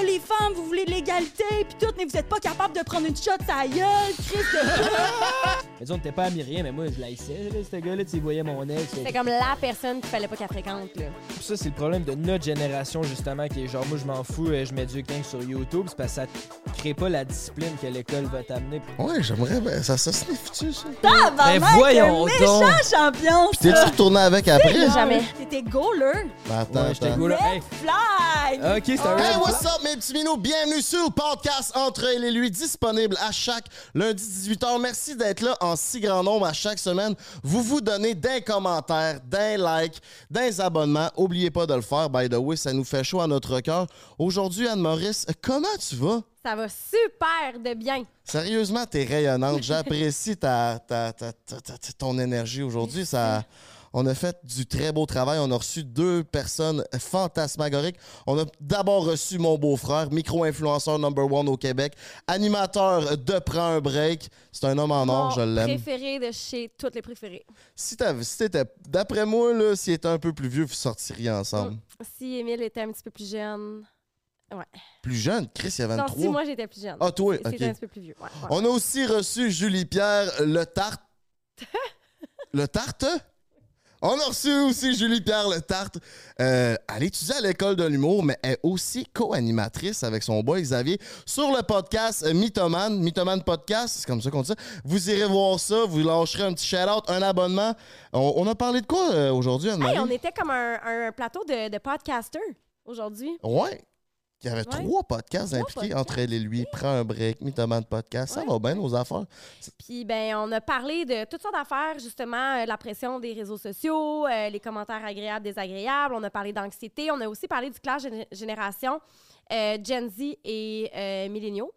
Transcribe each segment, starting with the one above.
oh, les femmes, vous voulez de l'égalité, puis tout, mais vous êtes pas capable de prendre une shot sa gueule, Christ de... Mais disons, t'es pas ami rien, mais moi, je l'haïssais, là, ce gars-là, tu voyait mon ex. C'est comme la personne qu'il fallait pas qu'elle fréquente, là. Puis Ça, c'est le problème de notre génération, justement, qui est genre, moi, je m'en fous, euh, je mets du gang sur YouTube, c'est parce que ça crée pas la discipline que l'école va t'amener. Ouais, j'aimerais. Ben, ça se sniffe-tu, ça? Ben voyons un méchant donc. champion, Puis t'es-tu ça! retourné avec après? Jamais. T'étais goaler. Ben, attends, Ouais, j'étais attends. go là. Hey, Fly! ok, c'est un Hey, rap. what's up, mes petits minous? Bienvenue sur le podcast Entre elle et lui, disponible à chaque lundi 18h. Merci d'être là en si grand nombre à chaque semaine. Vous vous donnez des commentaires, des likes, des abonnements. Oubliez pas de le faire, by the way, ça nous fait chaud à notre cœur. Aujourd'hui, Anne-Maurice, comment tu vas? Ça va super de bien. Sérieusement, t'es rayonnante. J'apprécie ta- ta- ta- ton énergie aujourd'hui. Ça, on a fait du très beau travail. On a reçu deux personnes fantasmagoriques. On a d'abord reçu mon beau-frère, micro-influenceur number one au Québec, animateur de Prends un break. C'est un homme en or, je l'aime. préféré de chez toutes les préférés. Si t'étais, d'après moi, là, s'il était un peu plus vieux, vous sortiriez ensemble. Si Émile était un petit peu plus jeune. Plus jeune, Chris, il y a Non, 23. si moi j'étais plus jeune. Ah, toi, ok. un petit peu plus vieux. Ouais, ouais. On a aussi reçu Julie-Pierre Le Tarte. le Tarte? On a reçu aussi Julie-Pierre Le Tarte. Euh, elle étudie à l'école de l'humour, mais elle est aussi co-animatrice avec son boy Xavier sur le podcast Mythoman. Mythoman Podcast, c'est comme ça qu'on dit ça. Vous irez voir ça, vous lâcherez un petit shout-out, un abonnement. On, on a parlé de quoi euh, aujourd'hui, Anne-Marie? Hey, on était comme un, un plateau de, de podcasters aujourd'hui. Ouais. Il y avait Ouais. trois podcasts impliqués podcasts. entre elle et lui. Prends un break, Mythoman Podcast. Ça va bien, nos affaires. Puis ben on a parlé de toutes sortes d'affaires, justement, euh, la pression des réseaux sociaux, euh, les commentaires agréables, désagréables. On a parlé d'anxiété. On a aussi parlé du clash de génération euh, Gen Z et milléniaux.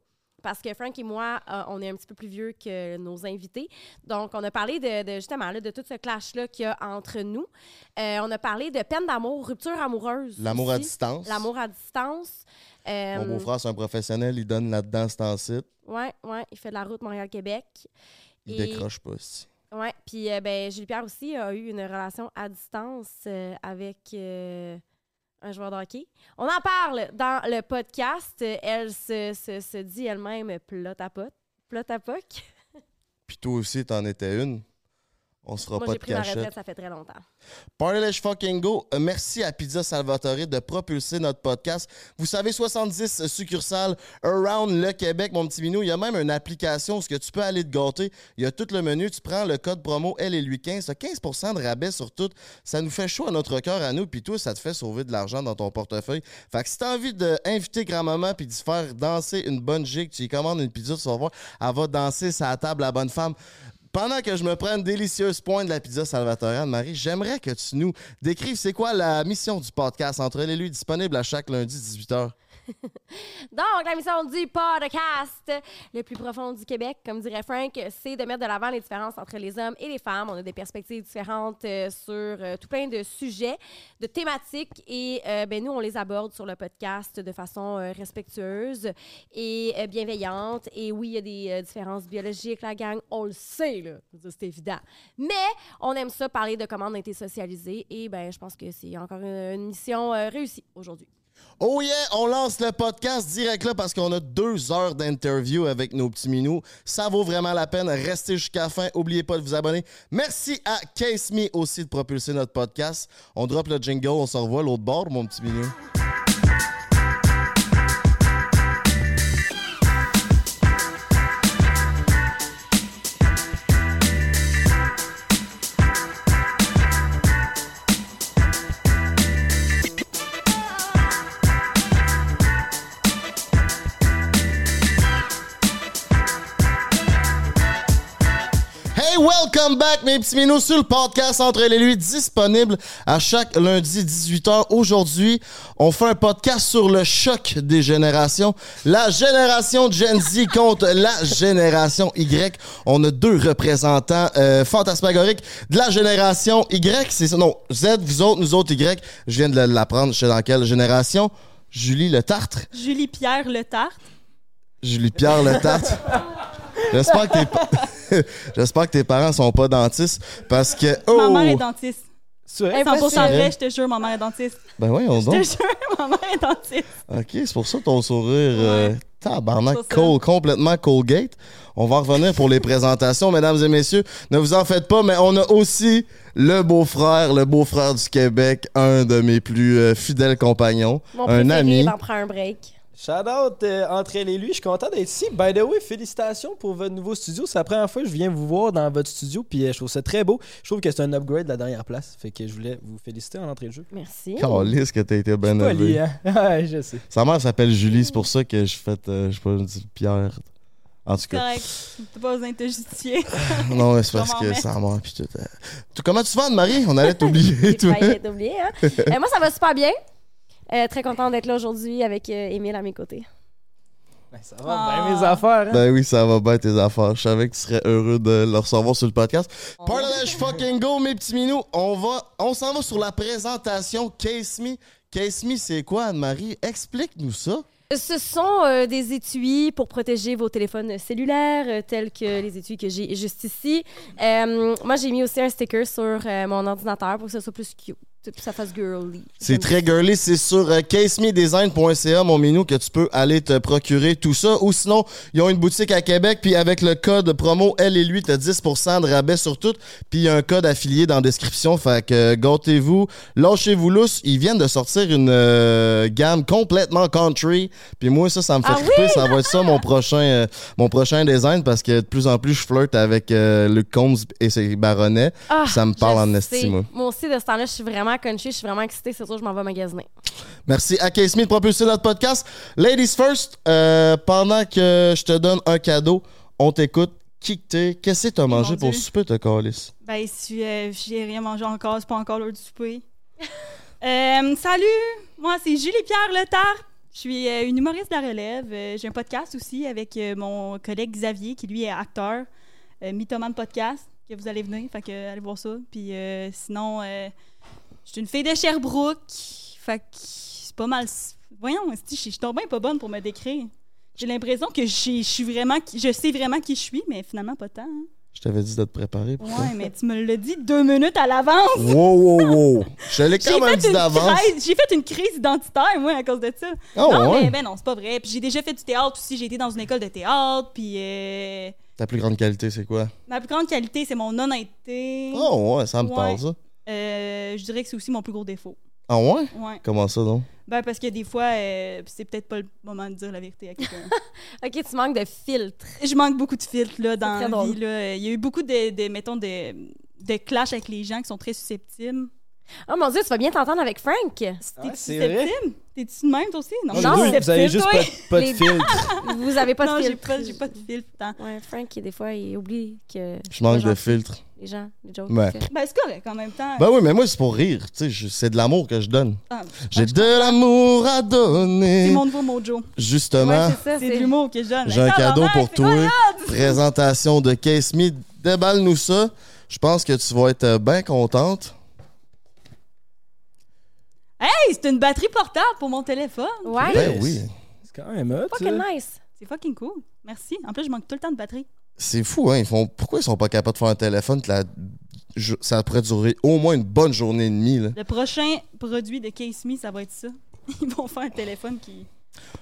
Parce que Frank et moi, euh, on est un petit peu plus vieux que nos invités. Donc, on a parlé de, de, justement là, de tout ce clash-là qu'il y a entre nous. Euh, on a parlé de peine d'amour, rupture amoureuse. L'amour à distance. L'amour à distance. Euh, Mon beau-frère, c'est un professionnel, il donne là-dedans, c'est en site. Ouais, ouais, il fait de la route Montréal-Québec. Il Et- décroche pas aussi. Ouais, puis euh, ben, Julie Pierre aussi a eu une relation à distance euh, avec euh, joueur de hockey. On en parle dans le podcast. Elle se, se, se dit elle-même plot à pot. Plot à poc. Puis toi aussi, t'en étais une. On se fera Moi, pas de pris ma cachette. retraite, ça fait très longtemps. Party fucking go. Euh, Merci à Pizza Salvatore de propulser notre podcast. Vous savez, 70 succursales around le Québec, mon petit minou. Il y a même une application où ce que tu peux aller te gâter. Il y a tout le menu. Tu prends le code promo elle et lui 15. T'as 15 de rabais sur tout. Ça nous fait chaud à notre cœur à nous. Puis toi, ça te fait sauver de l'argent dans ton portefeuille. Fait que si t'as envie d'inviter grand-maman puis de se faire danser une bonne gigue, tu lui commandes une pizza, tu vas voir, elle va danser sa table, la bonne femme. Pendant que je me prends une délicieuse pointe de la pizza Salvatore Anne-Marie, j'aimerais que tu nous décrives c'est quoi la mission du podcast entre et lui, disponible à chaque lundi 18h. Donc, la mission du podcast le plus profond du Québec, comme dirait Frank, c'est de mettre de l'avant les différences entre les hommes et les femmes. On a des perspectives différentes euh, sur euh, tout plein de sujets, de thématiques, et euh, ben, nous, on les aborde sur le podcast de façon respectueuse et bienveillante. Et oui, il y a des différences biologiques, la gang, on le sait, là, c'est évident. Mais on aime ça parler de comment on a été socialisé, et ben, je pense que c'est encore une, mission réussie aujourd'hui. Oh yeah, on lance le podcast direct là parce qu'on a deux heures d'interview avec nos petits minous. Ça vaut vraiment la peine. Restez jusqu'à la fin. Oubliez pas de vous abonner. Merci à Case aussi de propulser notre podcast. On drop le jingle, on se revoit l'autre bord, mon petit minou. Welcome back, mes petits minous, sur le podcast Entre et lui, disponible à chaque lundi 18h. Aujourd'hui, on fait un podcast sur le choc des générations. La génération Gen Z contre la génération Y. On a deux représentants euh, fantasmagoriques de la génération Y. C'est ça, non, Z, vous autres, nous autres Y. Je viens de l'apprendre, je sais dans quelle génération. Julie Le Tartre. Julie Pierre Le Tarte. Julie Pierre Le Tartre. J'espère que tes J'espère que tes parents sont pas dentistes parce que oh Ma mère est dentiste. C'est vrai? 100% Impossible. vrai, je te jure, ma mère est dentiste. Ben ouais, on Je te jure, ma mère est dentiste. Ok, c'est pour ça ton sourire. euh, tabarnak. Col- complètement Colgate. On va en revenir pour les présentations, mesdames et messieurs. Ne vous en faites pas, mais on a aussi le beau-frère, le beau-frère du Québec, un de mes plus euh, fidèles compagnons, Mon un préféré, ami. ben, prend un break. Shout out euh, entre elle et lui, je suis content d'être ici. By the way, félicitations pour votre nouveau studio. C'est la première fois que je viens vous voir dans votre studio, puis euh, je trouve ça très beau. Je trouve que c'est un upgrade de la dernière place. Fait que je voulais vous féliciter en entrée de jeu. Merci. Calisse que t'as été élevé. lié, hein? Ouais, je sais. Sa mère s'appelle Julie, c'est pour ça que je fais, euh, je sais pas, je dis Pierre. En tout cas, correct. T'as pas besoin de te justifier. non, mais c'est parce que sa mère, puis tout. euh. Tu- Comment tu vas, Anne-Marie? On allait t'oublier, être oubliée, hein? Moi, ça va super bien. Euh, très contente d'être là aujourd'hui avec euh, Émile à mes côtés. Ben, ça va Ah. bien mes affaires, hein? Ben oui, ça va bien tes affaires. Je savais que tu serais heureux de le recevoir sur le podcast. Partage fucking go, mes petits minous. On va, on s'en va sur la présentation Case Me. Case Me, c'est quoi, Anne-Marie? Explique-nous ça. Ce sont euh, des étuis pour protéger vos téléphones cellulaires, euh, tels que les étuis que j'ai juste ici. Euh, moi, j'ai mis aussi un sticker sur euh, mon ordinateur pour que ça soit plus cute, ça fasse girly. C'est très girly. C'est sur euh, casemedesign.ca, mon minou, que tu peux aller te procurer tout ça. Ou sinon, ils ont une boutique à Québec, puis avec le code promo elle et lui, t'as 10% de rabais sur tout. Puis il y a un code affilié dans la description. Fait que euh, gâtez-vous, lâchez-vous lousse. Ils viennent de sortir une euh, gamme complètement country. Puis moi, ça, ça me fait Ah triper. Ça va être ça mon prochain, euh, mon prochain design parce que de plus en plus, je flirte avec Luke Combs et ses baronnets. Ah, Ça me parle en sais. esti, moi. Moi aussi, de ce temps-là, je suis vraiment country, je suis vraiment excitée. C'est sûr, que je m'en vais magasiner. Merci à Case Me de propulser notre podcast. Ladies first, euh, pendant que je te donne un cadeau, on t'écoute. Qui que t'es? Qu'est-ce que t'as mangé pour souper, ta calice? Ben, si euh, j'ai rien mangé encore, c'est pas encore l'heure du souper. Euh, salut! Moi, c'est Julie-Pierre Letard. Je suis euh, une humoriste de la relève. Euh, j'ai un podcast aussi avec euh, mon collègue Xavier, qui lui est acteur. Euh, Mythoman Podcast, que vous allez venir. Fait que allez voir ça. Puis euh, sinon, euh, je suis une fille de Sherbrooke. Fait que c'est pas mal. Voyons, je suis tombée pas bonne pour me décrire. J'ai l'impression que je suis vraiment, je sais vraiment qui je suis, mais finalement pas tant. hein. Je t'avais dit de te préparer pour ça. Ouais, mais tu me l'as dit deux minutes à l'avance. Wow, wow, wow. Je l'ai quand même dit d'avance. j'ai fait une crise identitaire, moi, à cause de ça. Oh, non, ouais? mais ben non, c'est pas vrai. Puis j'ai déjà fait du théâtre aussi. J'ai été dans une école de théâtre. Puis euh, Ta plus grande qualité, c'est quoi? ma plus grande qualité, c'est mon honnêteté. Oh, ouais, ça me Ouais. parle, ça. Euh, je dirais que c'est aussi mon plus gros défaut. Ah, ouais? Ouais. Comment ça, donc? Ben, parce que des fois, euh, c'est peut-être pas le moment de dire la vérité à quelqu'un. OK, tu manques de filtre. je manque beaucoup de filtres là, dans la vie. Là. Il y a eu beaucoup de, de mettons, de, de clash avec les gens qui sont très susceptibles. Oh mon Dieu, tu vas bien t'entendre avec Frank? T'es-tu susceptible? T'es-tu de même, toi aussi? Non, Non, vous avez susceptible, juste pas, de- pas de Les- filtre. Vous avez pas non, de j'ai filtre. pas, j'ai pas de filtre. Ouais, Frank, des fois, il oublie que. Je manque de filtre. Les gens, les jokes. Ouais. Ben, c'est correct en même temps. Ben oui, mais moi, c'est pour rire. Tu sais, c'est de l'amour que je donne. Ah, J'ai de l'amour à c'est donner. mon nouveau mojo. Justement. Ouais, c'est. C'est de C'est l'humour que je donne. J'ai un Mais cadeau pour c'est toi. Présentation de Case Me. Déballe-nous ça. Je pense que tu vas être bien contente. Hey, c'est une batterie portable pour mon téléphone. Ouais. Ben oui. C'est quand même hot, Fucking nice. C'est fucking cool. Merci. En plus, je manque tout le temps de batterie. C'est fou, hein. Ils font... Pourquoi ils sont pas capables de faire un téléphone que la... je- ça pourrait durer au moins une bonne journée et demie, là? Le prochain produit de Case Me, ça va être ça. Ils vont faire un téléphone qui.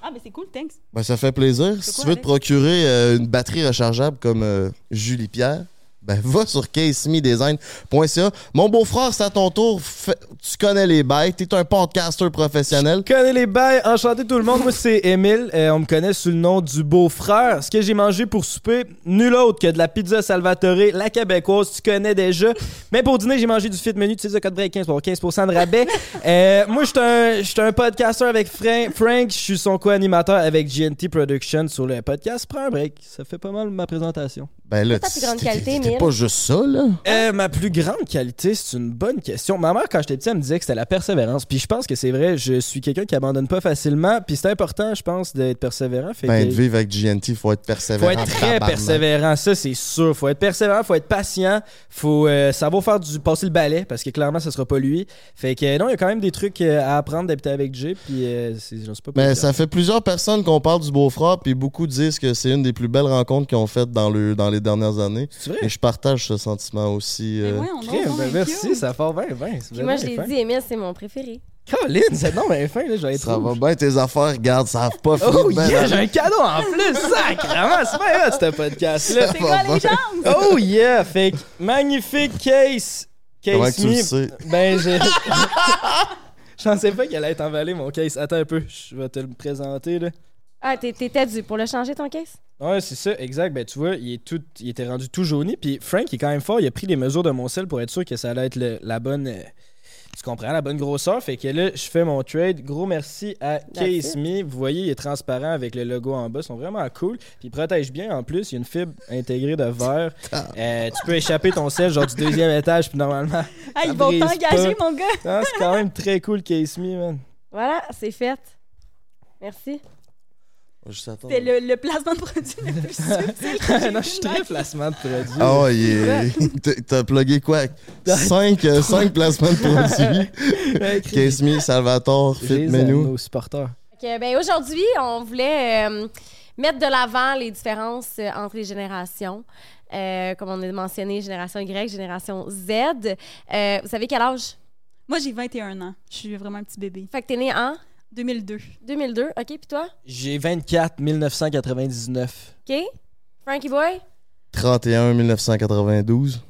Ah, mais c'est cool, thanks. Ben, ça fait plaisir. Si tu veux te procurer euh, une batterie rechargeable comme euh, Julie Pierre, ben va sur casemedesign.ca. Mon beau-frère, c'est à ton tour. Tu connais les bails. T'es un podcaster professionnel. Connais les bails, enchanté tout le monde. Moi, c'est Émile. Euh, on me connaît sous le nom du beau-frère. Ce que j'ai mangé pour souper, nul autre que de la pizza Salvatore, la québécoise, tu connais déjà. Mais pour dîner, j'ai mangé du fit menu. Tu sais, code break 15 pour avoir 15% de rabais. Euh, moi, je suis un, j'suis un podcaster avec Frank. Frank, je suis son co-animateur avec GNT Production sur le podcast. Prends un break. Ça fait pas mal ma présentation. Ben là, ta plus grande qualité, t'es- pas juste ça, là. Euh, ma plus grande qualité, c'est une bonne question. Ma mère, quand j'étais petit, elle me disait que c'était la persévérance. Puis je pense que c'est vrai, je suis quelqu'un qui abandonne pas facilement. Puis c'est important, je pense, d'être persévérant. Fait Ben, que- de vivre avec GNT, il faut être persévérant. faut être très persévérant, ça c'est sûr. Faut être persévérant, faut être patient, faut euh, savoir faire du passer le balai parce que clairement ce sera pas lui. Fait que non, il y a quand même des trucs euh, à apprendre d'habiter avec Jay. Puis euh, c'est- j'en sais pas. Mais plus ça fait plusieurs personnes qu'on parle du beau-frère, puis beaucoup disent que c'est une des plus belles rencontres qu'ils ont faites dans, le, dans les dernières années. C'est vrai? Et je partage ce sentiment aussi. Euh, ouais, on Crème, ben merci, ça fait bien, bien. Puis moi, je l'ai dit, Emile, c'est mon préféré. Colin, c'est non, mais fin, là, je vais être Ça va bien tes affaires, regarde, ça va pas finir Oh yeah, j'ai un cadeau en plus, sacrément, c'est bien hot, ce podcast-là. C'est quoi les chances? Oh yeah, fait que magnifique case. Comment Case que tu le sais? Ben, j'ai. Je pensais pas qu'elle allait être emballée, mon case. Attends un peu, je vais te le présenter, là. Ah, t'es- t'étais dû pour le changer, ton case? Ouais, c'est ça, exact. Ben, tu vois, il, est tout, il était rendu tout jauni. Puis Frank, il est quand même fort. Il a pris les mesures de mon sel pour être sûr que ça allait être le- la bonne. euh, tu comprends, la bonne grosseur. Fait que là, je fais mon trade. Gros merci à Case. Me. Vous voyez, il est transparent avec le logo en bas. Ils sont vraiment cool. Puis il protège bien en plus. Il y a une fibre intégrée de verre. Euh, tu peux échapper ton sel, genre du deuxième étage. Puis normalement, Ah, Ça ils vont brise t'engager, pas. mon gars. c'est quand même très cool, Case Me, man. Voilà, c'est fait. Merci. C'est le, le placement de produit le plus subtil non, je suis très placement de produit. Ah il est- t'as- plugué quoi? 5 placements de produits. Ouais, Case Me, Salvatore, J'ai Fit Menu. nos supporters. Ok, ben aujourd'hui, on voulait euh, mettre de l'avant les différences euh, entre les générations. Euh, comme on a mentionné, génération Y, génération Z. Euh, vous savez quel âge? Moi, j'ai 21 ans. Je suis vraiment un petit bébé. Fait que t'es né en? 2002. 2002. OK, puis toi? J'ai 24 1999. OK? Frankie Boy? 31 1992.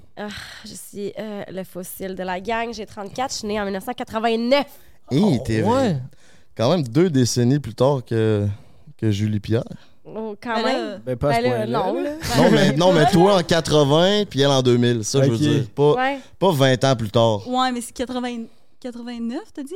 Je suis euh, le fossile de la gang. J'ai 34. Je suis né en 1989. Hé, t'es Oh, ouais. quand même deux décennies plus tard que, que Julie Pierre. Oh, quand Ben même. là, Ben, pas à Ben là, non, là. là. Non, mais, non, mais toi en 80 puis elle en 2000. Ça, je veux dire. Pas, Ouais. pas 20 ans plus tard. Ouais, mais c'est 80... 89, t'as dit?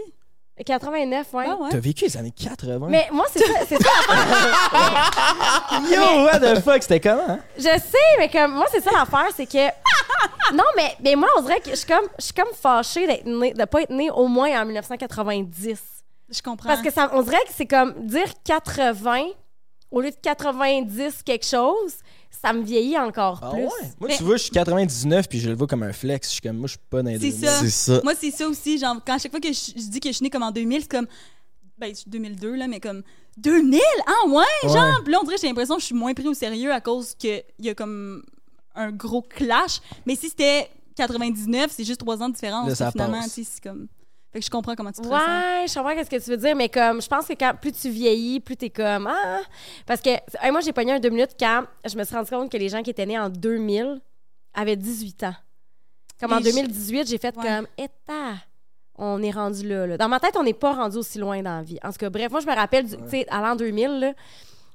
89, ouais. Ah ouais? T'as vécu les années 80? Mais moi, c'est ça, c'est ça Yo, what the fuck, c'était comment? hein? Je sais, mais comme moi, c'est ça l'affaire, c'est que. non, mais, mais moi, on dirait que je suis comme, je suis comme fâchée d'être née, de pas être née au moins en 1990. Je comprends. Parce que ça, on dirait que c'est comme dire 80 au lieu de 90 quelque chose, ça me vieillit encore Ah plus. ouais? Moi, Mais- tu vois, je suis 99 puis je le vois comme un flex. Je suis comme, moi, je suis pas dans les C'est 2000. ça. C'est ça. Moi, c'est ça aussi. Genre, quand à chaque fois que je, je dis que je suis née comme en 2000, c'est comme. Ben, c'est 2002, là, mais comme. 2000? Ah, ouais, Ouais. genre. Puis là, on dirait que j'ai l'impression que je suis moins pris au sérieux à cause qu'il y a comme un gros clash. Mais si c'était 99, c'est juste 3 ans de différence. Là, ça finalement, passe. tu sais, c'est comme. Fait que je comprends comment tu te ressens. Ouais, je comprends ce que tu veux dire, mais comme je pense que quand plus tu vieillis, plus t'es comme ah parce que hey, moi j'ai pogné un deux minutes quand je me suis rendu compte que les gens qui étaient nés en 2000 avaient 18 ans. Comme en Les- 2018, j'ai fait Ouais. comme état. On est rendu là, là. Dans ma tête, on n'est pas rendu aussi loin dans la vie. En tout cas, bref, moi je me rappelle, du- tu sais, à l'an 2000, là,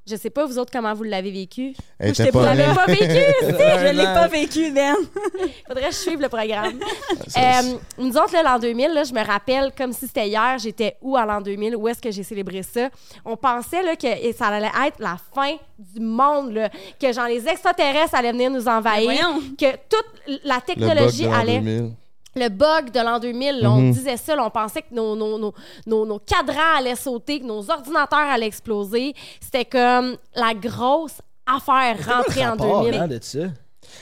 je sais pas vous autres comment vous l'avez vécu. Moi, j'étais pas pas vécu, je l'ai pas vécu, Ben. Faudrait que je suive le programme. Euh, nous autres, là, l'an 2000, là, je me rappelle comme si c'était hier, j'étais où à l'an 2000, où est-ce que j'ai célébré ça? On pensait là, que et ça allait être la fin du monde, là, que genre les extraterrestres allaient venir nous envahir, que toute la technologie allait... 2000. Le bug de l'an 2000, là, on Mhm. disait ça, là, on pensait que nos, nos, nos, nos, nos cadrans allaient sauter, que nos ordinateurs allaient exploser. C'était comme la grosse affaire rentrée en Rapport, 2000. hein, de ça?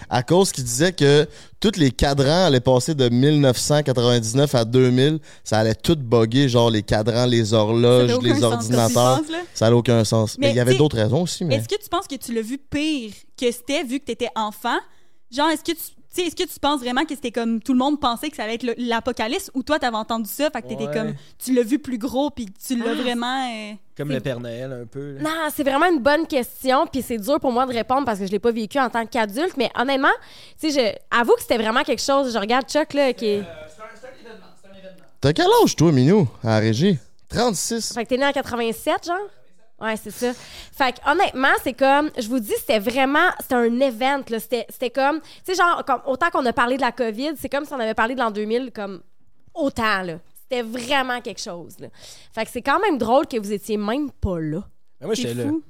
À cause qu'il disait que tous les cadrans allaient passer de 1999 à 2000, ça allait tout bugger, genre les cadrans, les horloges, les sens, ordinateurs. là? Ça n'a aucun sens. Mais Mais il y avait d'autres raisons aussi, mais. Est-ce que tu penses que tu l'as vu pire que c'était vu que tu étais enfant? Genre, est-ce que tu. Tu sais, est-ce que tu penses vraiment que c'était comme tout le monde pensait que ça allait être l'apocalypse ou toi t'avais entendu ça fait que t'étais Ouais. comme tu l'as vu plus gros puis que tu l'as Ah. vraiment euh, Comme C'est- le Père Noël, un peu. là. Non, c'est vraiment une bonne question, puis c'est dur pour moi de répondre parce que je l'ai pas vécu en tant qu'adulte, mais honnêtement, tu sais, je avoue que c'était vraiment quelque chose. Je regarde Chuck là, qui est... T'as quel âge, toi, Minou, à la régie? 36. fait que t'es né en 87, genre? Ouais, c'est ça. Fait que honnêtement, c'est comme, je vous dis, c'était vraiment, c'était un event là. C'était, c'était comme, tu sais, genre, comme, autant qu'on a parlé de la COVID, c'est comme si on avait parlé de l'an 2000, comme autant là. C'était vraiment quelque chose. Là. Fait que c'est quand même drôle que vous étiez même pas là. Mais moi, c'est j'étais là. fou.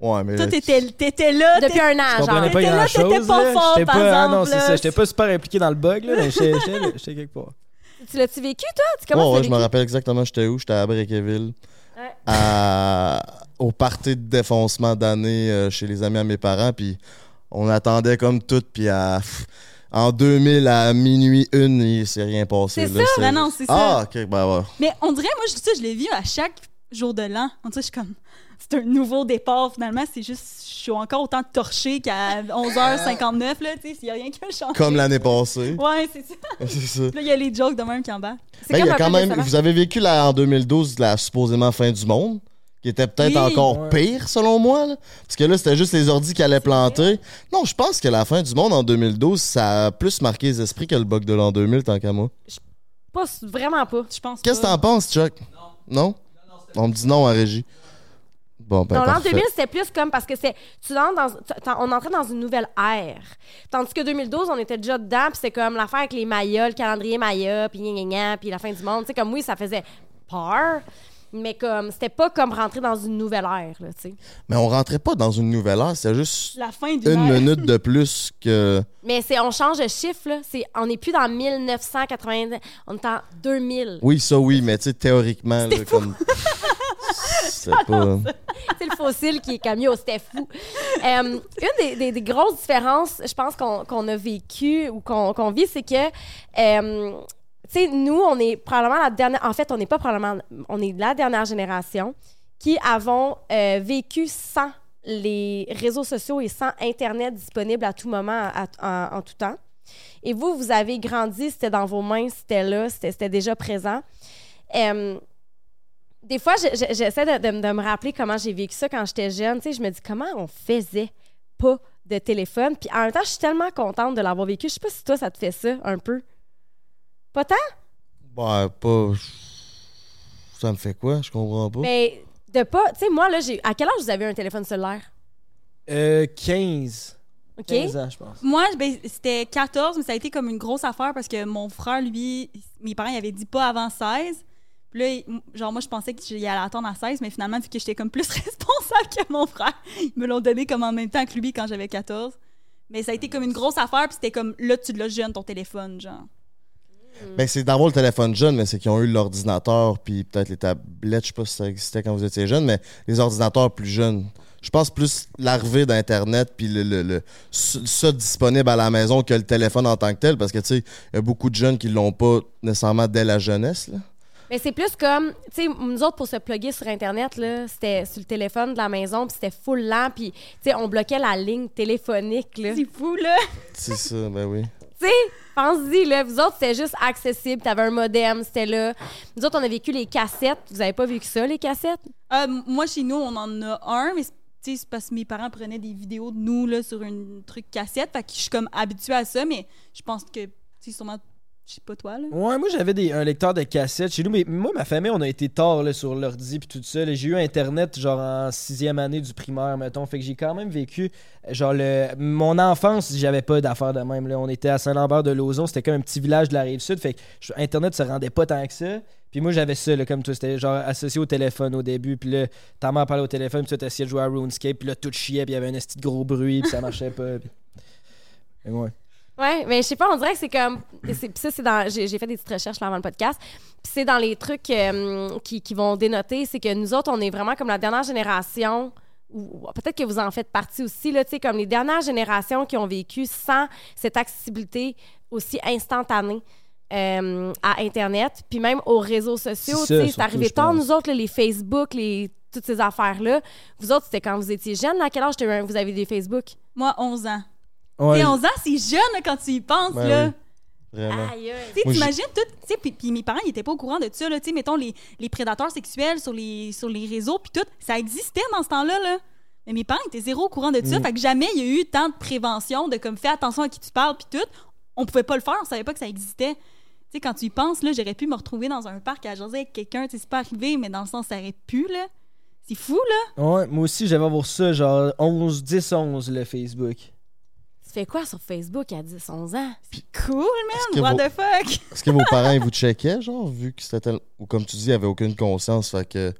Ouais, mais. Toi t'étais t'étais là, Depuis un an, Je genre. pas T'étais là, t'étais pas là. fort, par pas- ah non, exemple, c'est ça. J'étais pas super impliqué dans le bug, là, mais j'étais quelque part. Tu l'as-tu vécu, toi? Tu Ouais, comment ouais, tu je me rappelle exactement j'étais où? J'étais à Breckeville. Ouais. À... Au party de défoncement d'année euh, chez les amis à mes parents. Puis on attendait comme tout. Puis à... en 2000, à minuit une, il s'est rien passé. C'est ça? Ben non, c'est ça. Ah, ok, ben ouais. Mais on dirait moi je- ça je l'ai vu à chaque jour de l'an. On dirait que je suis comme, c'est un nouveau départ finalement. C'est juste, je suis encore autant torchée qu'à 11h59, là, tu sais, s'il y a rien qui a changé. Comme l'année passée. Ouais, c'est ça. c'est ça. Là, il y a les jokes de même qui embarquent. C'est Ben, il y a quand même, vous avez vécu la, en 2012 la supposément fin du monde, qui était peut-être Oui. encore Ouais. pire selon moi. là. Parce que là, c'était juste les ordis qui allaient planter. Non, je pense que la fin du monde en 2012, ça a plus marqué les esprits que le bug de l'an 2000, tant qu'à moi. Pas, vraiment pas. Je pense Qu'est-ce que t'en penses, Chuck? Non? On me dit non en régie. Bon, ben dans l'an parfait. 2000, c'était plus comme parce que c'est tu entres dans tu- on entrait dans une nouvelle ère. Tandis que 2012, on était déjà dedans, puis c'était comme l'affaire avec les Mayas, le calendrier Maya, puis puis la fin du monde, tu sais comme oui, ça faisait peur, mais comme c'était pas comme rentrer dans une nouvelle ère là, tu sais. Mais on rentrait pas dans une nouvelle ère, c'était juste La fin une minute de plus que... Mais c'est on change de chiffre là, c'est on n'est plus dans 1980, on est en 2000. Oui, ça oui, mais tu sais, théoriquement, là, comme... C'est pas... c'est le fossile qui est comme yo, c'était fou. Euh, une des, des- des grosses différences, je pense, qu'on qu'on a vécu ou qu'on qu'on vit, c'est que, euh, tu sais, nous, on est probablement la dernière. En fait, on n'est pas probablement. On est la dernière génération qui avons euh, vécu sans les réseaux sociaux et sans Internet disponible à tout moment, en, tout temps. Et vous, vous avez grandi, c'était dans vos mains, c'était là, c'était déjà présent. Des fois, je- je- j'essaie de, de- de me rappeler comment j'ai vécu ça quand j'étais jeune. Tu sais, je me dis comment on faisait pas de téléphone? Puis en même temps, je suis tellement contente de l'avoir vécu. Je sais pas si toi, ça te fait ça un peu. Pas tant, Ouais, pas... Ça me fait quoi? Je comprends pas. mais de pas. Tu sais, moi, là, j'ai. À quel âge vous avez un téléphone cellulaire? Euh, 15. OK? 15 ans, je pense. Moi, ben, c'était 14, mais ça a été comme une grosse affaire parce que mon frère, lui, mes parents, ils avaient dit pas avant 16. Puis là, genre, moi, je pensais que j'allais attendre à 16, mais finalement, vu que j'étais comme plus responsable que mon frère, ils me l'ont donné comme en même temps que lui quand j'avais 14. Mais ça a été comme une grosse affaire, puis c'était comme là, tu l'as jeune, ton téléphone, genre. Ben, c'est d'avoir le téléphone jeune, mais c'est qu'ils ont eu l'ordinateur, puis peut-être les tablettes, je sais pas si ça existait quand vous étiez jeune, mais les ordinateurs plus jeunes. Je pense plus l'arrivée d'Internet, puis le, le, le- ça disponible à la maison que le téléphone en tant que tel, parce que, tu sais, il y a beaucoup de jeunes qui l'ont pas nécessairement dès la jeunesse, là. Mais c'est plus comme, tu sais, nous autres, pour se plugger sur Internet, là, c'était sur le téléphone de la maison, puis c'était full lent, puis, tu sais, on bloquait la ligne téléphonique, là. C'est fou, là! C'est ça, ben oui. Tu sais, pense-y, là, vous autres, c'était juste accessible, t'avais un modem, c'était là. Nous autres, on a vécu les cassettes. Vous avez pas vécu ça, les cassettes? Euh, moi, chez nous, on en a un, mais c'est- parce que mes parents prenaient des vidéos de nous là, sur un truc cassette. Fait que je suis comme habituée à ça, mais je pense que, sûrement, je sais pas toi, là? Ouais, moi j'avais des- un lecteur de cassettes chez nous, mais moi, ma famille, on a été tard là, sur l'ordi puis tout ça. là. J'ai eu Internet genre en sixième année du primaire, mettons. Fait que j'ai quand même vécu, genre, le... mon enfance, j'avais pas d'affaires de même. Là. On était à Saint-Lambert de Lauzon, c'était comme un petit village de la Rive-Sud. Fait que je- Internet se rendait pas tant que ça. Puis moi, j'avais ça, là, comme toi, c'était genre associé au téléphone au début. Puis là, ta mère parlait au téléphone, puis toi, t'essayais de jouer à RuneScape, puis là, tout chiait, puis il y avait un esti de gros bruit, puis ça marchait pas. puis- Mais ouais. Ouais, mais je sais pas, on dirait que c'est comme. ça, c'est dans. J'ai fait des petites recherches là, avant le podcast. Puis c'est dans les trucs euh, qui, qui vont dénoter, c'est que nous autres, on est vraiment comme la dernière génération. Ou ou peut-être que vous en faites partie aussi, là, tu sais, comme les dernières générations qui ont vécu sans cette accessibilité aussi instantanée. euh, à Internet, puis même aux réseaux sociaux. C'est arrivé pense. nous autres, là, les Facebook, les, toutes ces affaires-là. Vous autres, c'était quand vous étiez jeunes, là, à quel âge vous avez des Facebook? Moi, 11 ans. Ouais, Et 11 ans, c'est jeune quand tu y penses, Ben là. oui. Vraiment. Aïe, aïe. Tu sais, Moi, t'imagines tout. Tu sais, puis- puis mes parents, ils étaient pas au courant de ça, là. Tu sais, mettons, les, les prédateurs sexuels sur les, sur les réseaux, puis tout, ça existait dans ce temps-là, là. Mais mes parents étaient zéro au courant de ça. Mm. Fait que jamais il y a eu tant de prévention, de comme, fais attention à qui tu parles, puis tout. On pouvait pas le faire, on savait pas que ça existait. Tu sais, quand tu y penses, là, j'aurais pu me retrouver dans un parc à jaser avec quelqu'un. Tu sais, c'est pas arrivé, mais dans le sens, ça aurait pu, là. C'est fou, là. Ouais, moi aussi, j'avais voir ça, genre 11, 10, 11, le Facebook. Tu fais quoi sur Facebook à 10, 11 ans? Cool, que man. What vos- the fuck? Est-ce que vos parents, ils vous checkaient, genre, vu que c'était tel... Ou comme tu dis, ils avaient aucune conscience, fait que...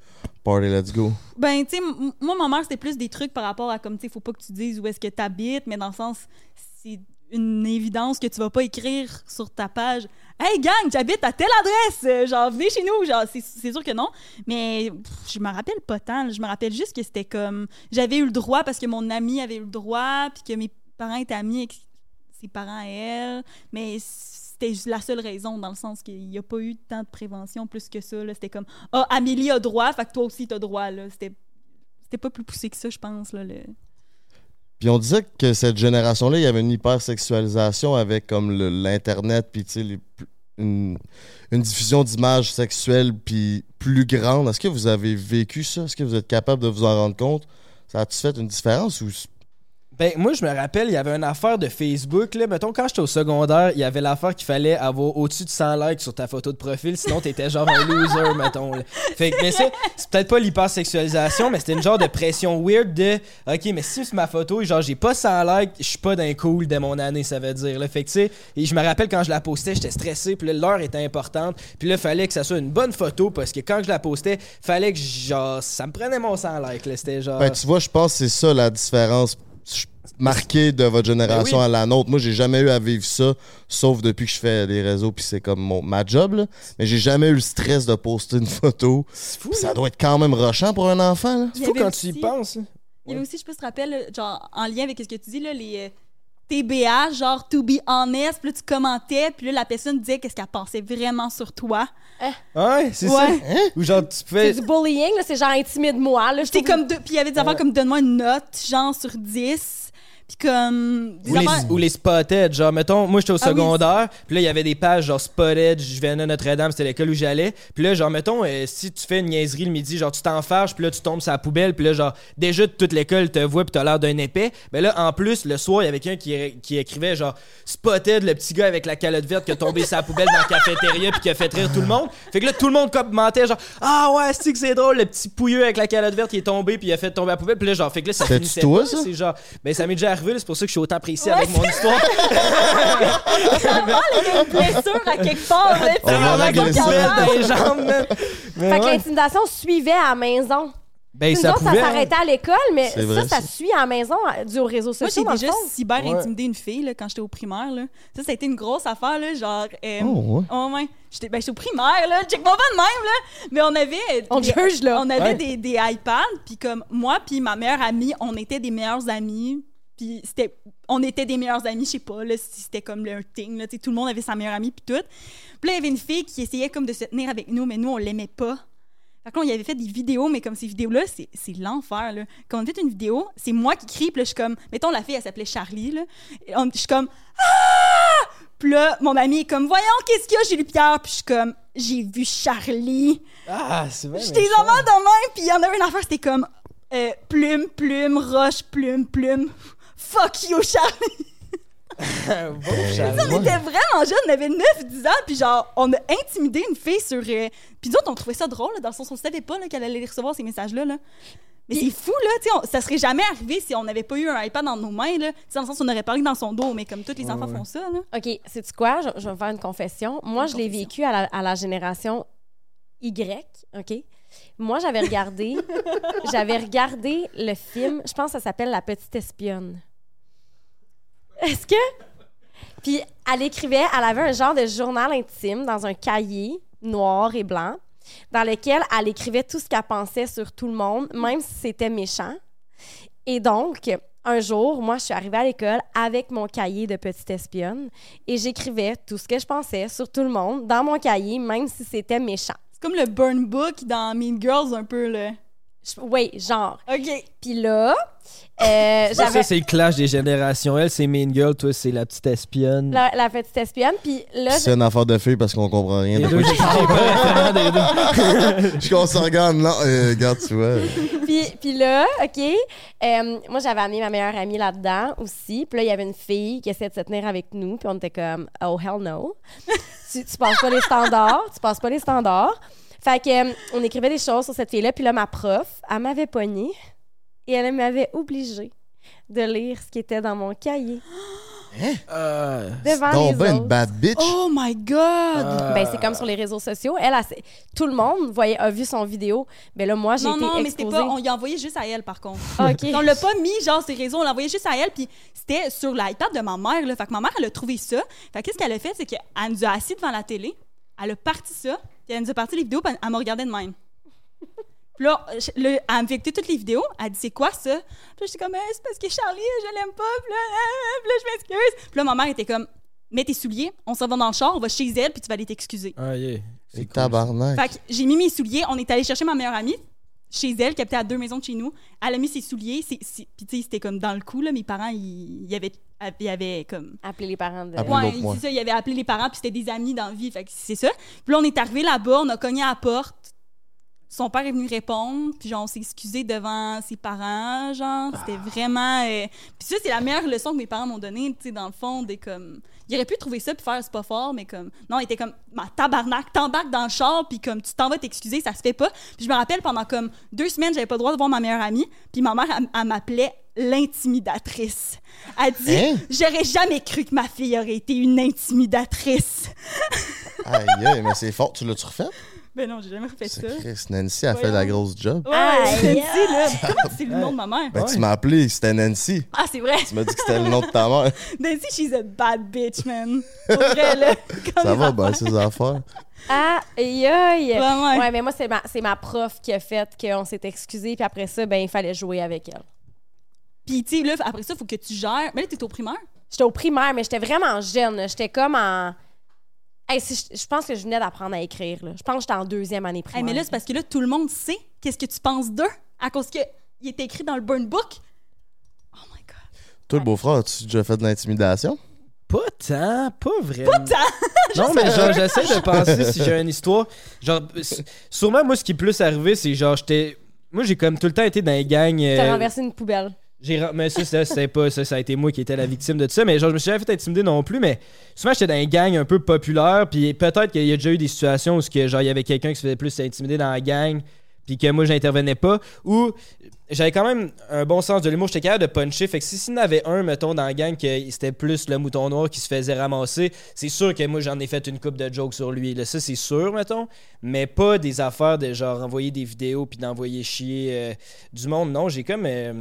Party, let's go. Ben, tu sais, moi, ma mère, c'était plus des trucs par rapport à comme, tu sais, faut pas que tu dises où est-ce que tu habites, mais dans le sens, c'est une évidence que tu vas pas écrire sur ta page Hey gang, j'habite à telle adresse, euh, genre venez chez nous, genre c'est sûr que non, mais pff, je me rappelle pas tant, je me rappelle juste que c'était comme j'avais eu le droit parce que mon ami avait eu le droit, puis que mes parents étaient amis avec ses parents à elle, mais c'était la seule raison, dans le sens qu'il n'y a pas eu tant de prévention plus que ça. C'était comme Ah, Amélie a droit, fait que toi aussi t'as droit. C'était pas plus poussé que ça, je pense. Puis on disait que cette génération-là, il y avait une hypersexualisation avec comme l'Internet, puis tu sais, une, une diffusion d'images sexuelles puis plus grande. Est-ce que vous avez vécu ça? Est-ce que vous êtes capable de vous en rendre compte? Ça a-tu fait une différence ou... Ben, moi, je me rappelle, il y avait une affaire de Facebook, là. Mettons, quand j'étais au secondaire, il y avait l'affaire qu'il fallait avoir au-dessus de 100 likes sur ta photo de profil, sinon t'étais genre un loser, mettons, là. Fait que, mais ça, c'est peut-être pas l'hypersexualisation, mais c'était une genre de pression weird de, OK, mais si c'est ma photo, et genre, j'ai pas 100 likes, je suis pas d'un cool de mon année, ça veut dire, là. Fait que, tu sais, et je me rappelle quand je la postais, j'étais stressé, puis là, l'heure était importante, puis là, fallait que ça soit une bonne photo, parce que quand je la postais, fallait que, genre, ça me prenait mon 100 likes, là. C'était genre. Ben, tu vois, je pense que c'est ça la différence marquée de votre génération Ben oui. à la nôtre. Moi, j'ai jamais eu à vivre ça, sauf depuis que je fais les réseaux, puis c'est comme mon, ma job, là. Mais j'ai jamais eu le stress de poster une photo. C'est fou, ça doit être quand même rochant pour un enfant, C'est y fou avait quand tu y aussi- penses. hein. Il y avait aussi, je tu te rappelles, là, genre, en lien avec ce que tu dis, là, les euh, TBA, genre, to be honest, puis là, tu commentais, puis là, la personne disait qu'est-ce qu'elle pensait vraiment sur toi. Ouais, c'est Ouais. ça. Hein? Ou genre, tu C'est pouvais. du bullying, là, c'est genre intimide-moi. Là, je J'étais trouve- comme, puis il y avait des affaires comme donne-moi une note, genre, sur 10, puis comme. Ou les, ou les spotted, genre, mettons, moi j'étais au Ah oui. secondaire, puis là il y avait des pages genre spotted, je venais à Notre-Dame, c'était l'école où j'allais, puis là, genre, mettons, euh, si tu fais une niaiserie le midi, genre, tu t'enfarges, puis là, tu tombes sur la poubelle, puis là, genre, déjà, toute l'école te voit, puis t'as l'air d'un épais, mais là, en plus, le soir, il y avait quelqu'un qui, qui écrivait, genre, spotted, le petit gars avec la calotte verte qui a tombé sur la poubelle dans la cafétéria, puis qui a fait rire tout le monde. Fait que là, tout le monde commentait, genre, ah ouais, c'est que c'est drôle, le petit pouilleux avec la calotte verte, il est tombé, puis il a fait tomber la poubelle, puis là, genre, fait que là, ça finissait toi, pas, ça? c'est genre, ben, ça m'est déjà arrivé, c'est pour ça que je suis autant précis avec mon histoire. Il y a une blessure à quelque part, là, On quand même. Mais Fait que ouais. l'intimidation suivait à la maison. Ben, ça autres, ça s'arrêtait à l'école, mais ça, vrai, ça ça. suit à la maison, dû aux réseaux Moi, sociaux. j'ai dans le déjà fond. cyber Ouais. intimidé une fille là, quand j'étais au primaire. Là. Ça, ça a été une grosse affaire. Là, genre, euh, Oh, ouais. oh, ouais. J'étais ben, j'étais au primaire, là. Check mon pas de même, là. Mais on avait. On des, juge, là. On avait Ouais. des, des iPads, puis comme moi, puis ma meilleure amie, on était des meilleures amies. Puis c'était. On était des meilleures amies, je sais pas, là, si c'était comme le thing, là. tu sais, Tout le monde avait sa meilleure amie, puis tout. Puis là, il y avait une fille qui essayait comme de se tenir avec nous, mais nous, on l'aimait pas. Fait que là, on y avait fait des vidéos, mais comme ces vidéos-là, c'est c'est l'enfer, là. Quand on fait une vidéo, c'est moi qui crie, puis là, je suis comme... Mettons, la fille, elle s'appelait Charlie, là. Et on- Je suis comme... Ah! Puis là, mon ami est comme, voyons, qu'est-ce qu'il y a lui, Pierre? Puis je suis comme, j'ai vu Charlie. Ah, c'est vrai. J'étais méchant. enfants de même, puis il y en avait une affaire, c'était comme, euh, plume, plume, roche, plume, plume. Fuck you, Charlie. Bon, Charlie. On était vraiment jeunes, on avait 9-10 ans, puis genre, on a intimidé une fille sur. euh, Puis nous autres, on trouvait ça drôle, là, dans le sens où on savait pas qu'elle allait recevoir ces messages-là. là. Mais c'est fou, là, tu sais, ça serait jamais arrivé si on n'avait pas eu un iPad dans nos mains, là. Dans le sens où on aurait parlé dans son dos, mais comme tous les enfants font ça, là. OK, sais-tu quoi? Je, je vais me faire une confession. Moi, Une je l'ai vécu à la, à la génération Y, OK? Moi, j'avais regardé, j'avais regardé le film, je pense que ça s'appelle La Petite Espionne. Est-ce que... Puis, elle écrivait, elle avait un genre de journal intime dans un cahier noir et blanc dans lequel elle écrivait tout ce qu'elle pensait sur tout le monde, même si c'était méchant. Et donc, un jour, moi, je suis arrivée à l'école avec mon cahier de petite espionne et j'écrivais tout ce que je pensais sur tout le monde dans mon cahier, même si c'était méchant. C'est comme le burn book dans Mean Girls, un peu, là. Oui, genre. OK. Puis là, euh, Ça, c'est le clash des générations. Elle, c'est Mean Girl. Toi, c'est la petite espionne. la, la petite espionne. Puis là, C'est une affaire de fille parce qu'on comprend rien. Les de deux, quoi j'ai des deux. Je qu'on s'en regarde, non, euh, regarde, tu vois. puis, puis là, OK, euh, moi, j'avais amené ma meilleure amie là-dedans aussi. Puis là, il y avait une fille qui essayait de se tenir avec nous. Puis on était comme, oh, hell no. tu, tu passes pas les standards. Tu passes pas les standards. Fait que, euh, on écrivait des choses sur cette fille-là. Puis là, ma prof, elle m'avait pogné et elle m'avait obligée de lire ce qui était dans mon cahier Euh, devant les ben, une bad bitch. Oh my God! euh, Ben, c'est comme sur les réseaux sociaux. Elle, a- tout le monde voyait, a vu son vidéo. Mais là, moi, j'ai non, été non, mais c'était pas... On y a envoyé juste à elle, par contre. Ah, OK. On l'a pas mis, genre, ces réseaux, on l'a envoyé juste à elle, puis c'était sur l'iPad de ma mère, là. Fait que ma mère, elle a trouvé ça. Fait que qu'est-ce qu'elle a fait, c'est qu'elle nous a assis devant la télé, elle a parti ça, puis elle nous a parti les vidéos, puis elle me regardait de même. Puis là, elle me fait écouter toutes les vidéos, elle dit, c'est quoi ça? Puis là, j'étais comme, Eh, c'est parce que Charlie, je l'aime pas, puis là, ah, puis là, je m'excuse. Puis là, ma mère était comme, mets tes souliers, on s'en va dans le char, on va chez elle, puis tu vas aller t'excuser. Ah, yeah. C'est cool. tabarnak. Fait que j'ai mis mes souliers, on est allé chercher ma meilleure amie chez elle, qui habitait à deux maisons de chez nous. Elle a mis ses souliers, puis tu sais, c'était comme dans le coup, là, mes parents, ils, ils avaient, ils avaient comme... Appeler les parents de. Ouais, c'est ça, il avait appelé les parents, puis c'était des amis dans la vie, fait que c'est ça. Puis là, on est arrivé là-bas, on a cogné à la porte. Son père est venu répondre, puis genre, on s'est excusé devant ses parents, genre, c'était vraiment... euh, Puis ça, c'est la meilleure leçon que mes parents m'ont donnée, tu sais, dans le fond, des comme... Il aurait pu trouver ça puis faire c'est pas fort, mais comme... Non, il était comme, ma tabarnak, t'embarques dans le char, puis comme, tu t'en vas t'excuser, ça se fait pas. Puis je me rappelle, pendant comme deux semaines, j'avais pas le droit de voir ma meilleure amie, puis ma mère, elle, elle m'appelait l'intimidatrice. Elle dit, Hein? j'aurais jamais cru que ma fille aurait été une intimidatrice. Aïe, aïe, mais c'est fort. Tu l'as-tu refait? Ben non, j'ai jamais refait ça. Chris. Nancy a fait la grosse job. Ouais, Nancy, là. Comment c'est le nom de ma mère? Ben, Ouais. tu m'as appelé, c'était Nancy. Ah, c'est vrai. Tu m'as dit que c'était le nom de ta mère. Nancy, she's a bad bitch, man. Pour vrai, là. Comme Ça va, ben, affaires. ces affaires. Aïe, aïe. Ouais, ouais. Ouais, mais moi, c'est ma, c'est ma prof qui a fait qu'on s'est excusé, puis après ça, ben, il fallait jouer avec elle. Puis, tu sais, là, après ça, il faut que tu gères. Mais là, t'es au primaire? J'étais au primaire, mais j'étais vraiment jeune. là. J'étais comme en. Hey, si je, je pense que je venais d'apprendre à écrire. Là. Je pense que j'étais en deuxième année Hey, primaire. mais là, c'est parce que là, tout le monde sait qu'est-ce que tu penses d'eux à cause qu'il était écrit dans le burn book. Oh my God. Toi, le beau-frère, as-tu déjà fait de l'intimidation? Pas tant, pas vraiment. Pas tant! Non, mais genre, j'essaie de penser si j'ai une histoire. Genre, sûrement, moi, ce qui est plus arrivé, c'est genre, j'étais. Moi, j'ai comme tout le temps été dans les gangs. euh, T'as renversé une poubelle. Mais ça, ça, c'était pas ça, ça a été moi qui étais la victime de tout ça. Mais genre, je me suis jamais fait intimider non plus. Mais souvent, j'étais dans un gang un peu populaire. Puis peut-être qu'il y a déjà eu des situations où que, genre, il y avait quelqu'un qui se faisait plus intimider dans la gang. Puis que moi, j'intervenais pas. Ou j'avais quand même un bon sens de l'humour. J'étais capable de puncher. Fait que si s'il y en avait un, mettons, dans la gang, que c'était plus le mouton noir qui se faisait ramasser, c'est sûr que moi, j'en ai fait une coupe de jokes sur lui. Là, ça, c'est sûr, mettons. Mais pas des affaires de genre envoyer des vidéos puis d'envoyer chier euh, du monde. Non, j'ai comme. euh,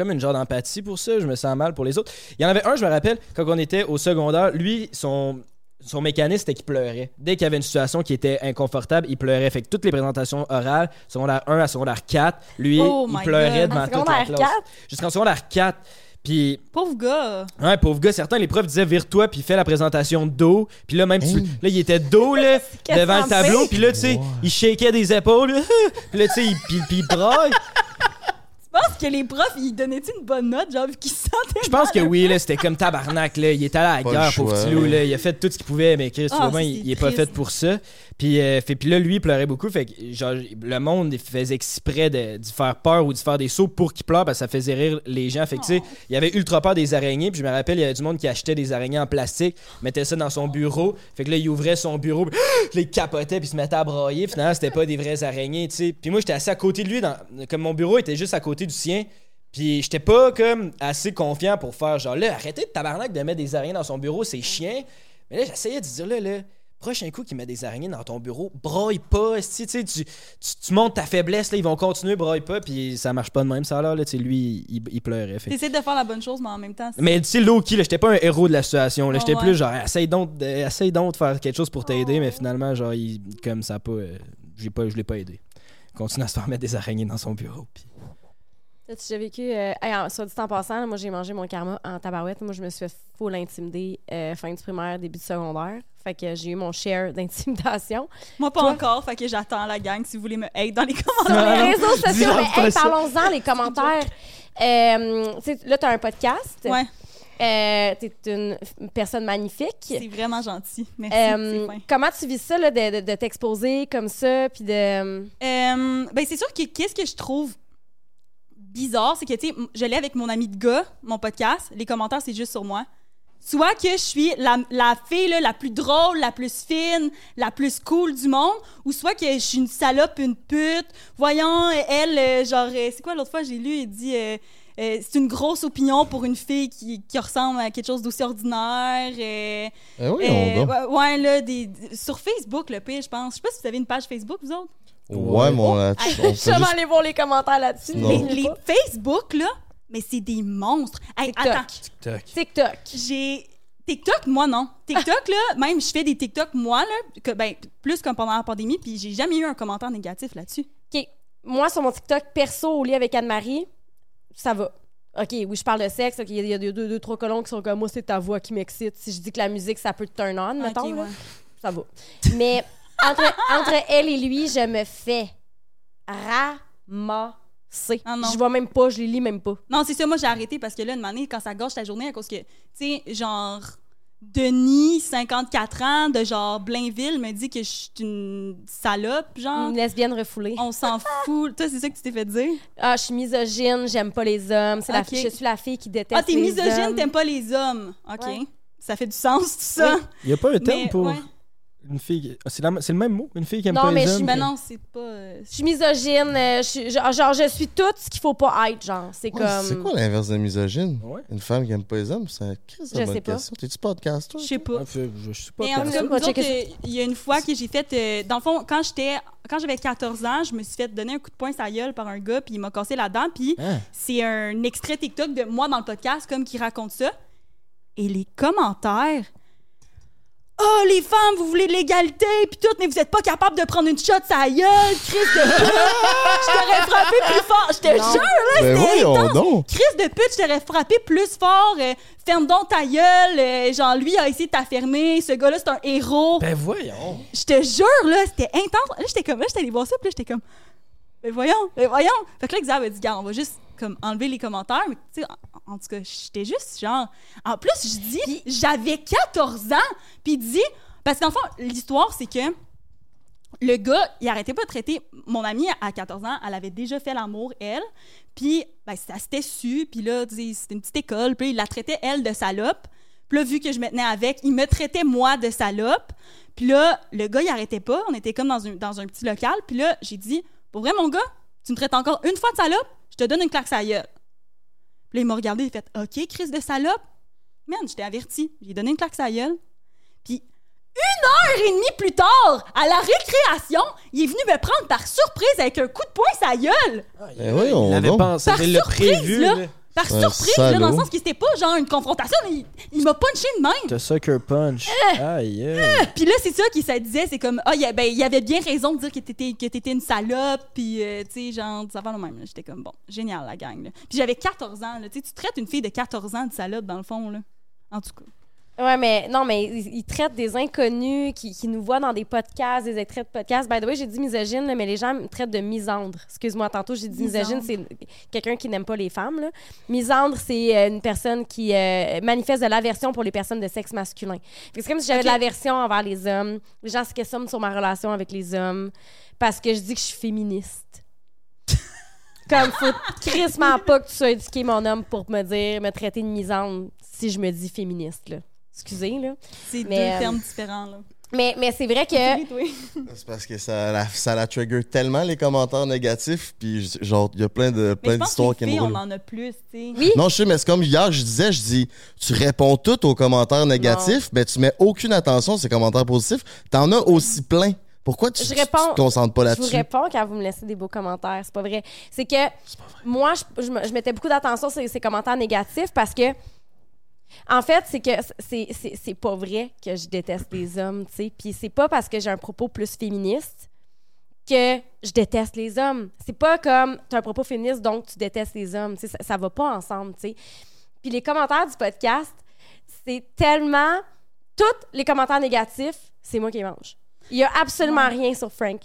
comme une genre d'empathie pour ça, je me sens mal pour les autres. Il y en avait un, je me rappelle, quand on était au secondaire, lui, son, son mécanisme, c'était qu'il pleurait. Dès qu'il y avait une situation qui était inconfortable, il pleurait. Fait que toutes les présentations orales, secondaire 1 à secondaire 4, lui, Oh il pleurait God. devant toute la secondaire classe. 4? Jusqu'en secondaire 4. Puis, Pauvre gars. ouais, pauvre gars, certains, les profs disaient vire-toi, puis fais la présentation de dos. Puis là, même, tu- là, il était dos, là, devant le tableau. Puis là, tu sais, Wow. il shakeait des épaules. puis là, tu sais, il, puis, puis il braille. Tu penses que les profs, ils donnaient-tu une bonne note, genre, vu qu'ils se sentaient Je pense que oui, là, c'était comme tabarnak, là. Il était allé à la guerre, pauvre petit loup, là. Il a fait tout ce qu'il pouvait, mais Chris, Ah, sûrement, ça, il, il est pas fait pour ça. Puis, euh, fait, puis là, lui, il pleurait beaucoup. Fait que, genre, le monde il faisait exprès de, faire peur ou d'y faire des sauts pour qu'il pleure parce que ça faisait rire les gens. Fait que, tu sais, Oh. il y avait ultra peur des araignées. Puis, je me rappelle, il y avait du monde qui achetait des araignées en plastique, mettait ça dans son bureau. Fait que là, il ouvrait son bureau, puis il capotait, puis il se mettait à brailler. Finalement, c'était pas des vraies araignées, tu sais. Puis moi, j'étais assis à côté de lui, dans, comme mon bureau était juste à côté du sien. Puis j'étais pas comme assez confiant pour faire genre là, arrêtez de tabarnak de mettre des araignées dans son bureau, c'est chiant. Mais là, j'essayais de dire là, là, prochain coup qu'il met des araignées dans ton bureau, broille pas, tu sais, tu, tu, tu montes ta faiblesse, là, ils vont continuer, broille pas, puis ça marche pas de même, ça là, tu sais, lui, il, il pleurait. fait. T'essaies de faire la bonne chose, mais en même temps, Mais tu sais, Loki, là, j'étais pas un héros de la situation, là, Oh, j'étais ouais. plus genre, essaye donc, de, essaye donc de faire quelque chose pour t'aider, mais finalement, genre, il, comme ça pas, euh, j'ai pas, je l'ai pas aidé. Il Continue à se faire mettre des araignées dans son bureau, puis... Déjà vécu. euh, hey, en- soit dit en passant, là, moi, j'ai mangé mon karma en tabarouette. Moi, je me suis fait full intimider euh, fin du primaire, début du secondaire. Fait que j'ai eu mon share d'intimidation. Moi, pas Toi? encore, fait que j'attends la gang si vous voulez me aider dans les Sur commentaires. les réseaux sociaux, mais hey, parlons-en, les commentaires. Euh, là, tu as un podcast. Ouais, Euh, tu es une personne magnifique. c'est vraiment gentil. Merci, Euh, comment tu vis ça, là, de, de- de t'exposer comme ça, puis de... Euh, ben, c'est sûr que qu'est-ce que je trouve bizarre, c'est que, tu sais, je l'ai avec mon ami de gars, mon podcast. Les commentaires, c'est juste sur moi. Soit que je suis la, la fille là, la plus drôle, la plus fine, la plus cool du monde, ou soit que je suis une salope, une pute. Voyons, elle, euh, genre, euh, c'est quoi l'autre fois, j'ai lu, il dit, euh, euh, c'est une grosse opinion pour une fille qui, qui ressemble à quelque chose d'aussi ordinaire. euh, Eh oui, on ouais, là, des- sur Facebook, le pire, je pense. Je sais pas si vous avez une page Facebook, vous autres? Ouais, mon. on vais juste- aller voir les commentaires là-dessus. Non. Les, Mais les Facebook, là, mais c'est des monstres. Hey, TikTok. attends, TikTok. TikTok. j'ai. TikTok, moi, non. TikTok, là, même je fais des TikTok, moi, là, que, ben, plus comme pendant la pandémie, puis j'ai jamais eu un commentaire négatif là-dessus. OK. Moi, sur mon TikTok perso au lit avec Anne-Marie, ça va. OK, oui, je parle de sexe. OK, il y a deux, deux, deux, trois colons qui sont comme moi, c'est ta voix qui m'excite. Si je dis que la musique, ça peut te turn on, mettons, Ok, là, ouais. ça va. Mais entre, entre elle et lui, je me fais ramasser. Ah. Je vois même pas, je les lis même pas. Non, c'est ça, moi j'ai arrêté parce que là, une année, quand ça gâche ta journée, à cause que, tu sais, genre, Denis, 54 ans, de genre Blainville, me dit que je suis une salope, genre. Une lesbienne refoulée. On s'en fout. Toi, c'est ça que tu t'es fait dire? Ah, je suis misogyne, j'aime pas les hommes. C'est la Ok. je suis la fille qui déteste Ah, t'es les misogyne, hommes. t'aimes pas les hommes. OK. Ouais. Ça fait du sens, tout ça. Il y a pas un terme Mais, pour ouais. Une fille. C'est la- c'est le même mot, une fille qui aime Non, pas mais les je hommes. suis- Ben non, c'est pas. euh, Je suis misogyne, euh, je suis, genre, genre, je suis tout ce qu'il faut pas être, genre. C'est Ouais, comme. C'est quoi l'inverse de misogyne? Ouais. Une femme qui aime pas les hommes? C'est un crise de Je bonne sais pas. question. T'es-tu podcast, toi? Je sais pas. Ah, je, je suis pas euh, il y a une fois que j'ai fait. euh, dans le fond, quand j'étais. Quand j'avais 14 ans, je me suis fait donner un coup de poing la gueule par un gars, puis il m'a cassé la dent, puis Hein? c'est un extrait TikTok de moi dans le podcast, comme qui raconte ça. Et les commentaires. Oh, les femmes, vous voulez de l'égalité, puis tout, mais vous êtes pas capable de prendre une shot sa gueule, Chris de pute! Je t'aurais frappé plus fort, je te jure, là, Ben c'était voyons intense. Chris de pute, je t'aurais frappé plus fort, euh, ferme donc ta gueule, euh, genre, lui a essayé de t'affermer, ce gars-là, c'est un héros. Ben voyons. Je te jure, là, c'était intense. Là, j'étais comme, là, j'étais allée voir ça, puis là, j'étais comme, mais voyons, mais voyons. Fait que là, Xav a dit, gars, on va juste, comme, enlever les commentaires, mais tu sais, en, tout cas, j'étais juste, genre, en plus, je dis, j'avais 14 ans, puis il dit, parce qu'en fond, l'histoire, c'est que le gars, il arrêtait pas de traiter mon amie à 14 ans, elle avait déjà fait l'amour, elle, puis, ben, ça s'était su, puis là, c'était une petite école, puis il la traitait, elle, de salope. Puis là, vu que je me tenais avec, il me traitait, moi, de salope. Puis là, le gars, il arrêtait pas. On était comme dans un, dans un petit local. Puis là, j'ai dit, pour vrai, mon gars, tu me traites encore une fois de salope, je te donne une claque à gueule. Puis là, il m'a regardé, il a fait, OK, Chris de salope. Man, j'étais averti. J'ai donné une claque à gueule. Puis une heure et demie plus tard, à la récréation, il est venu me prendre par surprise avec un coup de poing sa gueule. Ben voyons Il avait pensé, Par il l'a surprise, prévu. là. Par surprise, là, dans le sens que c'était pas genre une confrontation, mais il, il m'a punché de même. T'as sucker punch. Euh. Aïe. Puis là, c'est ça qu'il se disait, c'est comme, ah, il, a- ben, il avait bien raison de dire que t'étais, que t'étais une salope, puis, euh, tu sais, genre, ça va le même. là. J'étais comme, bon, génial, la gang, là. Puis j'avais 14 ans, là. Tu traites une fille de 14 ans de salope, dans le fond, là. En tout cas. Ouais, mais non, mais ils, ils traitent des inconnus qui, qui nous voient dans des podcasts, des extraits de podcasts. By the way, j'ai dit misogyne, là, mais les gens me traitent de misandre. Excuse-moi, tantôt, j'ai dit misogyne, c'est quelqu'un qui n'aime pas les femmes. Là. Misandre, c'est euh, une personne qui euh, manifeste de l'aversion pour les personnes de sexe masculin. C'est comme si j'avais de l'aversion envers les hommes. Les gens se questionnent sur ma relation avec les hommes parce que je dis que je suis féministe. Comme, faut crissement pas que tu sois éduqué, mon homme, pour me dire, me traiter de misandre si je me dis féministe, là. Excusez, là. C'est deux euh, termes différents, là. Mais, mais c'est vrai que... C'est parce que ça la, ça la trigger tellement les commentaires négatifs, puis genre, il y a plein de plein je d'histoires qui me on en a plus, tu sais. Oui, Non, je sais, mais c'est comme hier, je disais, je dis, tu réponds tout aux commentaires négatifs, mais tu mets aucune attention à ces commentaires positifs. T'en as aussi plein. Pourquoi tu, Je tu- réponds- tu te concentres pas je vous là-dessus? réponds quand vous me laissez des beaux commentaires. C'est pas vrai. C'est que moi, je, je je mettais beaucoup d'attention sur ces commentaires négatifs parce que, en fait, c'est que c'est- c'est c'est pas vrai que je déteste les hommes, tu sais. Puis c'est pas parce que j'ai un propos plus féministe que je déteste les hommes. C'est pas comme tu as un propos féministe donc tu détestes les hommes, tu sais. Ça, ça va pas ensemble, tu sais. Puis les commentaires du podcast, c'est tellement tous les commentaires négatifs, c'est moi qui les mange. Il y a absolument rien sur Frank.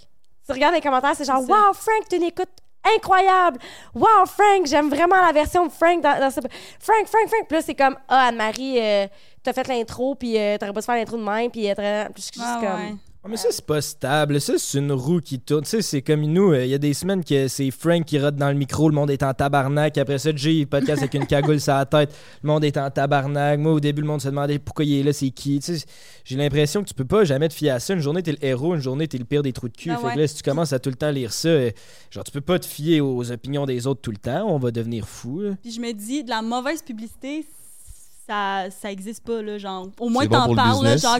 Tu regardes les commentaires, c'est genre. Wow, Frank, tu une écoute incroyable. Wow, Frank, j'aime vraiment la version de Frank dans, dans ce. Frank, Frank, Frank. Puis là, c'est comme Ah, Anne-Marie, euh, t'as fait l'intro, puis euh, t'aurais pas dû faire l'intro de même, puis euh, suis juste Ah, comme. ouais. Mais ça, c'est pas stable. Ça, c'est une roue qui tourne. Tu sais, c'est comme nous. euh, Il y a des semaines que c'est Frank qui rote dans le micro, le monde est en tabarnak. Après ça, Jay, il podcast avec une cagoule sur la tête, le monde est en tabarnak. Moi, au début, le monde se demandait pourquoi il est là, c'est qui. Tu sais, j'ai l'impression que tu peux pas jamais te fier à ça. Une journée, t'es le héros, une journée, t'es le pire des trous de cul. Ah fait ouais. que là, si tu commences à tout le temps lire ça, euh, genre, tu peux pas te fier aux opinions des autres tout le temps. On va devenir fou. là. Puis je me dis, de la mauvaise publicité, ça, ça existe pas, là, genre. Au moins, bon t'en parles, là, genre,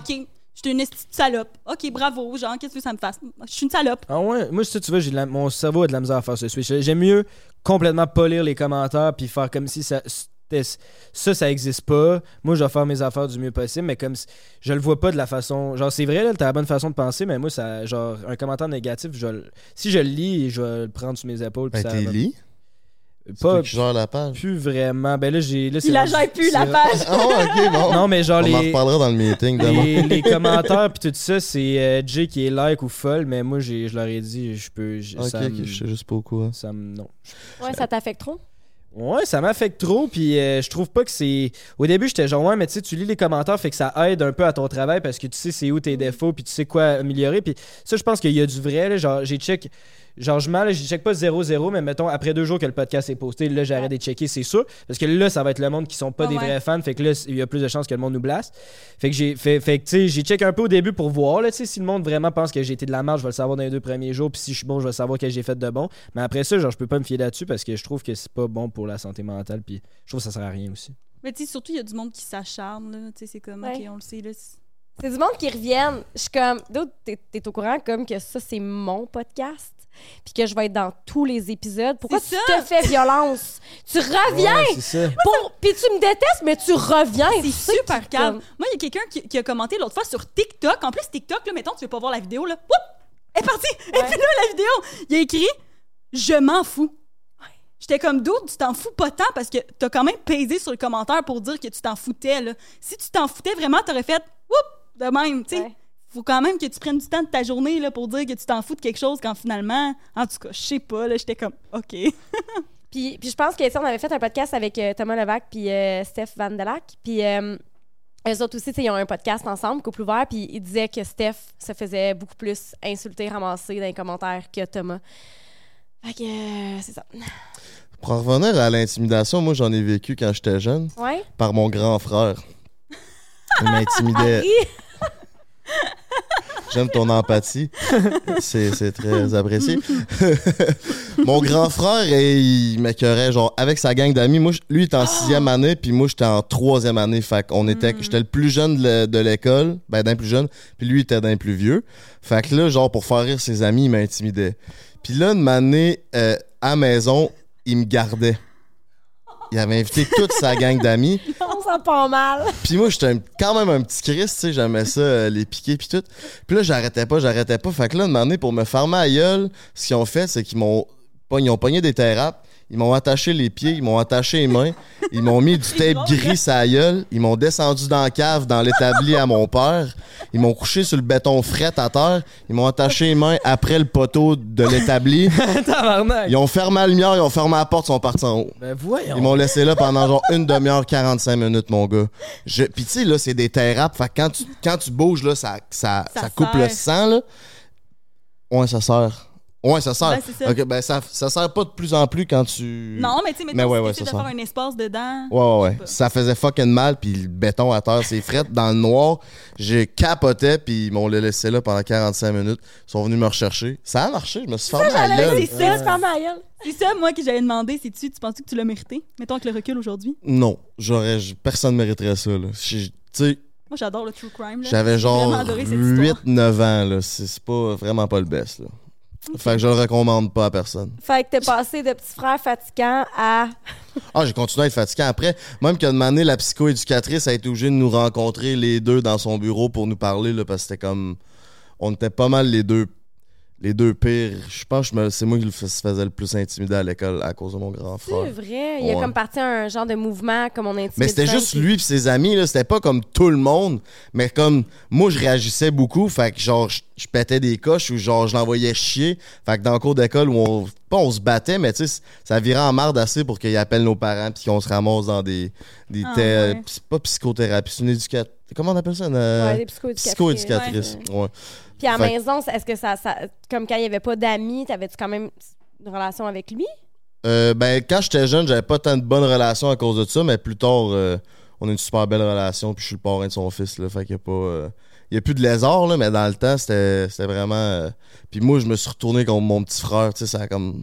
je suis une salope. OK, bravo, genre, qu'est-ce que ça me fasse? Je suis une salope. Ah ouais, moi, ça, tu vois, j'ai de la- mon cerveau a de la misère à faire ce switch. J'aime mieux complètement pas lire les commentaires puis faire comme si ça. Ça, ça existe pas. Moi, je vais faire mes affaires du mieux possible, mais comme si- je le vois pas de la façon. Genre, c'est vrai, là, t'as la bonne façon de penser, mais moi, ça, genre, un commentaire négatif, je, si je le lis, je vais le prendre sur mes épaules. puis Ben, ça t'es. C'est Pas gère la page. plus vraiment. Ben là, j'ai. Là, c'est Il la gère plus, la page. Ah, ok, bon. Non, mais genre On en les. reparlera dans le meeting demain. Les, les commentaires puis tout ça, c'est euh, Jay qui est like ou folle, mais moi j'ai, je leur ai dit, je peux. Ok, ça je sais juste pas au courant. ça me- non. Ouais, ça t'affecte trop? Ouais, ça m'affecte trop, puis euh, je trouve pas que c'est. Au début, j'étais genre, ouais, mais tu sais, tu lis les commentaires, fait que ça aide un peu à ton travail parce que tu sais c'est où tes défauts, puis tu sais quoi améliorer. Puis ça, je pense qu'il y a du vrai, là. Genre, j'ai check. Genre, je mal, je check pas 0-0, mais mettons, après deux jours que le podcast est posté, là, j'arrête de checker, c'est sûr. Parce que là, ça va être le monde qui sont pas Ah des ouais. vrais fans, fait que là, il y a plus de chances que le monde nous blasse. Fait que j'ai fait, fait que, tu sais, j'ai check un peu au début pour voir, là, tu sais, si le monde vraiment pense que j'ai été de la merde, je vais le savoir dans les deux premiers jours, puis si je suis bon, je vais savoir que j'ai fait de bon. Mais après ça, genre, je peux pas me fier là-dessus parce que je trouve que c'est pas bon pour la santé mentale, puis je trouve que ça sert à rien aussi. Mais tu sais, surtout, il y a du monde qui s'acharne, là. Tu sais, c'est comme, Ouais. OK, on le sait, là. c'est- C'est du monde qui reviennent. Je suis comme, d'autres, t'es, t'es au courant comme que ça, c'est mon podcast, puis que je vais être dans tous les épisodes. Pourquoi tu C'est te fais violence? Tu reviens! Ouais, c'est ça. Pour... Puis tu me détestes, mais tu reviens. C'est super calme. comme- Moi, il y a quelqu'un qui, qui a commenté l'autre fois sur TikTok. En plus, TikTok, là, mettons, tu veux pas voir la vidéo, là. Woup! Elle est partie! Elle Ouais. est finie la vidéo! Il a écrit Je m'en fous. J'étais comme d'autres, tu t'en fous pas tant parce que t'as quand même pesé sur le commentaire pour dire que tu t'en foutais. Là. Si tu t'en foutais vraiment, t'aurais fait Woup! de même. Tu sais, Ouais. Faut quand même que tu prennes du temps de ta journée là, pour dire que tu t'en fous de quelque chose quand finalement, en tout cas, je sais pas, là, j'étais comme OK. Puis, puis je pense que on avait fait un podcast avec euh, Thomas Levac puis euh, Steph Van Delac. Puis euh, eux autres aussi, ils ont un podcast ensemble, Couple ouvert, puis ils disaient que Steph se faisait beaucoup plus insulter, ramasser dans les commentaires que Thomas. Fait que euh, c'est ça. Pour en revenir à l'intimidation, moi j'en ai vécu quand j'étais jeune Ouais. par mon grand frère. Il m'intimidait. J'aime ton empathie. C'est très apprécié. Mon grand frère, il m'écœurait, genre, avec sa gang d'amis. Moi, lui, il était en sixième année, puis moi, j'étais en troisième année. Fait qu'on était, j'étais le plus jeune de le- de l'école, ben, d'un plus jeune, puis lui, il était d'un plus vieux. Fait que là, genre, pour faire rire ses amis, il m'intimidait. Puis là, une année, euh, à maison, il me gardait. Il avait invité toute sa gang d'amis. on sent pas mal. Puis moi, j'étais un- quand même un petit Christ, tu sais, j'aimais ça, euh, les piquer puis tout. Puis là, j'arrêtais pas, j'arrêtais pas. Fait que là, une année, pour me farmer à gueule, ce qu'ils ont fait, c'est qu'ils m'ont pogn- ils ont pogné des terrapes, ils m'ont attaché les pieds, ils m'ont attaché les mains, ils m'ont mis du tape gris à la gueule, ils m'ont descendu dans la cave, dans l'établi à mon père, ils m'ont couché sur le béton fret à terre, ils m'ont attaché les mains après le poteau de l'établi, ils ont fermé la lumière, ils ont fermé la porte, ils sont partis en haut. Ben voyons. Ils m'ont laissé là pendant genre une demi-heure, 45 minutes, mon gars. Je... Puis tu sais, là, c'est des terrapes. Fait que quand tu, quand tu bouges, là, ça, ça, Ça ça, coupe le sang, là. Ouais, ça sert. Ouais, ça sert. Ben, ça. Ok, ben ça, ça sert pas de plus en plus quand tu... Non, mais tu sais, mettons, Mais ouais, ouais, ça de faire un espace dedans. Ouais, ouais, ouais. Ça faisait fucking mal, puis le béton à terre, c'est fret. Dans le noir, j'ai capoté, puis ils m'ont laissé là pendant 45 minutes. Ils sont venus me rechercher. Ça a marché, je me suis formé à gueule. c'est ça. C'est ça, moi, que j'allais demander, c'est tu, tu penses que tu l'as mérité? Mettons avec le recul aujourd'hui. Non, j'aurais... Personne mériterait ça, là. Je- Tu sais, Moi, j'adore le true crime. là. J'avais genre vraiment adoré cette histoire. 8-9 ans, là. C'est c'est pas vraiment pas le best, là. Fait que je le recommande pas à personne. Fait que t'es passé de petit frère fatigant à. Ah, j'ai continué à être fatigué après. Même qu'à demander la psychoéducatrice a été obligée de nous rencontrer les deux dans son bureau pour nous parler, là, parce que c'était comme. On était pas mal les deux. Les deux pires. Je pense que c'est moi qui le fais- se faisait le plus intimider à l'école à cause de mon grand C'est frère. vrai. Il a Ouais. comme parti un genre de mouvement comme on intimide. Mais c'était juste lui et ses amis, là. C'était pas comme tout le monde. Mais comme moi, je réagissais beaucoup. Fait que genre, je, je pétais des coches ou genre, je l'envoyais chier. Fait que dans le cours d'école où on. Pas on se battait, mais tu sais, ça virait en marde assez pour qu'ils appellent nos parents puis qu'on se ramasse dans des. des Ah, ouais. Pas psychothérapie, c'est une éducatrice. Comment on appelle ça? Une, Ouais, des psychoéducatrices. psychoéducatrice. Ouais. Puis à la Fait- maison, est-ce que ça, ça- Comme quand il n'y avait pas d'amis, t'avais-tu quand même une relation avec lui? Euh, ben, quand j'étais jeune, j'avais pas tant de bonnes relations à cause de ça, mais plus tard, euh, on a une super belle relation, puis je suis le parrain de son fils, là. Fait qu'il y a pas. euh, il y a plus de lézard, là, mais dans le temps, c'était c'était vraiment. euh, Puis moi, je me suis retourné contre mon petit frère, tu sais, ça a comme.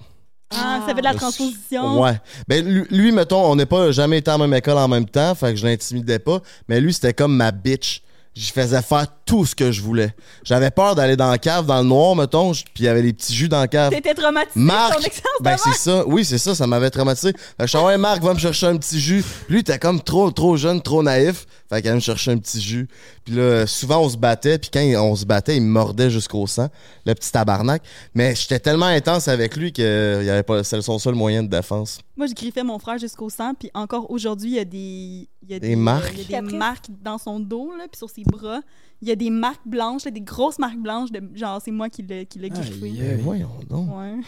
Ah, ça fait de la transposition. Ouais. Ben, lui, lui, mettons, on n'est pas jamais été en même école en même temps, fait que je l'intimidais pas, mais lui, c'était comme ma bitch. Je faisais faire tout ce que je voulais. J'avais peur d'aller dans la cave, dans le noir, mettons, puis il y avait des petits jus dans la cave. T'étais traumatisé Marc, ton ben c'est ça, oui c'est ça, ça m'avait traumatisé. Fait que je suis ouais Marc, va me chercher un petit jus. Puis lui, il était comme trop trop jeune, trop naïf. Fait qu'il allait me chercher un petit jus. Puis là, souvent on se battait, puis quand on se battait, il me mordait jusqu'au sang, le petit tabarnak. Mais j'étais tellement intense avec lui que il y avait pas, c'est son seul moyen de défense. Moi, je griffais mon frère jusqu'au sang, puis encore aujourd'hui, il y a des... Il y a Des marques? Il y a des marques dans son dos, là, puis sur ses bras. Il y a des marques blanches, là, des grosses marques blanches, de, genre, c'est moi qui l'ai qui l'ai griffé. Aïe, voyons donc. Ouais.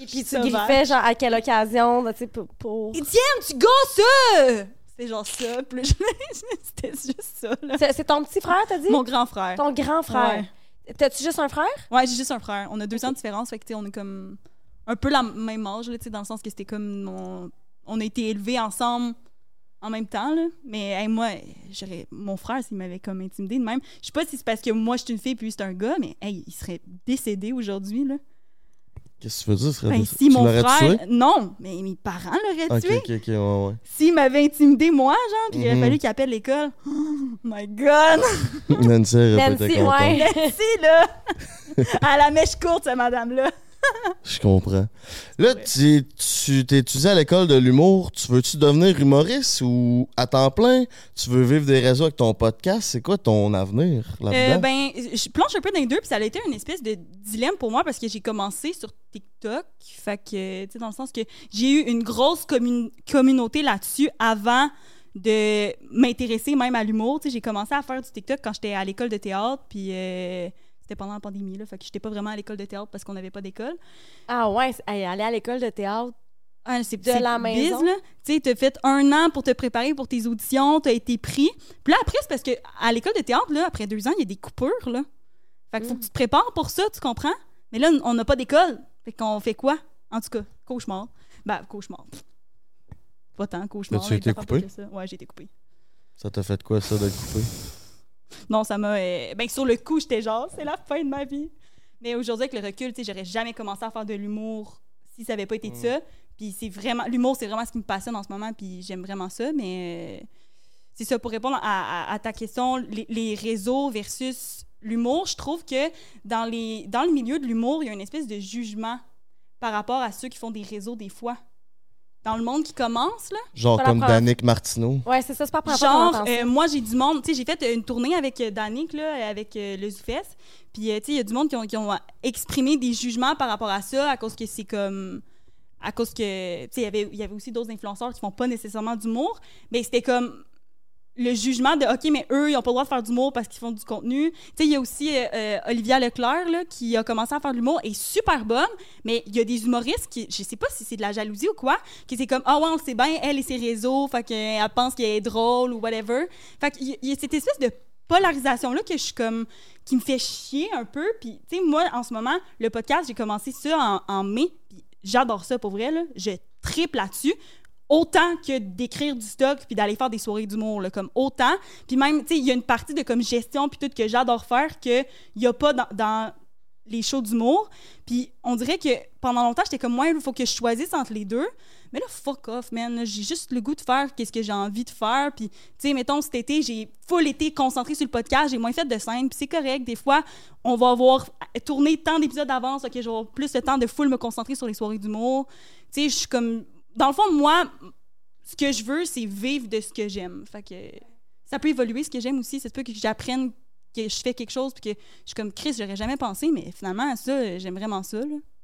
Et puis tu Sauvage. griffais, genre, à quelle occasion, tu sais, pour... pour- Étienne, tu gosses ça! C'est genre ça, je- c'était juste ça, là. C'est c'est ton petit frère, t'as dit? Mon grand frère. Ton grand frère. T'as-tu juste un frère? Ouais, j'ai juste un frère. On a deux ans de différence, fait que, tu sais, on est comme un peu la même âge, là, tu sais, dans le sens que c'était comme mon... On a été élevés ensemble en même temps, là. Mais hey, moi, j'aurais... mon frère, s'il m'avait comme intimidé de même, je sais pas si c'est parce que moi, je suis une fille puis c'est un gars, mais hey, il serait décédé aujourd'hui, là. Qu'est-ce que tu veux dire? Ben, tu si mon frère... tué? Non, mais mes parents l'auraient tué. ok, ok, ouais, ouais. S'il m'avait intimidé, moi, genre, puis il aurait Mhm. fallu qu'il appelle l'école. Oh my God! Nancy aurait pas été Nancy, ouais. Merci, là! à la mèche courte, cette madame-là. Je comprends. Là, tu tu t'étudies à l'école de l'humour. Tu veux-tu devenir humoriste ou à temps plein? Tu veux vivre des réseaux avec ton podcast? C'est quoi ton avenir là-dedans? Euh, ben, je plonge un peu dans les deux, puis ça a été une espèce de dilemme pour moi parce que j'ai commencé sur TikTok. Fait que, tu sais, dans le sens que j'ai eu une grosse commun- communauté là-dessus avant de m'intéresser même à l'humour. Tu sais, j'ai commencé à faire du TikTok quand j'étais à l'école de théâtre, puis euh, c'était pendant la pandémie, là. Fait que j'étais pas vraiment à l'école de théâtre parce qu'on n'avait pas d'école. Ah ouais, hey, aller à l'école de théâtre. Ah, c'est De c'est la biz, maison? Tu sais, t'as fait un an pour te préparer pour tes auditions, t'as été pris. Puis là, après, c'est parce que à l'école de théâtre, là, après deux ans, il y a des coupures, là. Fait qu'il faut Mm. que tu te prépares pour ça, tu comprends? Mais là, on n'a pas d'école. Fait qu'on fait quoi? En tout cas, cauchemar. Ben, cauchemar. Pas tant, cauchemar. As-tu là, été coupé? Ouais, j'ai été coupé. Ça t'a fait quoi, ça, d'être coupé? Non, ça m'a. euh, Ben, sur le coup, j'étais genre, c'est la fin de ma vie. Mais aujourd'hui, avec le recul, tu sais, j'aurais jamais commencé à faire de l'humour si ça avait pas été de ça. Puis c'est vraiment. L'humour, c'est vraiment ce qui me passionne en ce moment, puis j'aime vraiment ça. Mais euh, c'est ça, pour répondre à, à- à ta question, les, les réseaux versus l'humour, je trouve que dans, les, dans le milieu de l'humour, il y a une espèce de jugement par rapport à ceux qui font des réseaux des fois. Dans le monde qui commence, là. Genre comme Danick Martineau. Ouais, c'est ça, c'est pas la fois Genre, euh, moi, j'ai du monde. Tu sais, j'ai fait une tournée avec euh, Danick, là, avec euh, le Zoufès. Puis, euh, tu sais, il y a du monde qui ont, qui ont exprimé des jugements par rapport à ça, à cause que c'est comme. À cause que. Tu sais, il y avait- il y avait aussi d'autres influenceurs qui font pas nécessairement d'humour. Mais c'était comme. Le jugement de OK, mais eux, ils ont pas le droit de faire d'humour parce qu'ils font du contenu. Tu sais, il y a aussi euh, euh, Olivia Leclerc, là, qui a commencé à faire de l'humour, est super bonne, mais il y a des humoristes qui, je sais pas si c'est de la jalousie ou quoi, qui c'est comme, ah ouais, on le sait bien, elle et ses réseaux, fait qu'elle pense qu'elle est drôle ou whatever. Fait qu'il y a- cette espèce de polarisation-là que je suis comme, qui me fait chier un peu. Puis, tu sais, moi, en ce moment, le podcast, j'ai commencé ça en, en mai, j'adore ça pour vrai, là. Je triple là-dessus. Autant que d'écrire du stock puis d'aller faire des soirées d'humour, là, comme autant. Puis même, tu sais, il y a une partie de comme gestion puis tout que j'adore faire que il y a pas dans, les shows d'humour. Puis on dirait que pendant longtemps, j'étais comme, moi, il faut que je choisisse entre les deux. Mais là, fuck off, man. J'ai juste le goût de faire qu'est-ce que j'ai envie de faire. Puis, tu sais, mettons, cet été, j'ai full été concentrée sur le podcast. J'ai moins fait de scène. Puis c'est correct. Des fois, on va avoir tourné tant d'épisodes d'avance. OK, avoir plus le temps de full me concentrer sur les soirées d'humour. Tu sais, je suis comme... Dans le fond, moi, ce que je veux, c'est vivre de ce que j'aime. Fait que ça peut évoluer, ce que j'aime aussi. C'est pas que j'apprenne que je fais quelque chose puis que je suis comme Chris, j'aurais jamais pensé, mais finalement, ça, j'aime vraiment ça.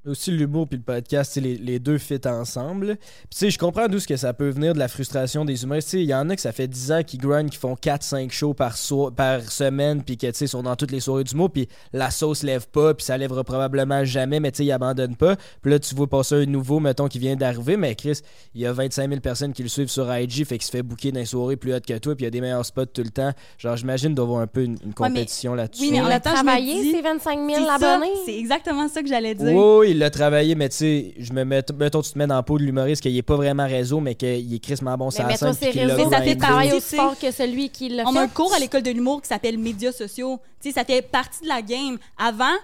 Aussi l'humour puis le podcast, les, les deux fit ensemble. Puis tu sais, je comprends d'où ce que ça peut venir de la frustration des humoristes. Tu sais, Il y en a que ça fait 10 ans qui grindent, qui font 4-5 shows par, so- par semaine, puis que tu sais, sont dans toutes les soirées d'humour, puis la sauce lève pas, puis ça lèvera probablement jamais, mais tu sais, ils abandonnent pas. Puis là, tu vois passer un nouveau, mettons, qui vient d'arriver, mais Chris, il y a 25 000 personnes qui le suivent sur IG, fait qu'il se fait booker dans les soirées plus hautes que toi, puis il y a des meilleurs spots tout le temps. Genre, j'imagine d'avoir un peu une, compétition là-dessus. oui, mais Il a travaillé ses 25 000 C'est ça, abonnés. C'est exactement ça que j'allais dire. Oui, il l'a travaillé, mais tu sais, je me mets, mettons, tu te mets dans la peau de l'humoriste qu'il est pas vraiment réseau, mais qu'il est crissement bon sur Mais la scène. réseaux, ça fait tu sais. fort que celui qui l'a On fait. a un cours à l'école de l'humour qui s'appelle médias sociaux. Tu sais, ça fait partie de la game. Avant,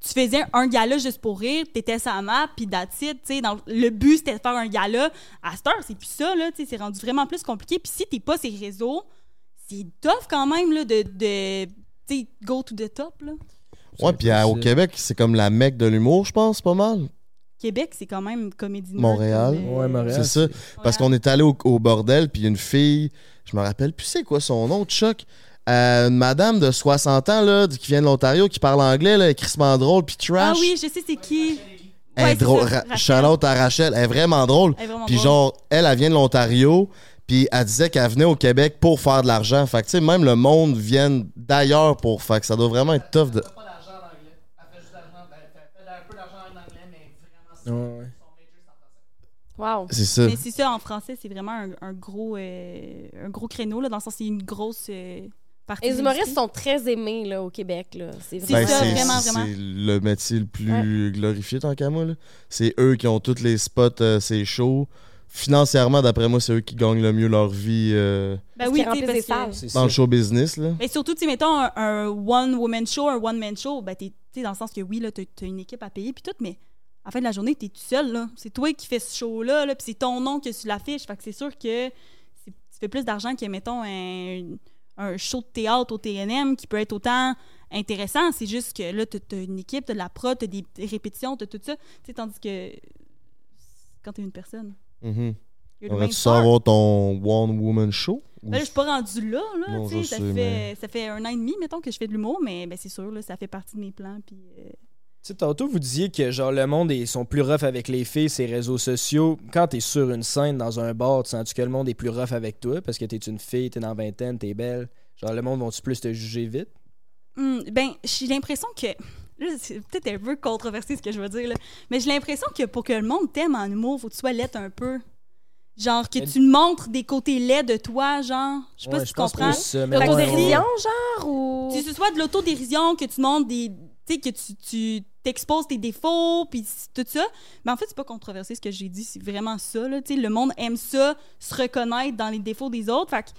tu faisais un gala juste pour rire, t'étais sa map, puis that's it, tu sais. dans- Le but, c'était de faire un gala. À cette heure, c'est plus ça, là, tu sais, c'est rendu vraiment plus compliqué. Puis si t'es pas ces réseaux, c'est tough quand même, là, de, de tu sais, go to the top, là. Ouais, puis à- au Québec, c'est comme la mecque de l'humour, je pense, pas mal. Québec, c'est quand même comédie Montréal. comme, euh, Ouais, Montréal. C'est ça. Parce qu'on est allé au, au bordel, puis une fille, je me rappelle plus c'est quoi son nom, de choc. Euh, une madame de 60 ans, là, qui vient de l'Ontario, qui parle anglais, là, crissement drôle, puis Ah trash. oui, je sais c'est qui. Elle est Ouais, drôle. Shout-out à Rachel. Elle est vraiment drôle. Puis genre, elle, elle vient de l'Ontario. Puis elle disait qu'elle venait au Québec pour faire de l'argent. Fait que tu sais, même le monde vient d'ailleurs pour. Fait que ça doit vraiment être tough de. pas d'argent en anglais. Elle fait juste d'argent. Elle fait, fait un peu d'argent en anglais, mais vraiment, Ouais, ouais. son major, c'est en français. Wow. C'est ça. Mais c'est ça, en français, c'est vraiment un, un gros, euh, un gros créneau, là, dans le sens c'est une grosse euh, partie. Les humoristes sont très aimés là, au Québec. Là. C'est C'est Ben, vraiment... ça, vraiment, vraiment. C'est le métier le plus glorifié tant qu'à moi. là. C'est eux qui ont tous les spots, euh, c'est chaud. Financièrement, d'après moi, c'est eux qui gagnent le mieux leur vie euh, Ben oui, parce que-. C'est dans le show business. Là. Mais surtout, tu mettons un, un one-woman show, un one-man show, ben, t'es, dans le sens que oui, là, t'as, t'as une équipe à payer, puis tout, mais à la fin de la journée, t'es tout seul, là. C'est toi qui fais ce show-là, là, puis c'est ton nom que tu l'affiches. Fait que c'est sûr que tu fais plus d'argent que, mettons, un, un show de théâtre au TNM qui peut être autant intéressant. C'est juste que là, t'as, une équipe, t'as de la prod, t'as des répétitions, t'as tout ça. Tandis que quand t'es une personne, On main va-tu star. savoir ton One Woman Show? Ben là, je suis pas rendue là, là Non, ça, sais, fait, mais- ça fait un an et demi, mettons, que je fais de l'humour, mais ben, c'est sûr, là, ça fait partie de mes plans. Puis, euh, sais, tantôt, vous disiez que genre le monde ils sont plus rough avec les filles, ces réseaux sociaux. Quand t'es sur une scène dans un bar, tu sens-tu que le monde est plus rough avec toi? Parce que t'es une fille, t'es dans la vingtaine, t'es belle? Genre le monde vont-tu plus te juger vite? hum, ben, j'ai l'impression que. Là, c'est peut-être un peu controversé ce que je veux dire, là, mais j'ai l'impression que pour que le monde t'aime en humour, faut que tu sois laide un peu. Genre, que Mais- tu montres des côtés laids de toi, genre. Je sais pas Ouais, si tu pense comprends. L'autodérision, ouais, genre, ou... Que ce soit de l'autodérision, que tu montres des. Tu sais, que tu, tu t'exposes tes défauts, puis tout ça. Mais en fait, c'est pas controversé ce que j'ai dit, c'est vraiment ça. Là, le monde aime ça, se reconnaître dans les défauts des autres. Fait que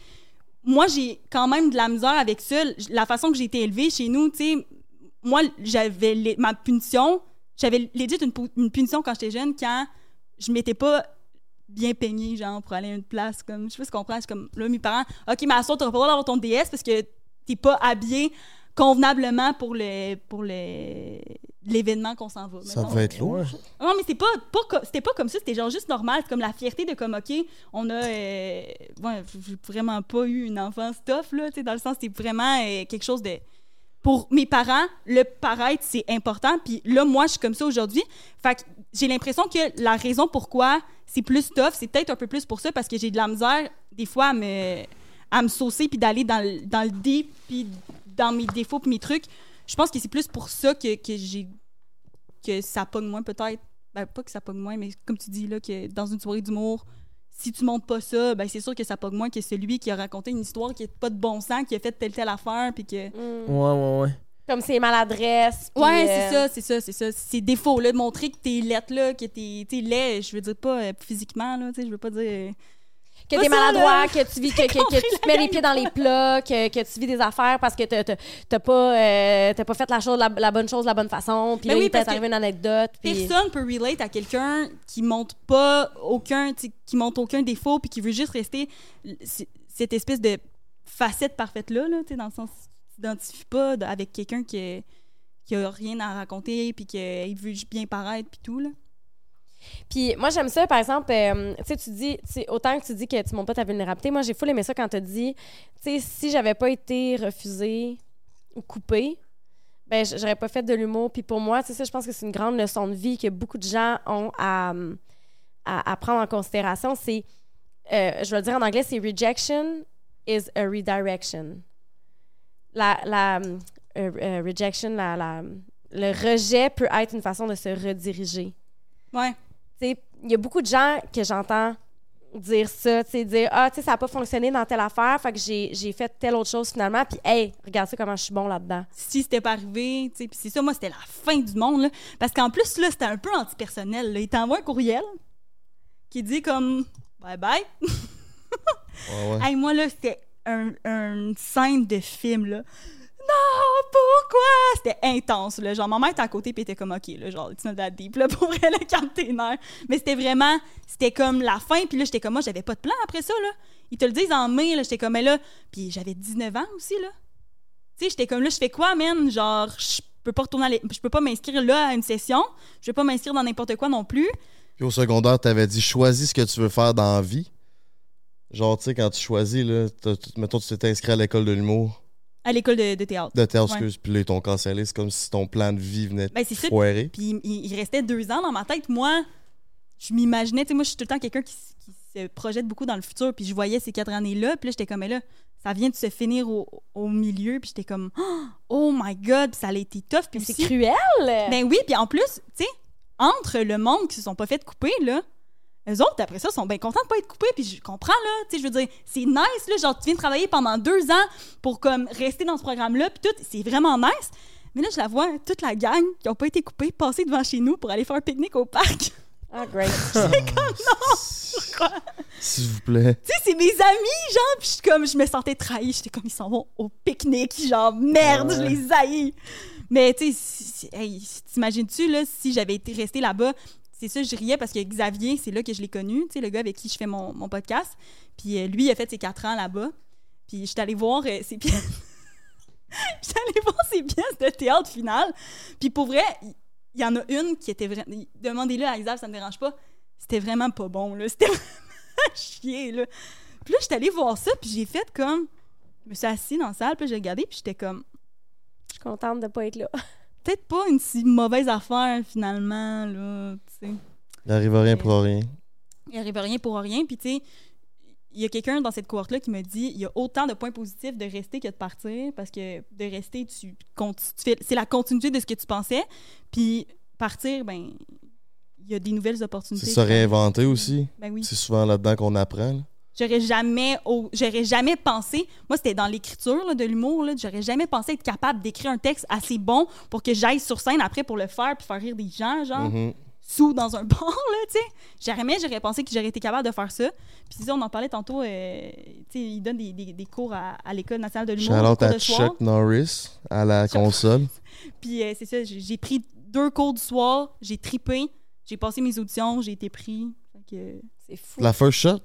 moi, j'ai quand même de la misère avec ça. La façon que j'ai été élevée chez nous, moi, j'avais ma punition. J'avais legit une, une punition quand j'étais jeune, quand je m'étais pas bien peignée, genre, pour aller à une place. Comme, je sais pas si tu comprends. C'est comme, là, mes parents, OK, à soir, t'auras pas le droit d'avoir ton DS parce que t'es pas habillé convenablement pour le pour le l'événement qu'on s'en va. Ça devait être lourd. Ouais. Non, mais c'est pas, pas c'était pas comme ça, c'était genre juste normal. C'est comme la fierté de comme, OK, on a. euh, ouais, j'ai vraiment pas eu une enfance tough, là, tu sais, dans le sens, c'est vraiment euh, quelque chose de. Pour mes parents, le paraître, c'est important. Puis là, moi, je suis comme ça aujourd'hui. Fait que j'ai l'impression que la raison pourquoi c'est plus tough, c'est peut-être un peu plus pour ça, parce que j'ai de la misère, des fois, à me, à me saucer, puis d'aller dans, le- dans le deep, puis dans mes défauts, puis mes trucs. Je pense que c'est plus pour ça que, que j'ai que ça pogne moins peut-être. Ben, pas que ça pogne moins, mais comme tu dis, là, que dans une soirée d'humour, si tu montes pas ça, ben c'est sûr que ça pogne moins que celui qui a raconté une histoire qui est pas de bon sens, qui a fait telle telle affaire, puis que... Mm. Ouais, ouais, ouais. Comme ses maladresses. Ouais, euh, c'est ça, c'est ça, c'est ça. Ces défauts-là, de montrer que t'es lettre, là, que t'es t'es laid, je veux dire pas euh, physiquement, là, tu sais, je veux pas dire... Que t'es maladroit, que tu vis, que, que, tu te mets les pieds dans les plats, que, que tu vis des affaires parce que t'as- pas, euh, pas fait la, chose, la, la bonne chose de la bonne façon. Puis Ben là, oui, il t'est arrivé une anecdote. Puis... Personne peut relate à quelqu'un qui montre pas aucun, qui montre aucun défaut puis qui veut juste rester cette espèce de facette parfaite là, là dans le sens tu t'identifies pas avec quelqu'un qui qui a rien à raconter puis qu'il veut juste bien paraître puis tout là. Puis moi, j'aime ça, par exemple, euh, tu sais, tu dis, autant que tu dis que tu montres pas ta vulnérabilité, moi, j'ai full aimé ça quand tu dit, tu sais, si j'avais pas été refusée ou coupée, ben, j'aurais pas fait de l'humour. Puis pour moi, sais, ça, je pense que c'est une grande leçon de vie que beaucoup de gens ont à, prendre en considération. C'est, euh, je vais le dire en anglais, c'est rejection is a redirection. La, euh, rejection, le rejet peut être une façon de se rediriger. Ouais. Tu sais, il y a beaucoup de gens que j'entends dire ça, tu sais, dire Ah, tu sais, ça n'a pas fonctionné dans telle affaire, fait que j'ai j'ai fait telle autre chose finalement, puis hey, regarde ça comment je suis bon là-dedans. Si c'était pas arrivé, tu sais, puis c'est ça moi c'était la fin du monde là parce qu'en plus là, c'était un peu antipersonnel là. il t'envoie un courriel qui dit comme bye bye Ouais, ouais. Hey, moi, là, c'était un, une scène de film, là. Non, pourquoi? C'était intense, là. Genre, ma mère était à côté, puis était comme, OK, là, genre, it's not that deep, pour elle, le calme tes. Mais c'était vraiment, c'était comme la fin, puis là, j'étais comme, moi, j'avais pas de plan après ça, là. Ils te le disent en mai, là, j'étais comme, mais là, puis j'avais 19 ans aussi, là. Tu sais, j'étais comme, là, je fais quoi, man? Genre, je peux pas retourner je peux pas m'inscrire là à une session, je peux pas m'inscrire dans n'importe quoi non plus. Puis au secondaire, t'avais dit choisis ce que tu veux faire dans la vie. Genre, tu sais, quand tu choisis, là, mettons, tu t'es inscrit à l'école de l'humour. À l'école de, de théâtre. De théâtre, excuse. Puis là, ils t'ont cancellé. C'est comme si ton plan de vie venait de Ben, c'est ça. foirer. Puis il, il restait deux ans dans ma tête. Moi, je m'imaginais, tu sais, moi, je suis tout le temps quelqu'un qui, s- qui se projette beaucoup dans le futur. Puis je voyais ces quatre années-là. Puis là, j'étais comme, mais là, ça vient de se finir au, au milieu. Puis j'étais comme, oh my God, puis ça a été tough. Puis C'est cruel. Ben oui, puis en plus, tu sais, entre le monde qui se sont pas fait couper, là, eux autres, après ça, sont bien contents de pas être coupés, puis je comprends, là, tu sais, je veux dire, c'est nice, là, genre, tu viens de travailler pendant deux ans pour, comme, rester dans ce programme-là, puis tout, c'est vraiment nice. Mais là, je la vois, toute la gang qui ont pas été coupés, passer devant chez nous pour aller faire un pique-nique au parc. Ah, great. S'il vous plaît. Tu sais, c'est mes amis, genre, puis je suis comme, je me sentais trahie. J'étais comme, ils s'en vont au pique-nique, genre, merde, je les haïs. Mais tu sais, hey, t'imagines-tu, là, si j'avais été restée là-bas, c'est ça, je riais parce que Xavier, c'est là que je l'ai connu, tu sais, le gars avec qui je fais mon, mon podcast. Puis euh, lui, il a fait ses quatre ans là-bas. Puis j'étais allée voir euh, ses pièces. j'étais allée voir ses pièces de théâtre finale. Puis pour vrai, il y, en a une qui était vraiment. Demandez-le à Xavier, ça me dérange pas. C'était vraiment pas bon, là. C'était vraiment chier, là. Puis là, j'étais allée voir ça, puis j'ai fait comme. Je me suis assise dans la salle, puis j'ai regardé, puis j'étais comme. Je suis contente de pas être là. Peut-être pas une si mauvaise affaire, finalement, là. Tu sais. Il arrive rien pour rien. Il arrive rien pour rien, puis tu sais. Il y a quelqu'un dans cette cohorte-là qui me dit il y a autant de points positifs de rester que de partir, parce que de rester, tu, c'est la continuité de ce que tu pensais, puis partir, ben. Il y a des nouvelles opportunités. C'est se réinventer aussi. Ben oui. C'est souvent là-dedans qu'on apprend. là. J'aurais jamais, au- j'aurais jamais pensé. Moi, c'était dans l'écriture de l'humour. J'aurais jamais pensé être capable d'écrire un texte assez bon pour que j'aille sur scène après pour le faire puis faire rire des gens, genre Mhm. sous dans un bar, là, tu sais. Jamais j'aurais pensé que j'aurais été capable de faire ça. Puis ça, on en parlait tantôt. euh, tu sais, il donne des, des- des cours à, à l'école nationale de l'humour, cours à. Chuck Norris à la Chuck- console. Puis euh, c'est ça, j'ai j'ai pris deux cours du soir, j'ai tripé, j'ai passé mes auditions, j'ai été pris. Fait que, C'est fou. La first shot,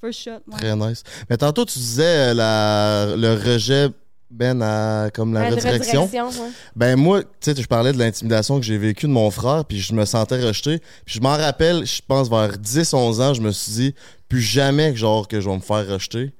first shot. ouais. très nice. Mais tantôt, tu disais euh, la, le rejet, Ben, à comme la une redirection. redirection, ouais. Ben moi, tu sais, je parlais de l'intimidation que j'ai vécue de mon frère, puis je me sentais rejeté. Puis je m'en rappelle, je pense vers 10-11 ans, je me suis dit, plus jamais que genre que je vais me faire rejeter.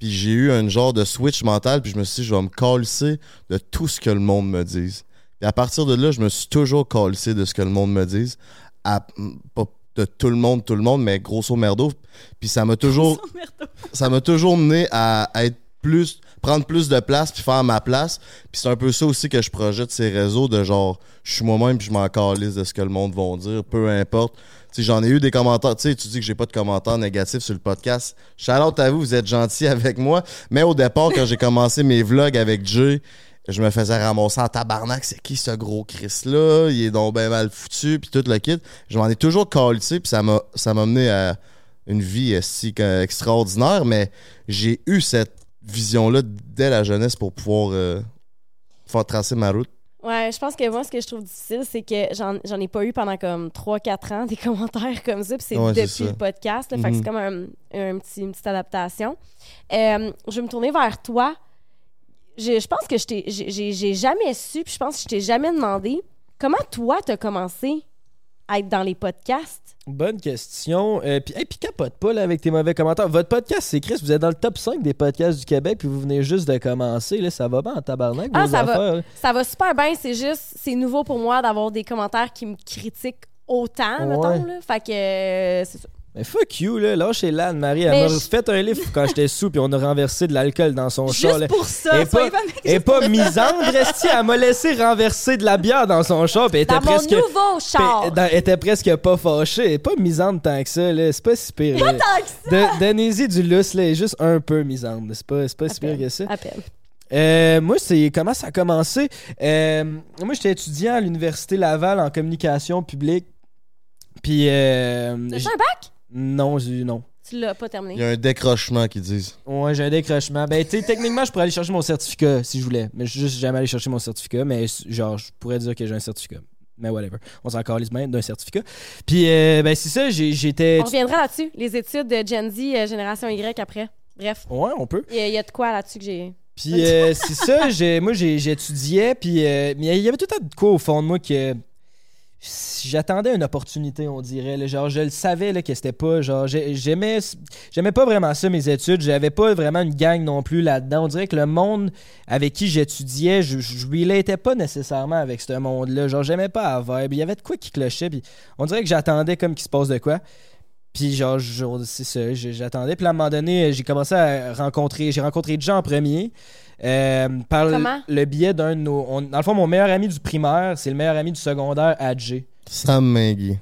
Puis j'ai eu un genre de switch mental, puis je me suis dit, je vais me calisser de tout ce que le monde me dise. Puis à partir de là, je me suis toujours calissé de ce que le monde me dise. À- pas de tout le monde, tout le monde, mais grosso merdo. Puis ça m'a toujours ça m'a toujours mené à, à être plus prendre plus de place puis faire ma place. Puis c'est un peu ça aussi que je projette ces réseaux de genre je suis moi-même puis je m'en calisse de ce que le monde va dire peu importe. Tu j'en ai eu des commentaires tu sais tu dis que j'ai pas de commentaires négatifs sur le podcast. Shout out à vous vous êtes gentils avec moi. Mais au départ quand j'ai commencé mes vlogs avec Jay je me faisais ramasser en tabarnak c'est qui ce gros Chris là il est donc bien mal foutu puis tout le kit je m'en ai toujours calissé puis ça m'a ça m'a mené à une vie euh, si extraordinaire, mais j'ai eu cette vision-là dès la jeunesse pour pouvoir euh, faire tracer ma route. Ouais, je pense que moi, ce que je trouve difficile, c'est que j'en ai pas eu pendant comme 3-4 ans des commentaires comme ça, puis c'est Ouais, depuis le podcast. là, Fait que Mhm. c'est comme un, un petit, une petite adaptation. Euh, je vais me tourner vers toi. Je, je pense que j'ai jamais su, puis je pense que je t'ai jamais demandé comment toi, t'as commencé à être dans les podcasts? Bonne question. Euh, puis, hey, puis capote pas là, avec tes mauvais commentaires. Votre podcast, c'est Chris. Vous êtes dans le top 5 des podcasts du Québec, puis vous venez juste de commencer. Là, ça va bien en tabarnak, Ah, vos ça va. là. Ça va super bien, c'est juste, c'est nouveau pour moi d'avoir des commentaires qui me critiquent autant, Ouais. mettons. Là. Fait que euh, c'est ça. Mais fuck you, là. Lâchez l'âne, Marie. Elle m'a fait un livre quand j'étais sous, puis on a renversé de l'alcool dans son char. là. Juste pour ça. Et pas- pas est pas misandre, Resti. Elle m'a laissé renverser de la bière dans son char, puis elle était presque. mon nouveau char. Puis, dans- elle était presque pas fâchée. Elle est pas misante tant que ça, là. C'est pas si pire. là. Tant que ça. De- Donnez-y du lousse, là. Elle est juste un peu misante. C'est pas, c'est pas si pire que ça. À peine. Euh, moi, c'est comment ça a commencé? Euh, moi, j'étais étudiant à l'Université Laval en communication publique. Puis. Euh, T'as un bac? Non, j'ai non. Tu l'as pas Il y terminé. a un décrochement qui disent. Ouais, j'ai un décrochement. Ben, tu sais, techniquement, je pourrais aller chercher mon certificat si je voulais. Mais je suis juste jamais allé chercher mon certificat. Mais genre, je pourrais dire que j'ai un certificat. Mais whatever. On s'en calisse même d'un certificat. Puis, euh, ben, c'est ça, j'ai- j'étais. On reviendra là-dessus. Les études de Gen Z, euh, Génération Y après. Bref. Ouais, on peut. Il y, a- il y a de quoi là-dessus que j'ai. Puis euh, c'est ça, j'ai- moi j'étudiais, puis euh, mais il y avait tout un de quoi au fond de moi que j'attendais une opportunité, on dirait. Genre, je le savais là, que c'était pas. Genre, j'ai- j'aimais, j'aimais pas vraiment ça, mes études. J'avais pas vraiment une gang non plus là-dedans. On dirait que le monde avec qui j'étudiais, je, je relatais pas nécessairement avec ce monde-là. Genre, j'aimais pas vibe. Il y avait de quoi qui clochait. Puis on dirait que j'attendais comme qu'il se passe de quoi. Puis genre, c'est ça, j'attendais. Puis à un moment donné, j'ai commencé à rencontrer, j'ai rencontré Jean en premier. Euh, par le- Comment? le biais d'un de nos. on- dans le fond, mon meilleur ami du primaire, c'est le meilleur ami du secondaire, Adjé. Sam Maggie.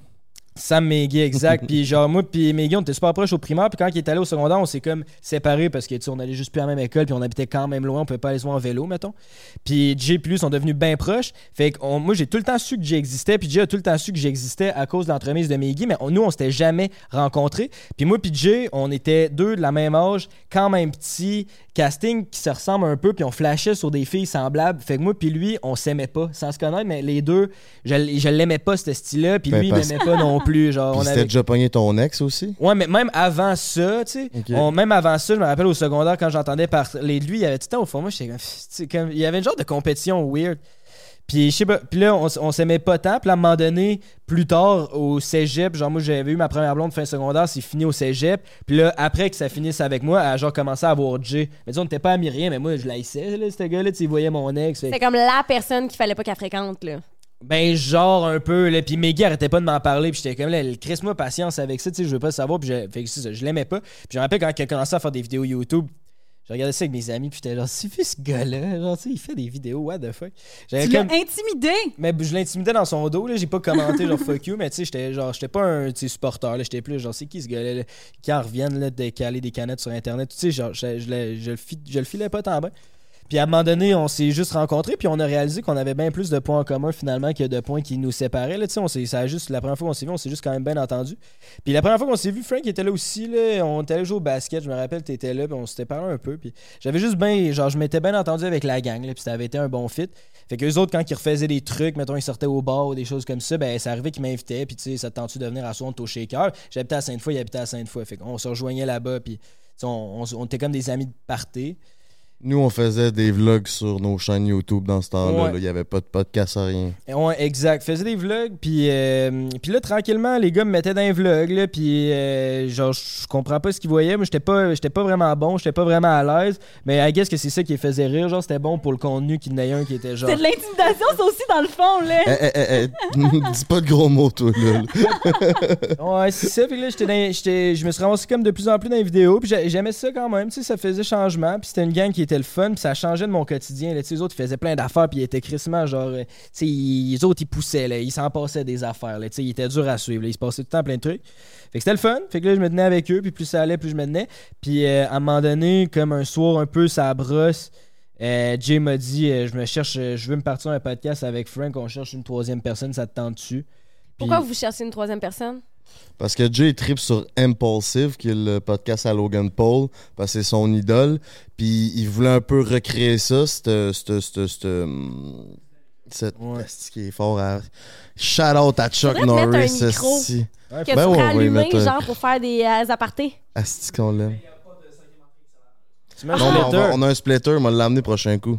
Sam Megui, exact. puis genre, moi, puis Megui, on était super proches au primaire. Puis quand il est allé au secondaire, on s'est comme séparés parce que, tu sais, on allait juste plus à la même école. Puis on habitait quand même loin. On pouvait pas aller se voir en vélo, mettons. Puis Jay et lui sont devenus bien proches. Fait que on- moi, j'ai tout le temps su que Jay existait. Puis Jay a tout le temps su que j'existais à cause de l'entremise de Megui. Mais on- nous, on s'était jamais rencontrés. Puis moi, puis Jay, on était deux de la même âge, quand même petits. Casting qui se ressemble un peu. Puis on flashait sur des filles semblables. Fait que moi, puis lui, on s'aimait pas sans se connaître. Mais les deux, je, je l'aimais pas, ce style-là. Puis Ben, lui, il m'aimait pas non plus. Genre, Puis on c'était avait déjà pogné ton ex aussi? Ouais, mais même avant ça, tu sais, on- même avant ça, je me rappelle au secondaire quand j'entendais parler de lui, il y avait tout le temps au fond, moi, j'étais comme, il y avait une genre de compétition weird. Puis, je sais pas, puis là, on, s'aimait pas tant. Puis là, à un moment donné, plus tard, au cégep, genre, moi, j'avais eu ma première blonde fin secondaire, c'est fini au cégep. Puis là, après que ça finisse avec moi, elle a genre commencé à avoir J. Mais tu sais, on n'était pas amis rien, mais moi, je l'haïssais, là, ce gars-là, tu voyait mon ex. fait C'est comme la personne qu'il fallait pas qu'elle fréquente, là. Ben, genre un peu, là. Puis Meggy arrêtait pas de m'en parler. Puis j'étais comme, là, crisse-moi patience avec ça, tu sais, je veux pas le savoir. Puis je, fait que c'est ça, je l'aimais pas. Puis je me rappelle quand il a commencé à faire des vidéos YouTube, je regardais ça avec mes amis. Puis j'étais genre, c'est vu ce gars-là, genre, tu sais, il fait des vidéos, what the fuck? J'avais Tu l'as comme. intimidé? Mais je l'intimidais dans son dos, là. J'ai pas commenté, genre, fuck you. Mais tu sais, j'étais genre, j'étais pas un supporter, là. J'étais plus, genre, c'est qui ce gars-là, là, qui en reviennent, là, de caler des canettes sur Internet. Tu sais, genre, je, je le filais pas tant bien. Puis à un moment donné, on s'est juste rencontrés, puis on a réalisé qu'on avait bien plus de points en commun finalement que de points qui nous séparaient. Là, on ça a juste, la première fois qu'on s'est vu, on s'est juste quand même bien entendu. Puis la première fois qu'on s'est vu, Frank était là aussi. On était allé jouer au basket, je me rappelle, tu étais là, puis on s'était parlé un peu. J'avais juste bien, genre, je m'étais bien entendu avec la gang, là, puis ça avait été un bon fit. Fait que les autres, quand ils refaisaient des trucs, mettons, ils sortaient au bar ou des choses comme ça, ben ça arrivait qu'ils m'invitaient, puis tu sais, ça te tente de venir à soir, on était au shaker? J'habitais à Sainte-Foy, il habitait à Sainte-Foy. Fait qu'on se rejoignait là-bas, puis on était comme des amis de party. Nous, on faisait des vlogs sur nos chaînes YouTube dans ce temps-là. Ouais. Il y avait pas de podcast, rien. Ouais, exact. Faisais des vlogs, puis euh, puis là, tranquillement, les gars me mettaient dans les vlogs, là, puis euh, genre, je comprends pas ce qu'ils voyaient. Moi, j'étais pas, j'étais pas vraiment bon, j'étais pas vraiment à l'aise, mais I guess que c'est ça qui les faisait rire. Genre, c'était bon pour le contenu qu'il y en ait un qui était genre. C'est de l'intimidation, ça aussi, dans le fond, là. Eh, eh, eh, dis pas de gros mots, toi, là. Ouais, c'est ça. Puis là, j'étais dans- j'étais- je me suis ramassé comme de plus en plus dans les vidéos. Puis j'a- j'aimais ça quand même. Tu sais, ça faisait changement. Puis c'était une gang qui était le fun. Puis ça changeait de mon quotidien. Là. Les autres, ils faisaient plein d'affaires. Puis ils étaient crissement genre. euh, ils- les autres, ils poussaient. Là. Ils s'en passaient des affaires. Là. Ils étaient durs à suivre. là. Il se passait tout le temps plein de trucs. Fait que c'était le fun. Fait que là, je me tenais avec eux. Puis plus ça allait, plus je me tenais. Puis euh, à un moment donné, comme un soir, un peu, ça brosse. Euh, Jay m'a dit Je me cherche, je veux me partir un podcast avec Frank. On cherche une troisième personne. Ça te tente dessus. Pourquoi vous cherchez une troisième personne? Parce que Jay tripe sur Impulsive, qui est le podcast à Logan Paul, parce que c'est son idole. Puis il voulait un peu recréer ça, cette. cette, cette, cette, cette- Ouais. esti qui est fort à. Shout out à Chuck Norris, un micro. Ouais, Que Ben tu ouais, un- genre, pour faire des euh, apartés? Asti qu'on l'aime. Non, on, va- on a un splitter, on va l'amener prochain coup.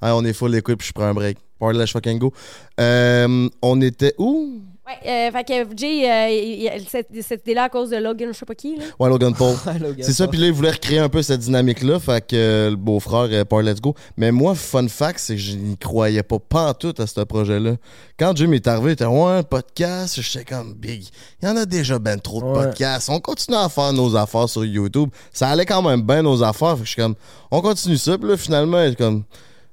On est full équipe, puis je prends un break. Parlage fucking go. Euh, on était où? Ouais, euh, fait que Jay, euh, il- il- cette, cette idée-là à cause de Logan, je sais pas qui, là. Ouais, Logan Paul. C'est ça, puis là, il voulait recréer un peu cette dynamique-là, fait que euh, le beau-frère euh, part Let's Go. Mais moi, fun fact, c'est que je n'y croyais pas pantoute à ce projet-là. Quand Jim est arrivé, il était ouais, un podcast, j'étais comme big. Il y en a déjà ben trop de Ouais. podcasts. On continue à faire nos affaires sur YouTube. Ça allait quand même bien nos affaires, fait que je suis comme, on continue ça, puis là, finalement, il est comme.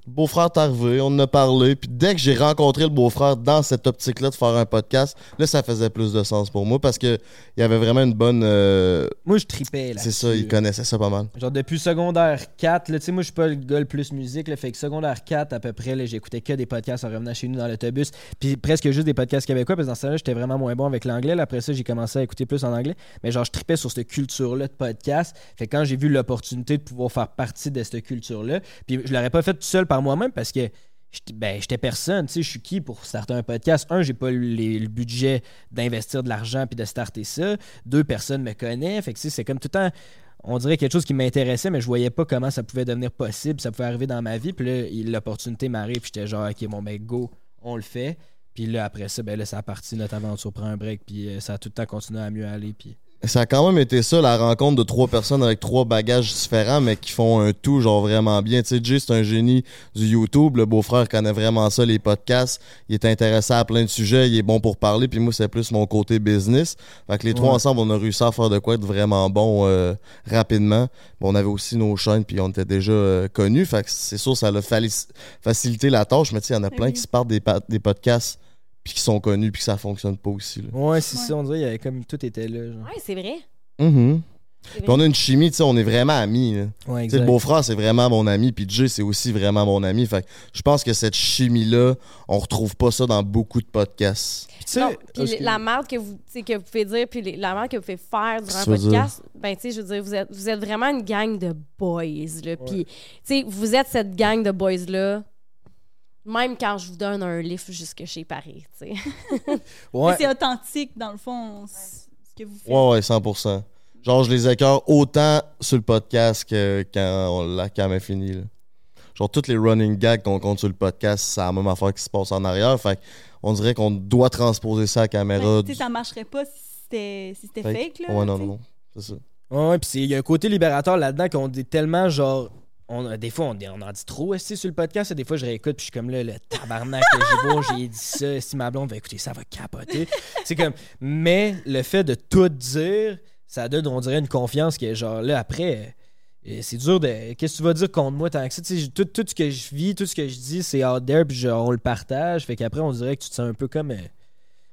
Beau-frère est arrivé, on en a parlé, puis dès que j'ai rencontré le beau-frère dans cette optique-là de faire un podcast, là, ça faisait plus de sens pour moi parce que il y avait vraiment une bonne. euh, Moi, je tripais là. c'est ça, il connaissait ça pas mal. Genre depuis secondaire 4, là, tu sais, moi je suis pas le gars le plus musique, là, fait que secondaire 4 à peu près, là, j'écoutais que des podcasts en revenant chez nous dans l'autobus, puis presque juste des podcasts québécois, parce que dans ce temps-là, j'étais vraiment moins bon avec l'anglais, là, après ça, j'ai commencé à écouter plus en anglais, mais genre je tripais sur cette culture-là de podcast, fait que quand j'ai vu l'opportunité de pouvoir faire partie de cette culture-là, puis je l'aurais pas fait tout seul par moi-même parce que ben, j'étais personne, tu sais, je suis qui pour starter un podcast? Un, j'ai pas le budget d'investir de l'argent puis de starter ça. Deux, personne me connaît, fait que c'est comme tout le temps on dirait quelque chose qui m'intéressait, mais je voyais pas comment ça pouvait devenir possible, ça pouvait arriver dans ma vie. Puis là, l'opportunité m'arrive, puis j'étais genre, ok, bon, ben, go, on le fait. Puis là, après ça, ben là, ça a parti, notre aventure prend un break, puis euh, ça a tout le temps continué à mieux aller. Puis... Ça a quand même été ça, la rencontre de trois personnes avec trois bagages différents, mais qui font un tout, genre vraiment bien. Tu sais, Jay, c'est un génie du YouTube. Le beau-frère connaît vraiment ça, les podcasts. Il est intéressé à plein de sujets. Il est bon pour parler. Puis moi, c'est plus mon côté business. Fait que les trois ensemble, on a réussi à faire de quoi être vraiment bon euh, rapidement. Bon, on avait aussi nos chaînes, puis on était déjà euh, connus. Fait que c'est sûr, ça a facilité la tâche. Mais tu sais, il y en a Ben plein qui se partent des, pa- des podcasts, puis qui sont connus, puis que ça fonctionne pas aussi. là. Ouais, c'est Ouais. ça, on dirait, il y avait comme tout était là. Genre. Ouais, c'est vrai. Mhm. C'est Puis on a une chimie, tu sais, on est vraiment amis. là. Ouais, le beau-frère, c'est vraiment mon ami, puis Jay, c'est aussi vraiment mon ami. Fait que je pense que cette chimie-là, on retrouve pas ça dans beaucoup de podcasts. Puis la merde que vous, que vous pouvez dire, puis la merde que vous pouvez faire durant un dire? podcast, ben, tu sais, je veux dire, vous êtes, vous êtes vraiment une gang de boys, là. Puis, tu sais, vous êtes cette gang de boys-là, même quand je vous donne un lift jusque chez Paris, tu sais. ouais. C'est authentique, dans le fond, ce que vous faites. Ouais, ouais, 100%. Genre, je les écœure autant sur le podcast que quand on, la cam est finie. là. Genre, toutes les running gags qu'on compte sur le podcast, c'est la même affaire qui se passe en arrière. Fait on dirait qu'on doit transposer ça à la caméra. Ouais, tu sais, ça marcherait pas si c'était si c'était fake, là. Ouais, non, non, non. C'est ça. Ouais, ouais, puis c'est- il y a un côté libérateur là-dedans qu'on dit tellement genre. Des fois, on, on en dit trop aussi sur le podcast. Des fois, je réécoute, puis je suis comme là, le tabarnak j'ai beau, j'ai dit ça. Si ma blonde va écouter ça, va capoter. c'est comme. Mais le fait de tout dire, ça donne, on dirait, une confiance qui est genre là, après. euh, c'est dur de. Qu'est-ce que tu vas dire contre moi tant que ça? Tout, ce que je vis, tout ce que je dis, c'est out there, puis genre, on le partage. Fait qu'après, on dirait que tu te sens un peu comme. euh,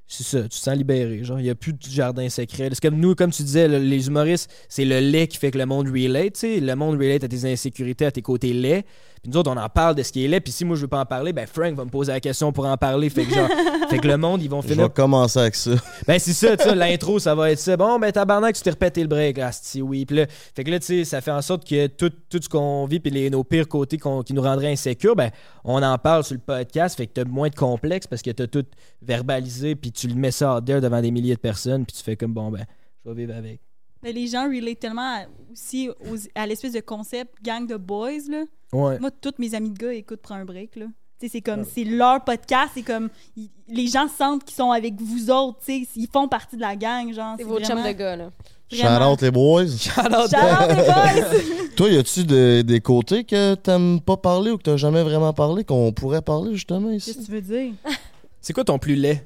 c'est ça, tu te sens libéré. Genre, il n'y a plus de jardin secret. C'est comme nous, comme tu disais, le- les humoristes, c'est le lait qui fait que le monde relate. tu sais. Le monde relate à tes insécurités, à tes côtés laids. Puis nous autres, on en parle de ce qui est laid. Puis si moi, je veux pas en parler, ben Frank va me poser la question pour en parler. Fait que, genre, fait que le monde, ils vont Je finir. vais commencer avec ça. Ben c'est ça, tu sais, l'intro, ça va être ça. Bon, ben tabarnak, tu t'es répété le break, asti, oui. Puis là, fait que là, tu sais, ça fait en sorte que tout, tout ce qu'on vit, puis les, nos pires côtés qui nous rendraient insécures, ben on en parle sur le podcast, fait que t'as moins de complexe parce que t'as tout verbalisé, puis tu le mets ça out there devant des milliers de personnes, puis tu fais comme, bon, ben, je vais vivre avec. Mais les gens relate tellement à- aussi aux- à l'espèce de concept gang de boys, là. Ouais. Moi, tous mes amis de gars écoutent Prends un break, là. Tu sais, c'est comme, c'est leur podcast, c'est comme, les gens sentent qu'ils sont avec vous autres, tu sais, ils font partie de la gang, genre. C'est vos chums vraiment- de gars, là. Shout out les boys. Shout-out les boys! Toi, y a-tu de- des côtés que t'aimes pas parler ou que t'as jamais vraiment parlé, qu'on pourrait parler justement Qu'est-ce ici? que tu veux dire? C'est quoi ton plus laid?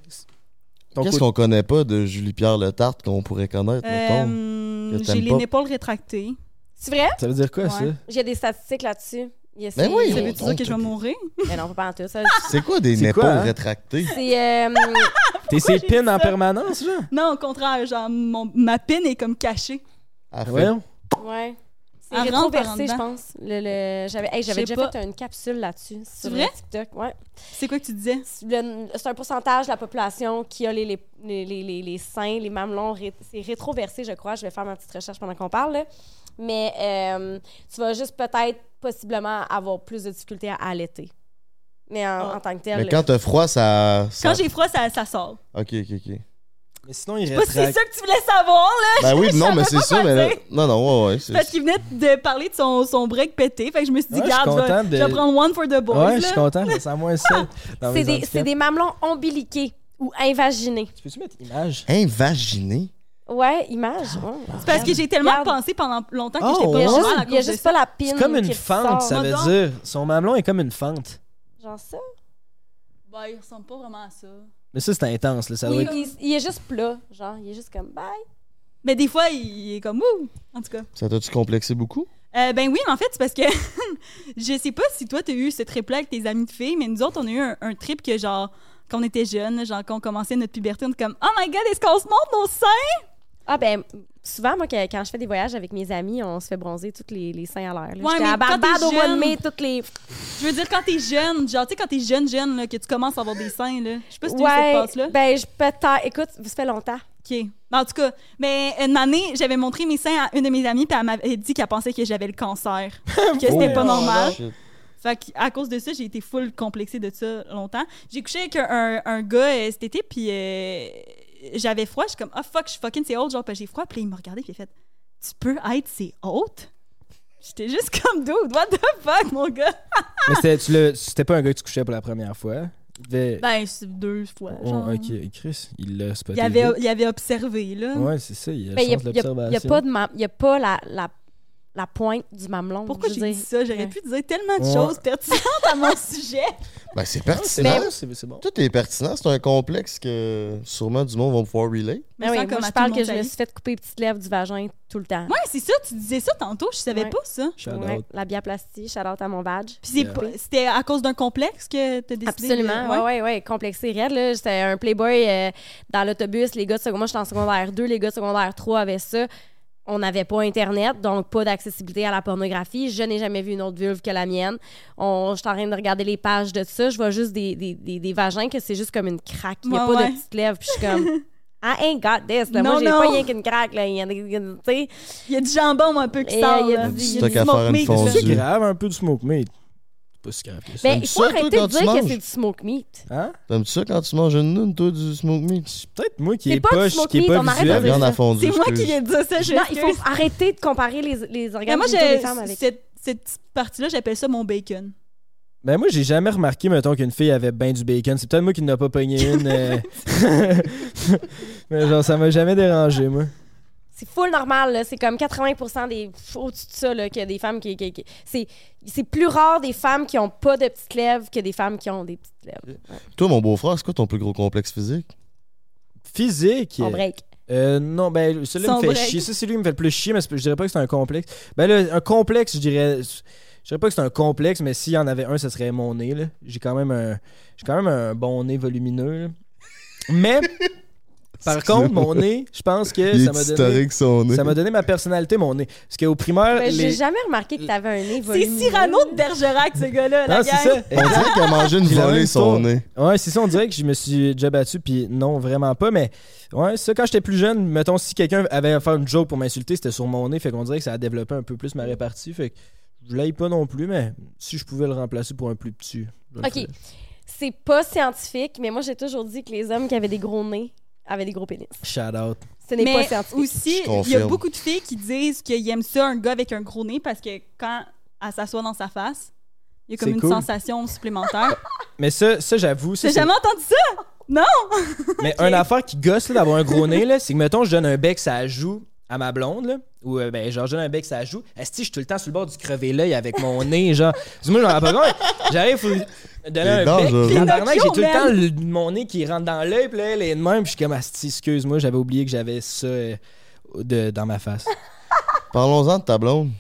Qu'est-ce qu'on connaît pas de Julie-Pierre Le Tarte qu'on pourrait connaître, mettons? Euh, J'ai les épaules rétractées. C'est vrai? Ça veut dire quoi, Ouais. ça? J'ai des statistiques là-dessus. Yes, Ben oui, Ça on dire que je vais mourir? Mais non, pas en tout. Ça, C'est quoi des épaules hein? rétractées? c'est. euh, T'es ses pins en permanence, genre? Non, au contraire, genre, mon- ma pine est comme cachée. À fait. Voyons. ouais. C'est rétroversé, je pense. Le, le- J'avais hey, j'avais déjà pas. fait une capsule là-dessus sur vrai? TikTok. Ouais. C'est quoi que tu disais? Le- C'est un pourcentage de la population qui a les, les, les, les, les- les seins, les mamelons. ré- C'est rétroversé, je crois. Je vais faire ma petite recherche pendant qu'on parle. là. Mais euh, tu vas juste peut-être, possiblement, avoir plus de difficultés à allaiter. Mais en, Ah. en tant que tel. Mais quand t'as froid, ça. ça- Quand j'ai froid, ça, ça sort. Ok, ok, ok. Mais sinon, il si c'est ça que tu voulais savoir, là! Ben oui, non, mais c'est ça, mais là. Non, non, ouais, ouais. c'est- Parce qu'il venait de parler de son, son break pété. Fait que je me suis dit, Ouais, garde, je, vais- de- je vais prendre one for the boys. Ouais, je suis content, je me sens moins seul. dans C'est des, handicaps. c'est des mamelons ombiliqués ou invaginés. Tu peux-tu mettre image? Invaginé? Ouais, image. ouais. C'est parce que j'ai tellement Regarde. pensé pendant longtemps que Oh, j'étais pas a ouais. il y a juste ça. pas la pine. C'est comme une fente, ça veut dire. Son mamelon est comme une fente. Genre ça? Bah, il ressemble pas vraiment à ça. Mais ça, c'est intense, là. Ça doit Oui, être- il, il est juste plat. Genre, il est juste comme bye. Mais des fois, il est comme ouh, en tout cas. Ça t'a-tu complexé beaucoup? Euh, ben oui, mais en fait, c'est parce que je sais pas si toi, t'as eu ce trip-là avec tes amis de filles, mais nous autres, on a eu un, un trip que, genre, quand on était jeunes, genre, quand on commençait notre puberté, on était comme Oh my god, est-ce qu'on se montre nos seins? Ah ben, souvent, moi, que- quand je fais des voyages avec mes amis, on se fait bronzer tous les, les seins à l'air. là. Ouais, J'étais mais à quand Barbade au mois de jeune- mai, toutes les... Je veux dire, quand t'es jeune, genre, tu sais, quand t'es jeune, jeune, là, que tu commences à avoir des seins, là. Je sais pas si t'as eu cette Ouais, passe-là. ben, je peut-être... Écoute, ça fait longtemps. OK. En tout cas, mais une année, j'avais montré mes seins à une de mes amies, puis elle m'avait dit qu'elle pensait que j'avais le cancer. que c'était pas Oh, normal. Shit. Fait que, à cause de ça, j'ai été full complexée de ça longtemps. J'ai couché avec un, un- un gars euh, cet été, puis euh, j'avais froid. Je suis comme, ah fuck, je suis fucking c'est haute, genre, j'ai froid. Puis là, il m'a regardé, puis il a fait, tu peux être c'est haute? J'étais juste comme, dude, what the fuck, mon gars? Mais c'était- tu l'as- c'était pas un gars que tu couchais pour la première fois? Devait. Ben, c'est deux fois. Oh, ok, Chris, il l'a spoté. Il avait, il avait observé, là. Ouais, c'est ça, il a Ben, sens de n'y a, pas de ma- y a pas la, la, la pointe du mamelon. Pourquoi je j'ai dit ça? J'aurais Ouais. pu dire tellement de Ouais. choses pertinentes à mon sujet. Ben, c'est pertinent. bon, c'est c'est bon. Tout est pertinent. C'est un complexe que sûrement du monde va pouvoir relay. Ben Me oui, moi, comme je parle le que je me suis fait couper les petites lèvres du vagin tout le temps. Ouais, c'est ça, tu disais ça tantôt, je savais Ouais. pas ça. Shout Ouais, out. la biaplastie, shout out à mon badge. Puis c'est Yeah. pas- c'était à cause d'un complexe que t'as décidé Absolument, de... ouais, ouais, ouais, complexé raide, là. J'étais un playboy euh, dans l'autobus, les gars de secondaire, moi j'étais en secondaire 2, les gars de secondaire 3 avaient ça. On n'avait pas Internet, donc pas d'accessibilité à la pornographie. Je n'ai jamais vu une autre vulve que la mienne. On, je suis en train de regarder les pages de ça. Je vois juste des, des, des, des vagins que c'est juste comme une craque. Il n'y a Ouais, pas ouais. de petites lèvres. Puis je suis comme, I ain't got this. Là. Non, moi, j'ai non. pas rien qu'une craque. Là. Il y a des- il y a- tu sais. Il y a du jambon un peu qui Et, sort, il y a là. du- smoke meat. C'est grave un peu du smoke meat. C'est pas si grave que ça. Ben, T'aimes il faut arrêter de dire que c'est du smoke meat. Hein? T'aimes-tu ça quand tu manges une noune, toi, du smoke meat? C'est peut-être moi qui est pas qui est pas visuel. C'est moi qui viens de dire ça, je Non, il faut arrêter de comparer les, les Mais organes moi, des femmes avec... cette, cette petite partie-là, j'appelle ça mon bacon. Ben moi, j'ai jamais remarqué, mettons, qu'une fille avait ben du bacon. C'est peut-être moi qui n'ai pas pogné une. euh. Mais genre, ça m'a jamais dérangé, moi. C'est full normal, là. C'est comme 80 des... Au-dessus de ça, là, qu'il y a des femmes qui... qui- qui- C'est... C'est plus rare des femmes qui ont pas de petites lèvres que des femmes qui ont des petites lèvres. Toi, mon beau-frère, c'est quoi ton plus gros complexe physique? Physique? On break. Euh, non, ben, celui-là me fait break. chier. Ça, c'est lui qui me fait le plus chier, mais je dirais pas que c'est un complexe. Ben là, un complexe, je dirais. Je dirais pas que c'est un complexe, mais s'il y en avait un, ce serait mon nez, là. J'ai quand même un. J'ai quand même un bon nez volumineux, là. Mais, par contre, mon nez, je pense que Il ça m'a donné. historique, son nez. Ça m'a donné ma personnalité, mon nez. Parce qu'au primaire. Ben, J'ai les... jamais remarqué que t'avais un nez C'est. Cyrano de Bergerac, ce gars-là, la Non, c'est ça. On dirait qu'il a mangé une J'ai volée, son nez. Ouais, c'est ça, on dirait que je me suis déjà battu, puis non, vraiment pas, mais ouais, ça, quand j'étais plus jeune, mettons, si quelqu'un avait à faire une joke pour m'insulter, c'était sur mon nez, fait qu'on dirait que ça a développé un peu plus ma répartie, fait que je l'aille pas non plus, mais si je pouvais le remplacer pour un plus petit. Ok. C'est pas scientifique, mais moi, j'ai toujours dit que les hommes qui avaient des gros nez avaient des gros pénis. Shout out. Ce n'est pas Mais scientifique. aussi, Je il y a confirme. beaucoup de filles qui disent qu'ils aiment ça, un gars avec un gros nez, parce que quand elle s'assoit dans sa face, il y a comme C'est une cool. sensation supplémentaire. Mais ça, ça j'avoue, ça, c'est- jamais entendu ça? Mais une affaire qui gosse là, d'avoir un gros nez, là, c'est que mettons, je donne un bec, ça joue à ma blonde, là, ou euh, ben, genre, je donne un bec, ça joue. Est-ce que je suis tout le temps sur le bord du crever l'œil avec mon nez, genre. Dis-moi, j'en ai pas compte. J'arrive, faut donner un bec. puis tabarnak, J'ai tout le temps le- mon nez qui rentre dans l'œil, puis là, elle est de même, puis je suis comme, Asti, excuse-moi, j'avais oublié que j'avais ça euh, de, dans ma face. Parlons-en de ta blonde.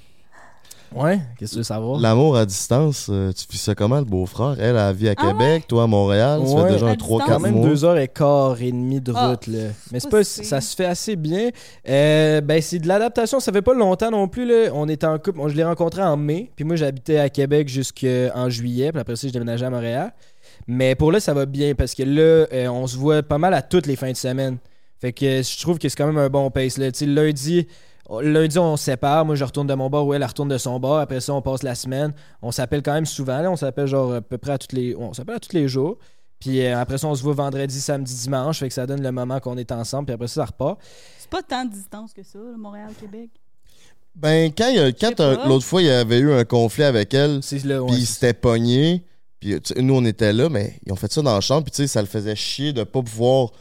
Ouais, qu'est-ce que tu veux savoir? L'amour à distance, euh, tu vis ça comment, le beau-frère? Elle, elle vit à Ah Québec, toi à Montréal. Ça Ouais. fait déjà un distance. 3-4 quand même mois. deux heures et quart et demie de Ah, route là. Mais c'est pas ça se fait assez bien. Euh, ben c'est de l'adaptation, ça fait pas longtemps non plus là. On était en couple, on- je l'ai rencontré en mai, puis moi j'habitais à Québec jusqu'en juillet, puis après ça je déménageais à Montréal. Mais pour là ça va bien parce que là euh, on se voit pas mal à toutes les fins de semaine. Fait que je trouve que c'est quand même un bon pace là. Tu sais, lundi Lundi, on se sépare. Moi, je retourne de mon bar ou elle, elle retourne de son bar. Après ça, on passe la semaine. On s'appelle quand même souvent. Là. On s'appelle genre à peu près à tous les. On s'appelle à tous les jours. Puis euh, après ça, on se voit vendredi, samedi, dimanche. Fait que ça donne le moment qu'on est ensemble. Puis après ça, ça repart. C'est pas tant de distance que ça, Montréal-Québec. Ben, quand, quand euh, l'autre fois, il y avait eu un conflit avec elle, puis il s'était pogné, puis nous, on était là, mais ils ont fait ça dans la chambre, puis tu sais, ça le faisait chier de pas pouvoir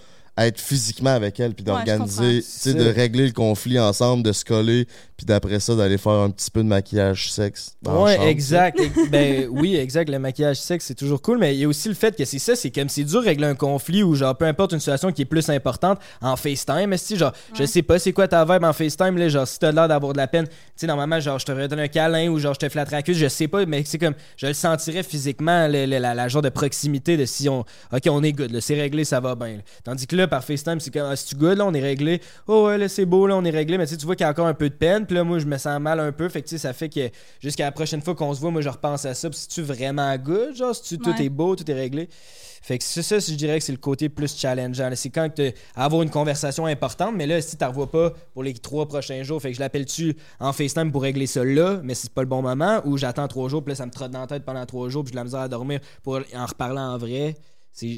être physiquement avec elle, puis d'organiser, tu sais, de régler le conflit ensemble, de se coller, puis d'après ça, d'aller faire un petit peu de maquillage sexe dans Ouais, chambre, exact. Ex- ben oui, exact. Le maquillage sexe, c'est toujours cool, mais il y a aussi le fait que c'est ça, c'est comme c'est dur de régler un conflit ou genre peu importe une situation qui est plus importante en FaceTime. Mais si genre, je sais pas c'est quoi ta vibe en FaceTime, là, genre si t'as l'air d'avoir de la peine, tu sais, normalement, genre je te redonne un câlin ou genre je te flatterai la cuisse, je sais pas, mais c'est comme, je le sentirais physiquement, le- le- la, la genre de proximité de si on, ok, on est good, là, c'est réglé, ça va bien. là. Tandis que là, par FaceTime, c'est comme, ah, si tu good, là, on est réglé, oh ouais, là, c'est beau, là, on est réglé, mais tu vois qu'il y a encore un peu de peine, puis là, moi, je me sens mal un peu, fait que tu sais, ça fait que jusqu'à la prochaine fois qu'on se voit, moi, je repense à ça, puis si tu vraiment good, genre, si tu, tout est beau, tout est réglé? Fait que c'est ça, je dirais que c'est le côté plus challengeant. C'est quand tu avoir une conversation importante, mais là, si tu revois pas pour les trois prochains jours, fait que je l'appelle-tu en FaceTime pour régler ça là, mais c'est pas le bon moment, ou j'attends trois jours, puis là, ça me trotte dans la tête pendant trois jours, puis j'ai la misère à dormir pour en reparler en vrai?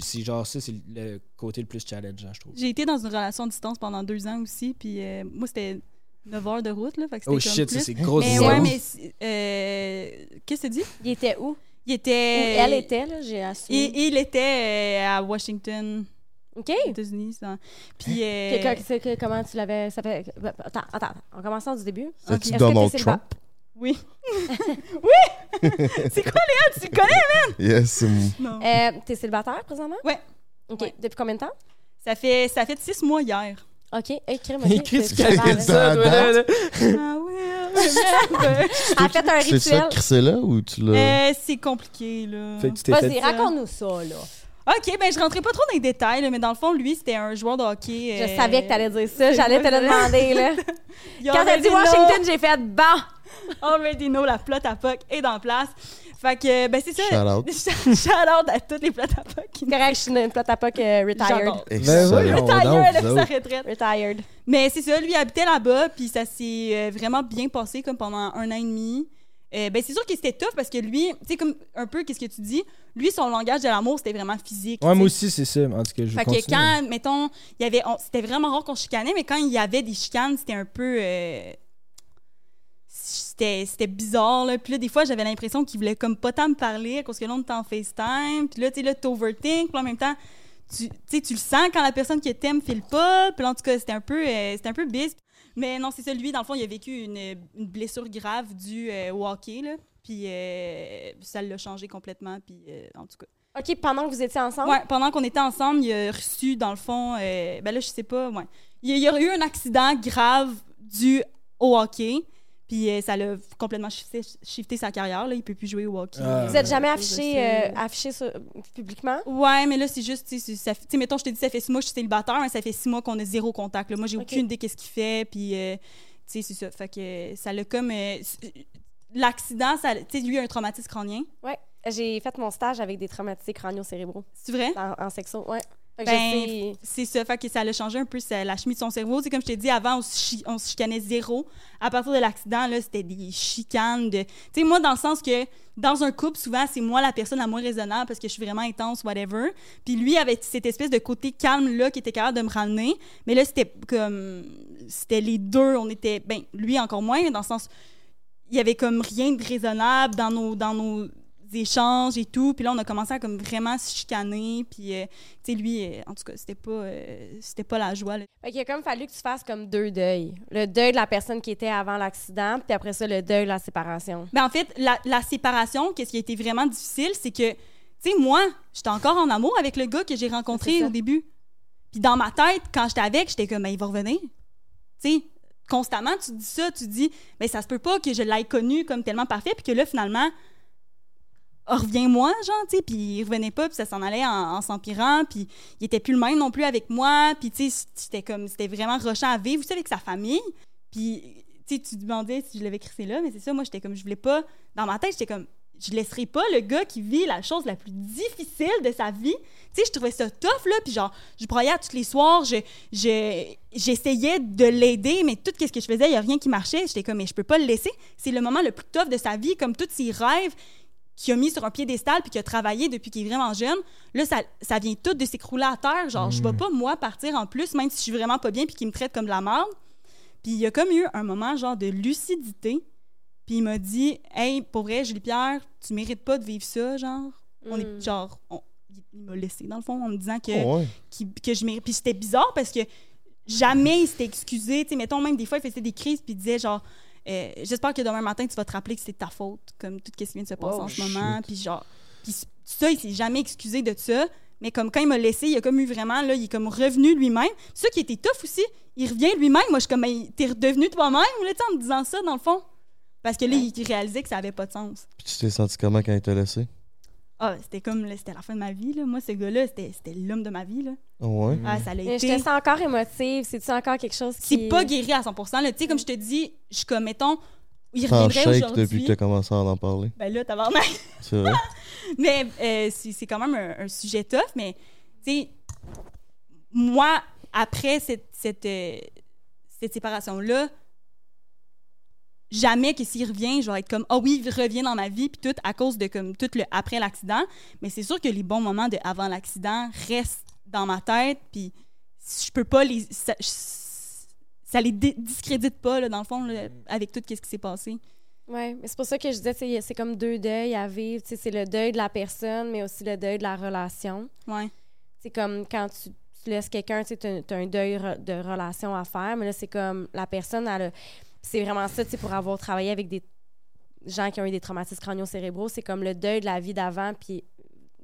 C'est genre ça, c'est le côté le plus challengeant, je trouve. J'ai été dans une relation à distance pendant deux ans aussi, puis euh, moi, c'était 9 heures de route, là. Fait que c'était Oh comme shit, c'est grosse Mais ouais, mais. euh, Qu'est-ce que tu dis? Il était où? Il était. Où elle était, là, j'ai assumé. Et, il était euh, à Washington, OK. aux États-Unis. ça. Puis. euh, Que- que- comment tu l'avais. Ça fait... Attends, attends, on commence du début. C'est-tu que Donald Trump? Oui. oui! C'est quoi, Léa? Tu le connais? Yes, c'est mon- Non. Euh, T'es célibataire présentement? Ouais. OK. Ouais. Depuis combien de temps? Ça fait, ça fait six mois hier. OK. OK. écrit C'est- ce pas a ça, toi, là, là. Ah ouais. Elle a fait un C'est ça, rituel. crissé là ou tu l'as? Euh, c'est compliqué, là. Fait que tu t'es Vas-y, raconte-nous ça, là. OK, ben je rentrais pas trop dans les détails, là, mais dans le fond, lui, c'était un joueur de hockey. Je euh, savais que t'allais dire ça. c'est J'allais te le demander, là. Quand t'as already dit know. Washington, j'ai fait bon. Already know, la flotte à puck est dans place. Fait que, ben c'est ça. Shout out. Shout out à toutes les flottes à puck. qui Correct, je suis une plate à pas que retired. J'adore. Ben Excellent. voyons avec vous sa retraite. Retired. Mais c'est ça, lui il habitait là-bas, puis ça s'est euh, vraiment bien passé comme pendant un an et demi. Euh, ben c'est sûr que c'était tough parce que lui, tu sais, comme un peu, qu'est-ce que tu dis, lui, son langage de l'amour, c'était vraiment physique. Ouais, moi aussi, c'est ça. En tout cas, je Fait continue. que quand, mettons, il y avait, c'était vraiment rare qu'on chicanait, mais quand il y avait des chicanes, c'était un peu, euh, c'était, c'était bizarre là. Puis là, des fois, j'avais l'impression qu'il voulait comme pas tant me parler cause que là, on était en FaceTime. Puis là, tu sais, là, t'overthink. Puis en même temps, tu, tu le sens quand la personne qui t'aime file pas. Puis là, en tout cas, c'était un peu, euh, c'était un peu bis. Mais non, c'est ça. Lui, dans le fond, il a vécu une, une blessure grave due euh, au hockey là. Puis euh, ça l'a changé complètement. Puis euh, en tout cas. OK, pendant que vous étiez ensemble? Ouais, pendant qu'on était ensemble, il a reçu, dans le fond, ben là, je sais pas, ouais. Il y a, il y a eu un accident grave dû au hockey, puis euh, ça l'a complètement shifté, shifté sa carrière, là. Il peut plus jouer au hockey. Ah. Vous êtes jamais affiché, euh, affiché sur- publiquement? Ouais, mais là, c'est juste, tu sais, mettons, je t'ai dit, ça fait six mois que je suis célibataire, mais ça fait six mois qu'on a zéro contact, là. Moi, j'ai Ok. aucune idée qu'est-ce qu'il fait, puis, euh, tu sais, c'est ça. Fait que ça l'a comme... euh, L'accident, ça, tu sais, lui, il a un traumatisme crânien. Ouais. J'ai fait mon stage avec des traumatisés crânio-cérébraux C'est vrai? en, en sexo. Ouais. Ben, C'est ça, fait que ça a changé un peu sa- la chimie de son cerveau. C'est comme je t'ai dit avant, on se, on se chicanait zéro. À partir de l'accident, là, c'était des chicanes de. Tu sais, moi, dans le sens que dans un couple, souvent, c'est moi la personne la moins raisonnable parce que je suis vraiment intense, whatever. Puis lui avait cette espèce de côté calme là qui était capable de me ramener. Mais là, c'était comme. C'était les deux. On était. Ben, lui encore moins, mais dans le sens. Il y avait comme rien de raisonnable dans nos, dans nos échanges et tout. Puis là, on a commencé à comme vraiment se chicaner. Puis. euh, tu sais, lui, euh, en tout cas, c'était pas, euh, c'était pas la joie. là. Fait qu'il a comme fallu que tu fasses comme deux deuils. Le deuil de la personne qui était avant l'accident, puis après ça, le deuil de la séparation. Mais en fait, la, la séparation, qu'est-ce qui a été vraiment difficile, c'est que, tu sais, moi, j'étais encore en amour avec le gars que j'ai rencontré au début. Puis dans ma tête, quand j'étais avec, j'étais comme, ben, il va revenir. Tu sais, constamment, tu dis ça, tu dis, ben, ça se peut pas que je l'aille connu comme tellement parfait, puis que là, finalement, reviens-moi, genre, tu sais, puis il revenait pas, puis ça s'en allait en, s'empirant, puis il était plus le même non plus avec moi, puis tu sais, c'était comme, c'était vraiment rochant à vivre, aussi avec sa famille, puis tu sais, tu demandais si je l'avais crissé là, mais c'est ça, moi, j'étais comme, je voulais pas, dans ma tête, j'étais comme, je laisserai pas le gars qui vit la chose la plus difficile de sa vie. Tu sais, je trouvais ça tough, là, puis genre, je broyais à tous les soirs, je, je- j'essayais de l'aider, mais tout ce que je faisais, il y a rien qui marchait. J'étais comme, mais je peux pas le laisser. C'est le moment le plus tough de sa vie, comme tous ses rêves qu'il a mis sur un piédestal puis qu'il a travaillé depuis qu'il est vraiment jeune. Là, ça, ça vient tout de s'écrouler à terre. Genre, je vais pas, moi, partir en plus, même si je suis vraiment pas bien puis qu'il me traite comme de la merde. Puis il y a comme eu un moment, genre, de lucidité. Puis il m'a dit, hey, pour vrai, Julie-Pierre, tu mérites pas de vivre ça, genre. On est, Mm. genre, on- il m'a laissé, dans le fond, en me disant que, Oh, ouais. que je mérite. Puis c'était bizarre parce que jamais il s'était excusé. Tu sais, mettons, même des fois, il faisait des crises puis il disait, genre, euh, j'espère que demain matin, tu vas te rappeler que c'est ta faute, comme tout ce qui vient de se passer Wow, en ce moment. Puis genre, puis ça, il s'est jamais excusé de ça. Mais comme quand il m'a laissé, il a comme eu vraiment, là, il est comme revenu lui-même. Ça qui était tough aussi, il revient lui-même. Moi, je suis comme, t'es redevenu toi-même, là, tu sais, en me disant ça, dans le fond. Parce que là, il réalisait que ça avait pas de sens. Puis tu t'es senti comment quand il t'a laissé? Ah, c'était comme, là, c'était la fin de ma vie, là. Moi, ce gars-là, c'était c'était l'homme de ma vie, là. Ouais. Ah, ça l'a Mais je été. te sens encore émotive. C'est-tu encore quelque chose qui... C'est pas guéri à 100 là. Tu sais, comme je te dis, je suis comme, mettons, il reviendrait shake depuis aujourd'hui. que t'as commencé à en parler. Ben là, tabarnak. C'est vrai? Mais euh, c'est c'est quand même un, un sujet tough, mais tu sais, moi, après cette, cette, euh, cette séparation-là, jamais que s'il revient, je vais être comme, ah oui, il revient dans ma vie, puis tout à cause de comme tout le après l'accident. Mais c'est sûr que les bons moments de avant l'accident restent dans ma tête, puis je peux pas les. Ça, ça les discrédite pas, là, dans le fond, là, avec tout ce qui s'est passé. Ouais, mais c'est pour ça que je disais, c'est comme deux deuils à vivre. Tu sais, c'est le deuil de la personne, mais aussi le deuil de la relation. Ouais. C'est comme quand tu, tu laisses quelqu'un, tu as un deuil re- de relation à faire, mais là, c'est comme la personne, elle a- C'est vraiment ça, tu sais, pour avoir travaillé avec des gens qui ont eu des traumatismes crânio-cérébraux, c'est comme le deuil de la vie d'avant, puis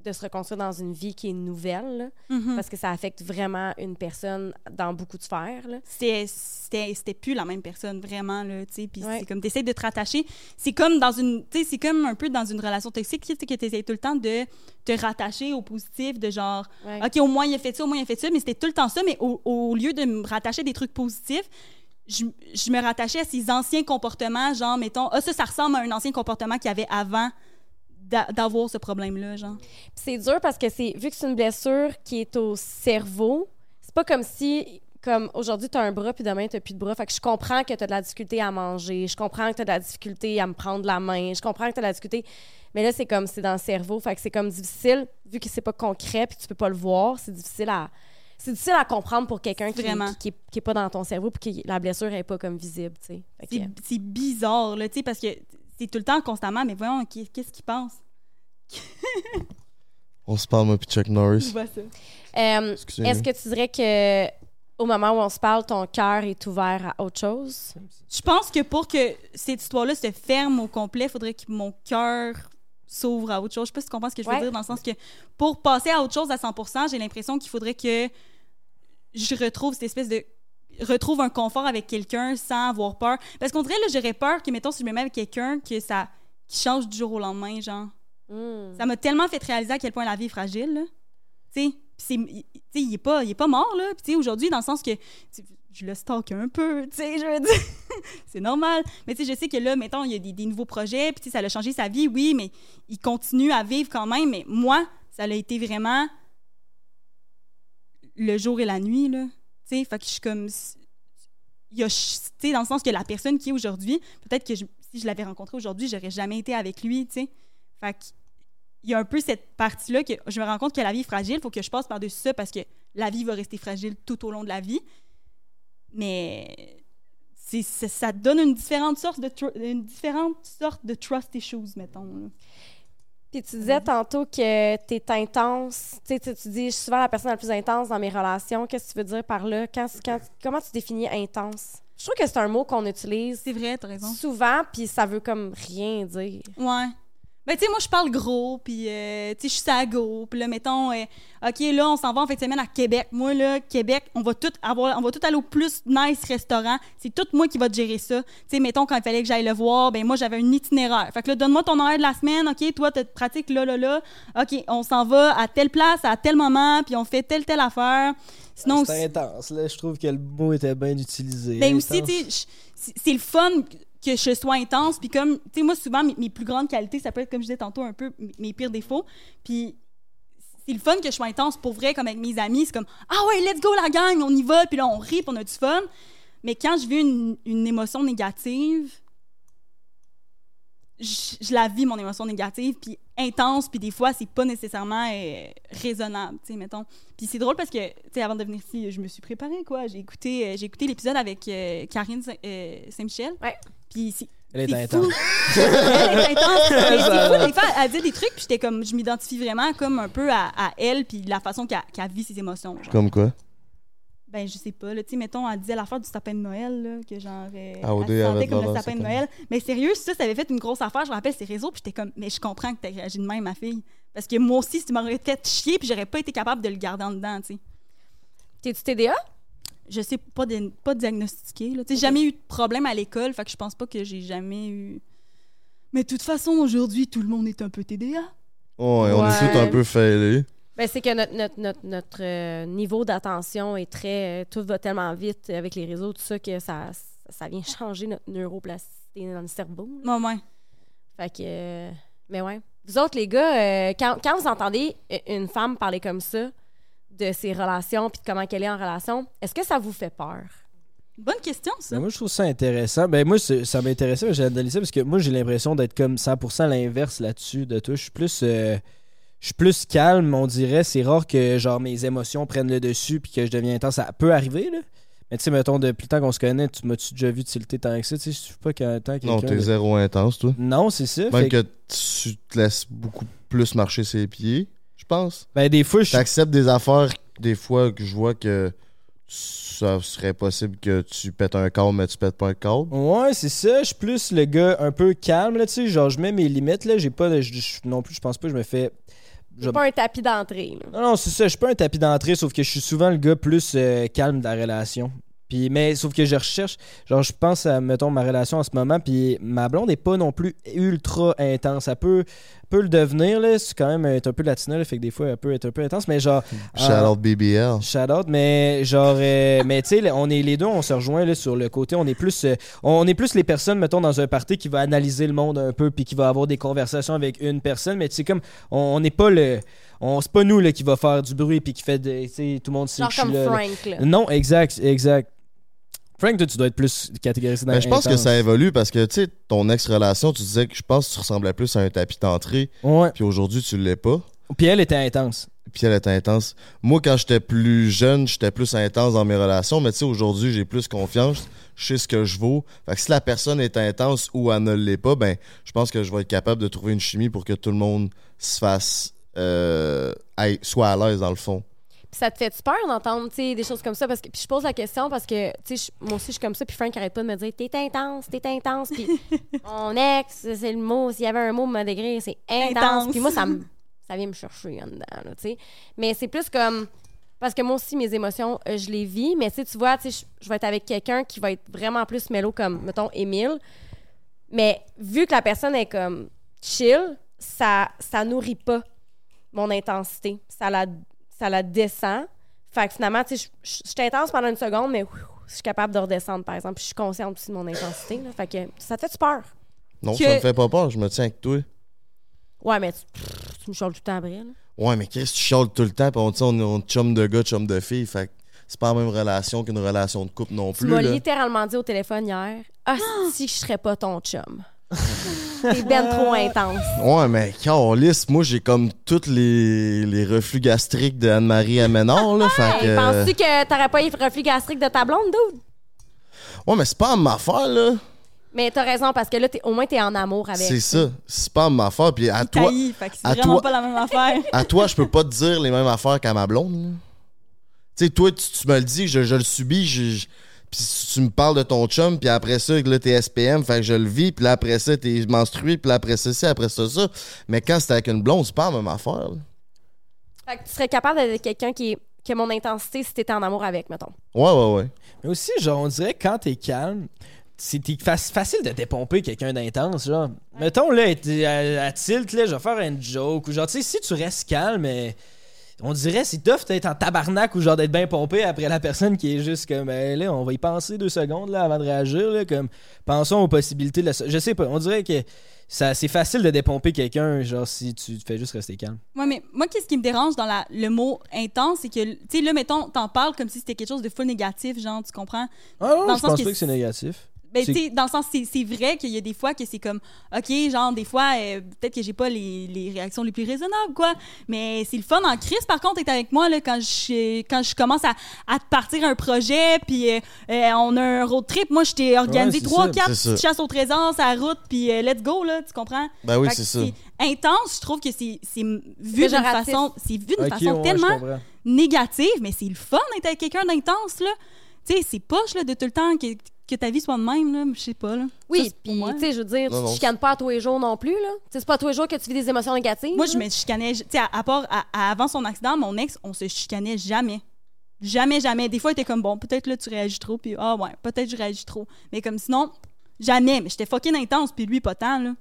de se reconstruire dans une vie qui est nouvelle, là, Mhm. parce que ça affecte vraiment une personne dans beaucoup de sphères. C'était- plus la même personne, vraiment, là, tu sais. Puis Ouais. c'est comme, t'essaies de te rattacher. C'est comme dans une, tu sais, c'est comme un peu dans une relation toxique, tu sais, que t'essaies tout le temps de te rattacher au positif, de genre, Ouais. OK, au moins il a fait ça, au moins il a fait ça, mais c'était tout le temps ça. Mais au, au lieu de me rattacher à des trucs positifs, je, me rattachais à ces anciens comportements, genre, mettons, ah, ça, ça ressemble à un ancien comportement qu'il y avait avant d'a- d'avoir ce problème-là, genre. C'est dur parce que c'est vu que c'est une blessure qui est au cerveau, c'est pas comme si comme aujourd'hui tu as un bras puis demain tu plus de bras. Fait que je comprends que tu as de la difficulté à manger, je comprends que tu as de la difficulté à me prendre la main, je comprends que tu as de la difficulté mais là c'est comme c'est dans le cerveau, fait que c'est comme difficile vu que c'est pas concret puis tu peux pas le voir, c'est difficile à c'est difficile à comprendre pour quelqu'un qui, Vraiment. qui, qui est, qui est pas dans ton cerveau puis qui la blessure est pas comme visible, tu sais. Fait que- C'est bizarre, là, tu sais, parce que c'est tout le temps, constamment, mais voyons, qu'est- qu'est-ce qu'il pense? On se parle, moi, puis Chuck Norris. Euh, Excusez-moi. Est-ce que tu dirais que au moment où on se parle, ton cœur est ouvert à autre chose? Je pense que pour que cette histoire-là se ferme au complet, il faudrait que mon cœur s'ouvre à autre chose. Je sais pas si tu comprends ce que je veux Ouais. dire, dans le sens que pour passer à autre chose à 100% j'ai l'impression qu'il faudrait que je retrouve cette espèce de retrouve un confort avec quelqu'un sans avoir peur. Parce qu'on dirait, là, j'aurais peur que, mettons, si je me mets avec quelqu'un, que ça qui change du jour au lendemain, genre. Hmm. Ça m'a tellement fait réaliser à quel point la vie est fragile. Tu sais, il- tu sais, il est pas, il est pas mort, là. Puis tu sais, aujourd'hui, dans le sens que je le stocke un peu, tu sais, je veux dire. c'est normal. Mais tu sais, je sais que là, mettons, il y a des, des nouveaux projets, puis ça a changé sa vie, oui, mais il continue à vivre quand même. Mais moi, ça a été vraiment le jour et la nuit, là. Tu sais, fait que je suis comme... Il y a, tu sais, dans le sens que la personne qui est aujourd'hui, peut-être que si je l'avais rencontré aujourd'hui, j'aurais jamais été avec lui, tu sais. Fait que il y a un peu cette partie-là que je me rends compte que la vie est fragile, il faut que je passe par-dessus ça parce que la vie va rester fragile tout au long de la vie. Mais c'est, c'est- ça donne une différente sorte de, tru- une différente sorte de trust issues, mettons. là. Puis tu disais tantôt que tu es intense. Tu sais, tu tu dis, je suis souvent la personne la plus intense dans mes relations. Qu'est-ce que tu veux dire par là? Quand, quand- comment tu définis intense? Je trouve que c'est un mot qu'on utilise C'est vrai, t'as raison. souvent, puis ça veut comme rien dire. Ouais. Ben, tu sais, moi, je parle gros, puis, euh, tu sais, je suis sago. Puis là, mettons, euh, OK, là, on s'en va en fin de semaine à Québec. Moi, là, Québec, on va tout avoir, on va tout aller au plus nice restaurant. C'est tout moi qui va te gérer ça. Tu sais, mettons, quand il fallait que j'aille le voir, ben, moi, j'avais un itinéraire. Fait que là, donne-moi ton horaire de la semaine. OK, toi, tu pratiques là, là, là. OK, on s'en va à telle place, à tel moment, puis on fait telle, telle affaire. Sinon, C'était intense, là. Je trouve que le mot était bien utilisé. ben aussi, tu sais, c'est c'est le fun que je sois intense. Puis comme, tu sais, moi, souvent, mes, plus grandes qualités, ça peut être, comme je disais tantôt, un peu mes- pires défauts. Puis c'est le fun que je sois intense pour vrai, comme avec mes amis. C'est comme, ah ouais, let's go la gang, on y va. Puis là, on rit, puis on a du fun. Mais quand je vis une, une émotion négative, je, la vis, mon émotion négative, puis intense, puis des fois, c'est pas nécessairement euh, raisonnable, tu sais, mettons. Puis c'est drôle parce que, tu sais, avant de venir ici, je me suis préparée, quoi. J'ai écouté, euh, écouté l'épisode avec euh, Karine euh, Saint-Michel. Ouais. Puis c'est Elle est intense. elle est intense. Mais c'est fou, des fois, elle dit des trucs, puis j'étais comme, je m'identifie vraiment comme un peu à, à elle, puis la façon qu'elle qu'elle vit ses émotions. genre. Comme quoi? Ben, je sais pas, là, tu sais, mettons, elle disait l'affaire du sapin de Noël, là, que genre, euh, Ah, au elle dé, se elle sentait comme le sapin de. Noël. Mais sérieux, ça, ça avait fait une grosse affaire, je me rappelle ses réseaux, puis j'étais comme, mais je comprends que t'as réagi de même, ma fille. Parce que moi aussi, tu m'aurais fait chier, puis j'aurais pas été capable de le garder en dedans, tu sais. T'es-tu TDA? Je sais pas, de- pas diagnostiquer, là. Jamais eu de problème à l'école, fait que je pense pas que j'ai jamais eu... Mais de toute façon, aujourd'hui, tout le monde est un peu TDA. Oh, ouais, on est tous un peu failés. Ben, c'est que notre, notre, notre, notre, euh, niveau d'attention est très. euh, tout va tellement vite avec les réseaux, tout ça, que ça, ça vient changer notre neuroplasticité dans le cerveau. là. Ouais, ouais. Fait que. euh, mais ouais. Vous autres, les gars, euh, quand, quand vous entendez une femme parler comme ça, de ses relations puis de comment qu'elle est en relation, est-ce que ça vous fait peur? Bonne question, ça. Ben, moi, je trouve ça intéressant. Ben, moi, ça m'intéressait, mais j'ai analysé parce que moi, j'ai l'impression d'être comme 100% l'inverse là-dessus de toi. Je suis plus. euh, je suis plus calme, on dirait. C'est rare que genre mes émotions prennent le dessus puis que je deviens intense. Ça peut arriver, là. Mais tu sais, mettons, depuis le temps qu'on se connaît, tu m'as-tu déjà vu tilter tant que ça? Tu sais, je suis pas qu'un temps Non, quelqu'un t'es de- zéro intense, toi. Non, c'est ça. Même Fait que- tu te laisses beaucoup plus marcher ses pieds, pense. Ben, des fois, je suis T'acceptes des affaires, des fois, que je vois que ça serait possible que tu pètes un câble, mais tu pètes pas un câble. Ouais, c'est ça. Je suis plus le gars un peu calme, là, tu sais. Genre, je mets mes limites, là. J'ai pas de. je- non plus, je pense pas que je me fais. je- pas un tapis d'entrée. Non, non, c'est ça. Je suis pas un tapis d'entrée, sauf que je suis souvent le gars plus euh, calme de la relation. Puis, mais sauf que je recherche, genre, je pense à, mettons, ma relation en ce moment, puis ma blonde est pas non plus ultra intense. Elle peut, peut le devenir, là. C'est quand même être un peu latina, là, fait que des fois, elle peut être un peu intense, mais genre. Shout euh, out BBL. Shout out, mais genre, euh, mais tu sais, on est les deux, on se rejoint là, sur le côté, on est plus, euh, on est plus les personnes, mettons, dans un party qui va analyser le monde un peu, puis qui va avoir des conversations avec une personne, mais tu sais, comme, on n'est pas le, on c'est pas nous là qui va faire du bruit puis qui fait, de, tu sais, tout le monde sait Genre comme là, là. Frank. Là. Non, exact, exact. Frank, toi, tu dois être plus catégorisé dans Mais Ben, je pense que ça évolue parce que, tu sais, ton ex-relation, tu disais que je pense que tu ressemblais plus à un tapis d'entrée, Ouais. puis aujourd'hui, tu l'es pas. Puis elle était intense. Puis elle était intense. Moi, quand j'étais plus jeune, j'étais plus intense dans mes relations, mais tu sais, aujourd'hui, j'ai plus confiance. Je sais ce que je vaux. Fait que si la personne est intense ou elle ne l'est pas, ben, je pense que je vais être capable de trouver une chimie pour que tout le monde se fasse. Euh, soit à l'aise dans le fond. Ça te fait peur d'entendre des choses comme ça? Parce que, puis je pose la question parce que je- moi aussi, je suis comme ça. Puis Frank arrête pas de me dire T'es intense, t'es intense. Puis mon ex, c'est le mot. S'il y avait un mot me décrire, c'est intense. Intense. Puis moi, ça, me- ça vient me chercher en dedans. là. Mais c'est plus comme. Parce que moi aussi, mes émotions, euh, je les vis. Mais tu vois, je je vais être avec quelqu'un qui va être vraiment plus mélo, comme, mettons, Émile. Mais vu que la personne est comme chill, ça, ça nourrit pas mon intensité. Ça la, ça la descend. Fait que finalement, tu sais, je- je je suis intense pendant une seconde, mais je suis capable de redescendre, par exemple. Puis je suis consciente aussi de mon intensité. là. Fait que ça te fait peur? Non, Que- ça me fait pas peur, je me tiens avec toi. Ouais, mais tu, pff, tu me chiales tout le temps après. là. Ouais, mais Chris, tu chiales tout le temps, puis on, tu on, on chum de gars, chum de filles. Fait que c'est pas la même relation qu'une relation de couple non Tu plus. m'as là. littéralement dit au téléphone hier Ah, si je serais pas ton chum. T'es ben trop intense. Ouais, mais quand lisse, moi, j'ai comme tous les, les reflux gastriques de Anne-Marie Aménard, là. fait que. Penses-tu que t'aurais pas eu le reflux gastrique de ta blonde, dude? Ouais, mais c'est pas ma affaire, là. Mais t'as raison, parce que là, t'es- au moins, t'es en amour avec. C'est ça. C'est pas ma affaire. Puis à toi, Taillis, fait que c'est à vraiment toi- pas la même affaire. à toi, je peux pas te dire les mêmes affaires qu'à ma blonde. là. Tu sais, toi, tu, tu me le dis, je, je le subis, je, je- puis si tu me parles de ton chum, puis après ça, là, t'es SPM, fait que je le vis, puis là, après ça, t'es menstrué, puis là, après ça, ci, après ça, ça. Mais quand c'est avec une blonde, c'est pas la même affaire. là. Fait que tu serais capable d'être quelqu'un qui, est- qui a mon intensité si t'étais en amour avec, mettons. Ouais, ouais, ouais. Mais aussi, genre, on dirait que quand t'es calme, c'est facile de dépomper quelqu'un d'intense, genre. Mettons, là, à, à tilt, là, je vais faire une joke, ou genre, tu sais, si tu restes calme, mais on dirait c'est tough d'être en tabarnak ou genre d'être bien pompé après la personne qui est juste comme, ben là, on va y penser deux secondes, là, avant de réagir, là, comme, pensons aux possibilités de la... so- Je sais pas, on dirait que ça, c'est facile de dépomper quelqu'un, genre, si tu fais juste rester calme. Ouais, mais moi, qu'est-ce qui me dérange dans la, le mot intense, c'est que, tu sais, là, mettons, t'en parles comme si c'était quelque chose de full négatif, genre, tu comprends? Ah non, Dans le je sens pense que pas que c'est négatif. Ben, tu sais, dans le sens, c'est c'est vrai qu'il y a des fois que c'est comme, OK, genre, des fois, euh, peut-être que j'ai pas les, les réactions les plus raisonnables, quoi. Mais c'est le fun en crise, par contre, être avec moi, là, quand je, quand je commence à, à te partir un projet, puis euh, euh, on a un road trip. Moi, je t'ai organisé trois, quatre chasses au trésor, sa route, puis euh, let's go, là, tu comprends? Ben oui, c'est ça. Intense, je trouve que c'est c'est vu d'une façon, c'est vu d'une façon ouais, tellement négative, mais c'est le fun d'être avec quelqu'un d'intense, là. Tu sais, c'est poche, là, de tout le temps que, que ta vie soit de même, là. Je sais pas, là. Oui, puis, tu sais, je veux dire, Non, tu te chicanes pas à tous les jours non plus, là. Tu sais, c'est pas à tous les jours que tu vis des émotions négatives. Moi, là. je me chicanais, tu sais, à, à part à- à- avant son accident, mon ex, on se chicanait jamais. Jamais, jamais. Des fois, il était comme, bon, peut-être là, tu réagis trop, puis ah ouais, peut-être je réagis trop. Mais comme sinon, jamais. Mais j'étais fucking intense, puis lui, pas tant, là.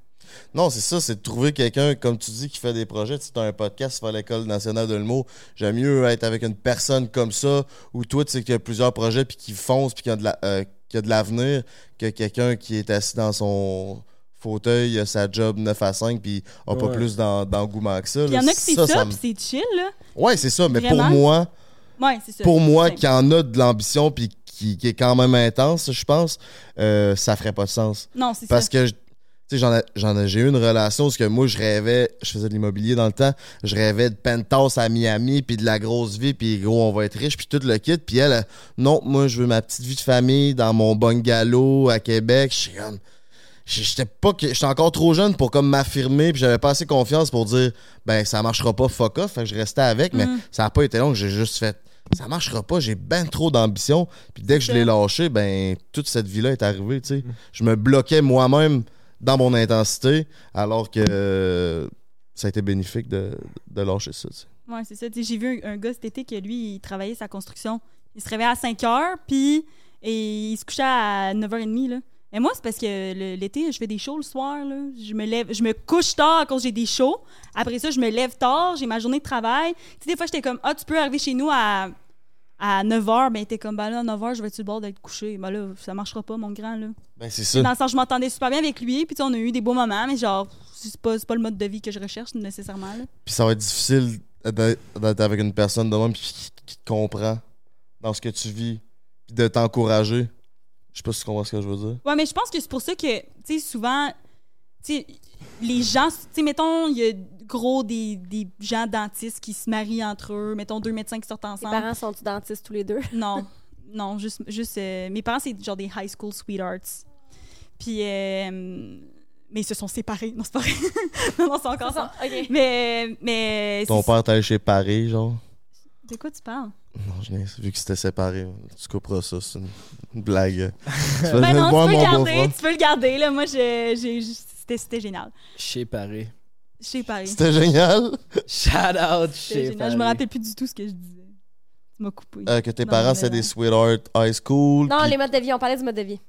Non, c'est ça, c'est de trouver quelqu'un, comme tu dis, qui fait des projets. Tu as un podcast, à l'École nationale de l'humour. J'aime mieux être avec une personne comme ça, où toi, tu sais qu'il y a plusieurs projets, puis qui fonce, puis qui a de la- euh, qui a de l'avenir, que quelqu'un qui est assis dans son fauteuil, a sa job 9 à 5, puis a pas plus d'en- d'engouement que ça. Puis il y en a que c'est ça, me- puis c'est chill, là. Ouais, c'est ça, mais Vraiment? pour moi, Ouais, c'est ça. pour moi, qui en a de l'ambition, puis qui, qui est quand même intense, je pense, euh, ça ferait pas de sens. Non, c'est ça. Parce que, je- tu sais, j'en ai- j'en ai- j'ai eu une relation parce que moi, je rêvais, je faisais de l'immobilier dans le temps, je rêvais de penthouse à Miami, puis de la grosse vie, puis gros, on va être riche, puis tout le kit. Puis elle, non, moi, je veux ma petite vie de famille dans mon bungalow à Québec. Je suis comme... J'étais pas que j'étais encore trop jeune pour comme m'affirmer puis j'avais pas assez confiance pour dire ben ça marchera pas fuck off fait que je restais avec mais Mm. ça a pas été long j'ai juste fait ça marchera pas j'ai ben trop d'ambition puis dès que je l'ai lâché ben toute cette vie là est arrivée tu sais je me bloquais moi-même dans mon intensité alors que euh, ça a été bénéfique de, de lâcher ça. Ouais, c'est ça. J'ai vu un, gars cet été que lui, il travaillait sa construction. Il se réveillait à 5 heures, puis et il se couchait à 9h30. Là. Et moi, c'est parce que l'été, je fais des shows le soir. Là. Je, me lève, je me couche tard cause j'ai des shows. Après ça, je me lève tard, j'ai ma journée de travail. Des fois, j'étais comme, ah, tu peux arriver chez nous à, à 9h. Ben, t'es comme, ben là, à 9h, je vais être sur le bord d'être couché? Ben là, ça marchera pas, mon grand. Là. ben c'est ça Dans le sens, je m'entendais super bien avec lui, puis tu sais, on a eu des beaux moments, mais genre, c'est pas, pas le mode de vie que je recherche nécessairement. Là. puis ça va être difficile d'être avec une personne de même puis qui, qui te comprend dans ce que tu vis puis de t'encourager je sais pas si tu comprends ce que je veux dire Ouais, mais je pense que c'est pour ça que, tu sais, souvent, tu sais, les gens, tu sais, mettons, il y a gros des, des gens dentistes qui se marient entre eux, mettons deux médecins qui sortent Tes ensemble. parents sont-tu dentistes tous les deux? Non, non, juste, juste euh, mes parents, c'est genre des high school sweethearts. Puis, euh, mais ils se sont séparés. Non, c'est pas vrai. non, non, c'est encore ça. OK. Mais, mais. ton père chez Paris genre? De quoi tu parles? non je n'ai vu que c'était séparé tu couperas ça c'est une, une blague Ben non, tu peux le garder, tu peux le garder, là. Moi, j'ai, j'ai- c'était, c'était génial. Chez Paris. Chez Paris. c'était génial Shout out C'était chez génial. Paris. Je me rappelle plus du tout ce que je disais. Tu m'as coupé. Euh, que tes Non, parents c'est des sweetheart high school Non, les modes de vie, on parlait du mode de vie.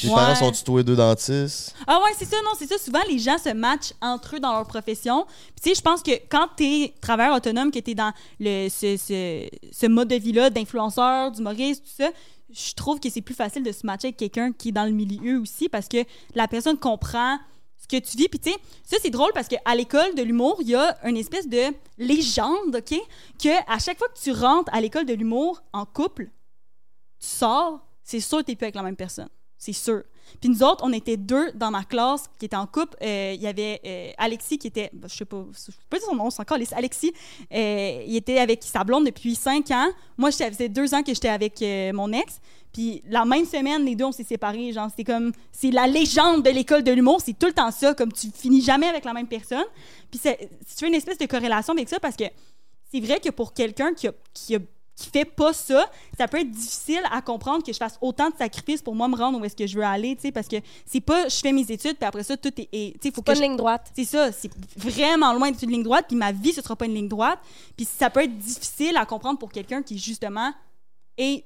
tes Ouais. parents sont tous deux dentistes? Ah ouais, c'est ça, non, c'est ça. Souvent, les gens se matchent entre eux dans leur profession. Puis, tu sais, je pense que quand t'es travailleur autonome, que t'es dans le, ce, ce, ce mode de vie-là d'influenceur, d'humoriste, tout ça, je trouve que c'est plus facile de se matcher avec quelqu'un qui est dans le milieu aussi parce que la personne comprend ce que tu vis. Puis, tu sais, ça, c'est drôle parce qu'à l'école de l'humour, il y a une espèce de légende, OK? Que à chaque fois que tu rentres à l'école de l'humour en couple, tu sors, c'est sûr que t'es plus avec la même personne. C'est sûr. Puis nous autres, on était deux dans ma classe qui étaient en couple. Euh, Il y avait euh, Alexis qui était, ben, je sais pas, je peux dire son nom, c'est encore Alexis. Euh, il était avec sa blonde depuis cinq ans. Moi, ça deux ans que j'étais avec mon ex. Puis la même semaine, les deux, on s'est séparés. Genre, c'était comme, c'est la légende de l'école de l'humour. C'est tout le temps ça, comme tu finis jamais avec la même personne. Puis c'est- tu fais une espèce de corrélation avec ça parce que c'est vrai que pour quelqu'un qui a, qui a qui fait pas ça, ça peut être difficile à comprendre que je fasse autant de sacrifices pour moi me rendre où est-ce que je veux aller, tu sais, parce que c'est pas je fais mes études puis après ça tout est, tu sais, faut Pas que une je- ligne droite. c'est ça, c'est vraiment loin d'être une ligne droite, puis ma vie ce sera pas une ligne droite, puis ça peut être difficile à comprendre pour quelqu'un qui justement est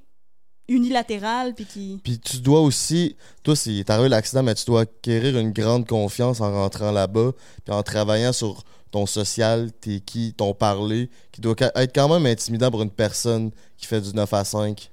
unilatéral puis qui Puis tu dois aussi, toi, t'as eu l'accident, mais tu dois acquérir une grande confiance en rentrant là-bas, puis en travaillant sur ton social, t'es qui, ton parler, qui doit être quand même intimidant pour une personne qui fait du 9 à 5,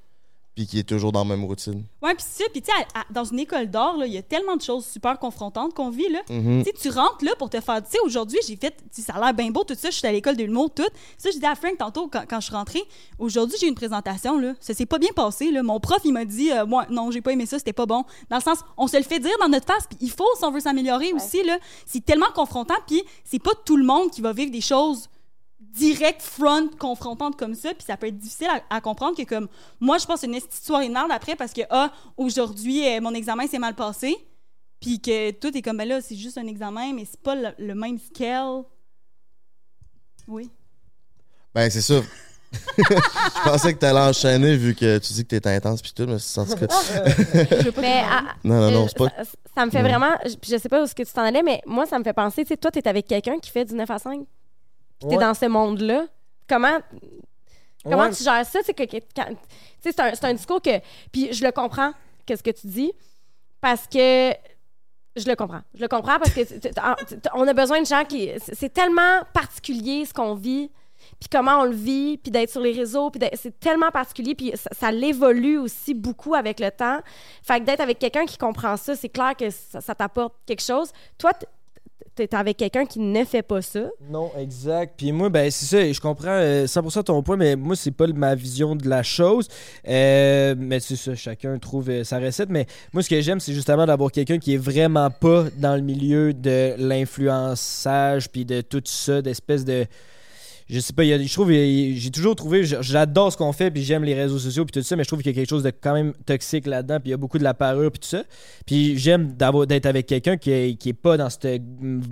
puis qui est toujours dans la même routine. Ouais, puis c'est ça, puis tu sais dans une école d'art il y a tellement de choses super confrontantes qu'on vit là. Mhm. Tu sais, tu rentres là pour te faire. Tu sais, aujourd'hui, j'ai fait. Ça a l'air bien beau, tout ça. Je suis à l'école de l'humour, tout. Ça, je disais à Frank tantôt quand, quand je suis rentrée. Aujourd'hui, j'ai eu une présentation, là. Ça s'est pas bien passé, là. Mon prof, il m'a dit, euh, moi, non, j'ai pas aimé ça, c'était pas bon. Dans le sens, on se le fait dire dans notre face, puis il faut, si on veut s'améliorer aussi, là. C'est tellement confrontant, puis c'est pas tout le monde qui va vivre des choses direct front confrontantes comme ça puis ça peut être difficile à, à comprendre que comme moi je pense une petite histoire énorme après parce que ah aujourd'hui euh, mon examen s'est mal passé puis que tout est comme ben là c'est juste un examen mais c'est pas le, le même scale oui Ben, c'est ça. Je pensais que t'allais enchaîner vu que tu dis que t'es intense puis tout, mais c'est en tout cas. Mais ah, Non, non, non, euh, c'est pas. ça, ça me fait vraiment. Je, je sais pas où ce que tu t'en allais, mais moi, ça me fait penser. Tu sais, toi, t'es avec quelqu'un qui fait du 9 à 5. Puis t'es Ouais. dans ce monde-là. Comment, comment Ouais. tu gères ça? C'est que, que- quand- tu sais, c'est un, c'est un discours que. Puis je le comprends, qu'est-ce que tu dis, parce que. Je le comprends. Je le comprends parce que t- t- t- on a besoin de gens qui. c'est- C'est tellement particulier ce qu'on vit, puis comment on le vit, puis d'être sur les réseaux, puis d'être- c'est tellement particulier, puis ça, ça l'évolue aussi beaucoup avec le temps. Fait que d'être avec quelqu'un qui comprend ça, c'est clair que ça, ça t'apporte quelque chose. Toi, t- t'es avec quelqu'un qui ne fait pas ça. Non, exact. Puis moi, ben c'est ça, je comprends euh, 100% ton point, mais moi, c'est pas ma vision de la chose. Euh, mais c'est ça, chacun trouve euh, sa recette. Mais moi, ce que j'aime, c'est justement d'avoir quelqu'un qui est vraiment pas dans le milieu de l'influençage, puis de tout ça, d'espèce de je sais pas, a- je trouve, j'ai toujours trouvé, j'adore ce qu'on fait, puis j'aime les réseaux sociaux, puis tout ça, mais je trouve qu'il y a quelque chose de quand même toxique là-dedans, puis il y a beaucoup de la parure, puis tout ça. Puis j'aime d'être avec quelqu'un qui, est- qui est pas dans ce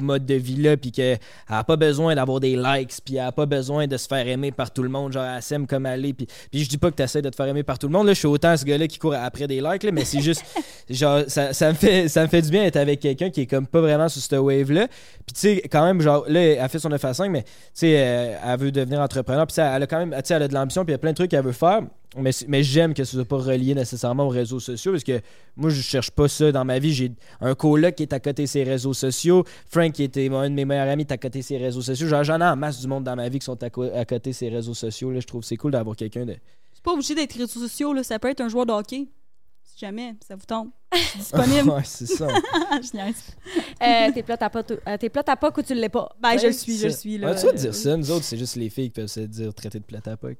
mode de vie-là, puis qui a pas besoin d'avoir des likes, puis elle a pas besoin de se faire aimer par tout le monde, genre elle s'aime comme elle est, puis, puis je dis pas que tu essaies de te faire aimer par tout le monde, là, je suis autant ce gars-là qui court après des likes, là, mais c'est juste, genre, ça, ça me fait, ça me fait du bien d'être avec quelqu'un qui est comme pas vraiment sur cette wave-là. Puis tu sais, quand même, genre, là, elle fait son 9 à 5, mais tu sais, euh, elle veut devenir entrepreneur. Puis elle a quand même, elle a de l'ambition, puis il y a plein de trucs qu'elle veut faire. Mais, mais j'aime que ce soit pas relié nécessairement aux réseaux sociaux, parce que moi, je cherche pas ça dans ma vie. J'ai un coloc qui est à côté de ses réseaux sociaux. Frank, qui était un de mes meilleurs amis, est à côté de ses réseaux sociaux. J'en ai en masse du monde dans ma vie qui sont à, à côté de ses réseaux sociaux. Là, je trouve que c'est cool d'avoir quelqu'un de. C'est pas obligé d'être réseaux sociaux, là. Ça peut être un joueur de hockey. Si jamais, ça vous. C'est disponible. ouais, c'est ça. je niaise. Euh, t'es plate à pas, euh, ou tu l'es pas? Ben, je le suis, je le suis, là. Ouais, tu vas Euh, dire ça? Nous autres, c'est juste les filles qui peuvent se dire traiter de plate à poc.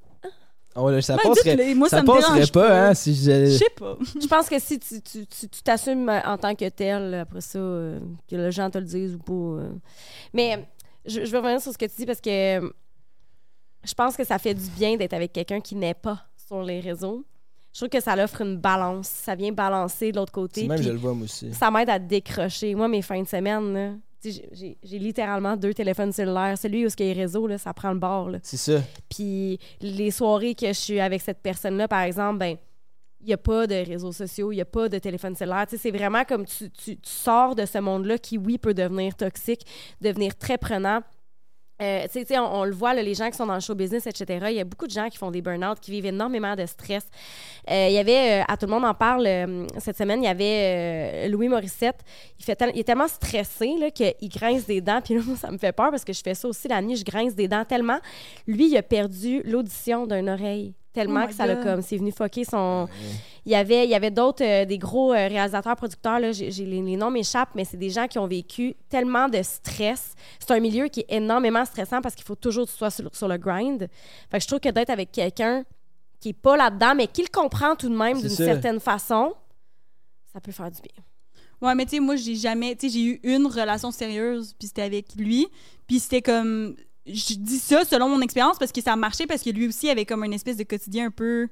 Ah ça Ben, passerait, moi, ça ça, me passerait dérange pas, hein, si Je je. sais pas. Je pense que si tu tu- tu- tu t'assumes en tant que tel, après ça, euh, que les gens te le disent ou pas. euh. Mais je, je veux revenir sur ce que tu dis parce que euh, je pense que ça fait du bien d'être avec quelqu'un qui n'est pas sur les réseaux. Je trouve que ça l'offre une balance. Ça vient balancer de l'autre côté. Même je le vois, moi aussi. ça m'aide à décrocher. Moi, mes fins de semaine, là, j'ai- littéralement deux téléphones cellulaires. Celui où il y a les réseaux, là, ça prend le bord. là. C'est ça. Puis les soirées que je suis avec cette personne-là, par exemple, ben il n'y a pas de réseaux sociaux, il n'y a pas de téléphone cellulaire. C'est vraiment comme tu, tu- tu sors de ce monde-là qui, oui, peut devenir toxique, devenir très prenant. Euh, tu sais, tu sais, on, on le voit, là, les gens qui sont dans le show business, etc., il y a beaucoup de gens qui font des burn-out, qui vivent énormément de stress. Euh, il y avait, euh, à tout le monde en parle, euh, cette semaine, il y avait Louis Morissette. Il, fait tel- il est tellement stressé là, qu'il grince des dents. Puis là, moi, ça me fait peur parce que je fais ça aussi la nuit, je grince des dents tellement. Lui, il a perdu l'audition d'une oreille. Tellement Oh que ça l'a comme, c'est venu fucker son. Il y avait, il y avait d'autres, euh, des gros euh, réalisateurs, producteurs, là, j'ai, j'ai- les, les noms m'échappent, mais c'est des gens qui ont vécu tellement de stress. C'est un milieu qui est énormément stressant parce qu'il faut toujours que tu sois sur, sur le grind. Fait que je trouve que d'être avec quelqu'un qui est pas là-dedans, mais qui le comprend tout de même C'est d'une ça. certaine façon, ça peut faire du bien. Ouais, mais tu sais, moi, j'ai jamais. Tu sais, j'ai eu une relation sérieuse, puis c'était avec lui. Puis c'était comme. Je dis ça selon mon expérience parce que ça a marché, parce que lui aussi avait comme une espèce de quotidien un peu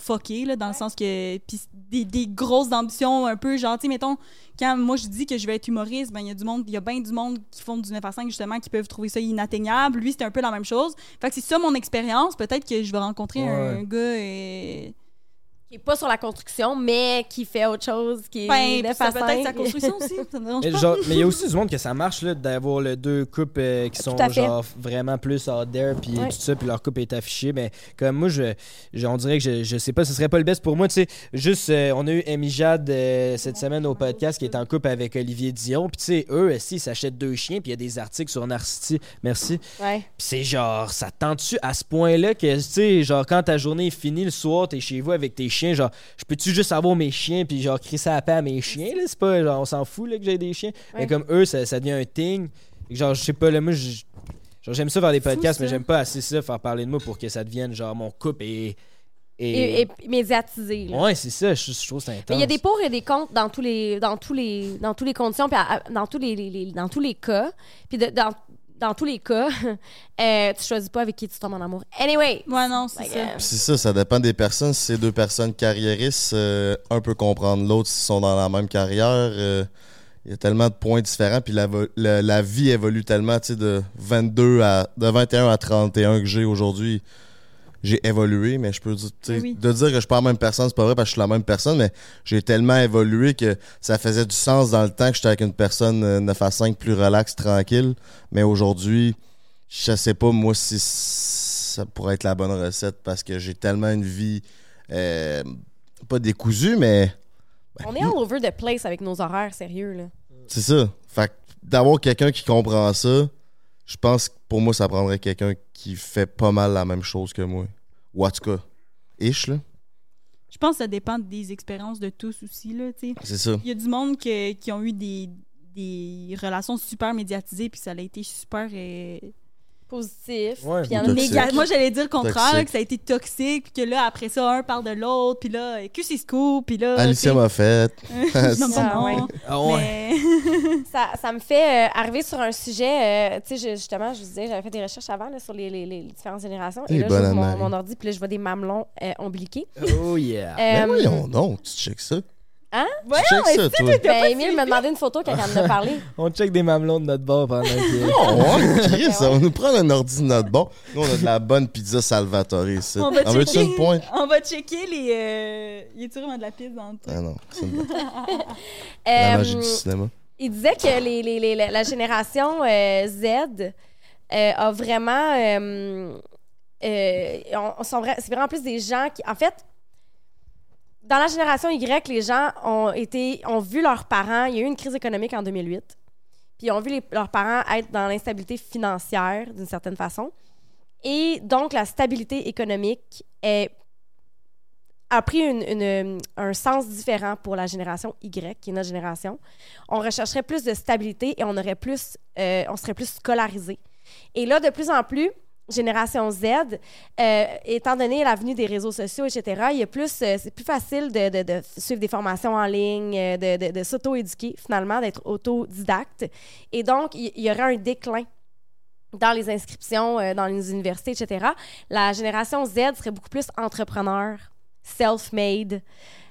fucké, là, dans le sens que. Puis des, des grosses ambitions un peu, genre, tu sais, mettons, quand moi je dis que je vais être humoriste, ben il y a du monde, il y a bien du monde qui font du 9 à 5, justement, qui peuvent trouver ça inatteignable. Lui, c'était un peu la même chose. Fait que c'est ça mon expérience. Peut-être que je vais rencontrer un Ouais. gars et. Qui est pas sur la construction, mais qui fait autre chose, qui est Ben, neuf ça à peut être sa construction aussi. Ça Mais pas. genre- mais il y a aussi du monde que ça marche là, d'avoir les deux couples euh, qui sont genre vraiment plus out there puis Ouais. tout ça puis leur couple est affiché mais comme moi je, je- on dirait que je, je sais pas ce serait pas le best pour moi tu sais juste euh, on a eu Amy Jade euh, cette semaine au podcast qui est en couple avec Olivier Dion puis tu sais eux aussi ils s'achètent deux chiens puis il y a des articles sur Narcity merci Ouais. puis c'est genre, ça te tente-tu à ce point-là que, tu sais, genre, quand ta journée est finie le soir, t'es chez vous avec tes chiens, genre, je peux-tu juste avoir mes chiens puis genre crier ça à paix à mes chiens, là? C'est pas, genre, on s'en fout, là, que j'ai des chiens. Ouais. Mais comme eux, ça, ça devient un thing. Genre, je sais pas, là, moi, je- genre, j'aime ça faire des podcasts, mais j'aime pas assez ça faire parler de moi pour que ça devienne, genre, mon couple et. Et, et médiatisé. là. Ouais, c'est ça, je, je trouve ça intense. Mais il y a des pour et des contre dans tous les dans tous les dans tous les conditions puis à- à- dans tous les, les- les- dans tous les cas. Puis de- dans dans tous les cas, euh, tu choisis pas avec qui tu tombes en amour. Anyway, Ouais, non, c'est ça. euh, C'est ça, ça dépend des personnes. Si c'est deux personnes carriéristes, euh, un peut comprendre l'autre s'ils sont dans la même carrière. euh, Il y a tellement de points différents, puis la, la, la vie évolue tellement, tu sais, de 22 à de 21 à 31 que j'ai aujourd'hui. J'ai évolué, mais je peux dire, Oui, de dire que je suis pas la même personne, c'est pas vrai parce que je suis la même personne, mais j'ai tellement évolué que ça faisait du sens dans le temps que j'étais avec une personne euh, 9 à 5 plus relax, tranquille. Mais aujourd'hui, je sais pas moi si ça pourrait être la bonne recette parce que j'ai tellement une vie euh, pas décousue, mais on est all over the place avec nos horaires sérieux là. c'est ça. Fait d'avoir quelqu'un qui comprend ça, je pense que pour moi, ça prendrait quelqu'un qui fait pas mal la même chose que moi. Ou en tout cas, ish, là. Je pense que ça dépend des expériences de tous aussi, là, tu sais. C'est ça. Il y a du monde que- qui ont eu des, des relations super médiatisées, puis ça a été super. euh, Positif. Ouais, puis il y en a méga- Moi, j'allais dire le contraire, là, que ça a été toxique, puis que là, après ça, un parle de l'autre, puis là, que c'est scoop, puis là. Alicia m'a fait. Ah, ouais. Ah ouais. mais- Ça, ça me fait euh, arriver sur un sujet, euh, tu sais, justement, je vous disais, j'avais fait des recherches avant là, sur les, les- les différentes générations. Et là, j'ouvre mon, mon ordi, puis là, je vois des mamelons euh, ombliqués. Oh yeah. Mais Euh, voyons donc, tu checkes ça. Hein? Tu checkes ça, toi. Ben, Émile m'a demandé une photo quand elle en a parlé. On check des mamelons de notre bord pendant que. Oh, ouais, Chris, ça va nous prendre un ordi de notre bon. Nous, on a de la bonne pizza Salvatore ici. On va checker. une pointe? On va checker les. Euh... Y a-tu vraiment de la piste dans le truc? Ah non, c'est une... la Euh, magie du cinéma. il disait que les, les- les- la la génération euh, Z euh, a vraiment. euh, euh, on- on c'est vraiment plus des gens qui. En fait, dans la génération Y, les gens ont, vu leurs parents. Il y a eu une crise économique en 2008. Puis ils ont vu leurs parents être dans l'instabilité financière d'une certaine façon. Et donc, la stabilité économique a pris un sens différent pour la génération Y, qui est notre génération. On rechercherait plus de stabilité et on euh, on serait plus scolarisé. Et là, de plus en plus, génération Z, euh, étant donné l'avenue des réseaux sociaux, etc., il y a plus, euh, c'est plus facile de, suivre des formations en ligne, euh, de, s'auto-éduquer finalement, d'être autodidacte. Et donc, il il y aurait un déclin dans les inscriptions dans les universités, etc. La génération Z serait beaucoup plus entrepreneur, self-made,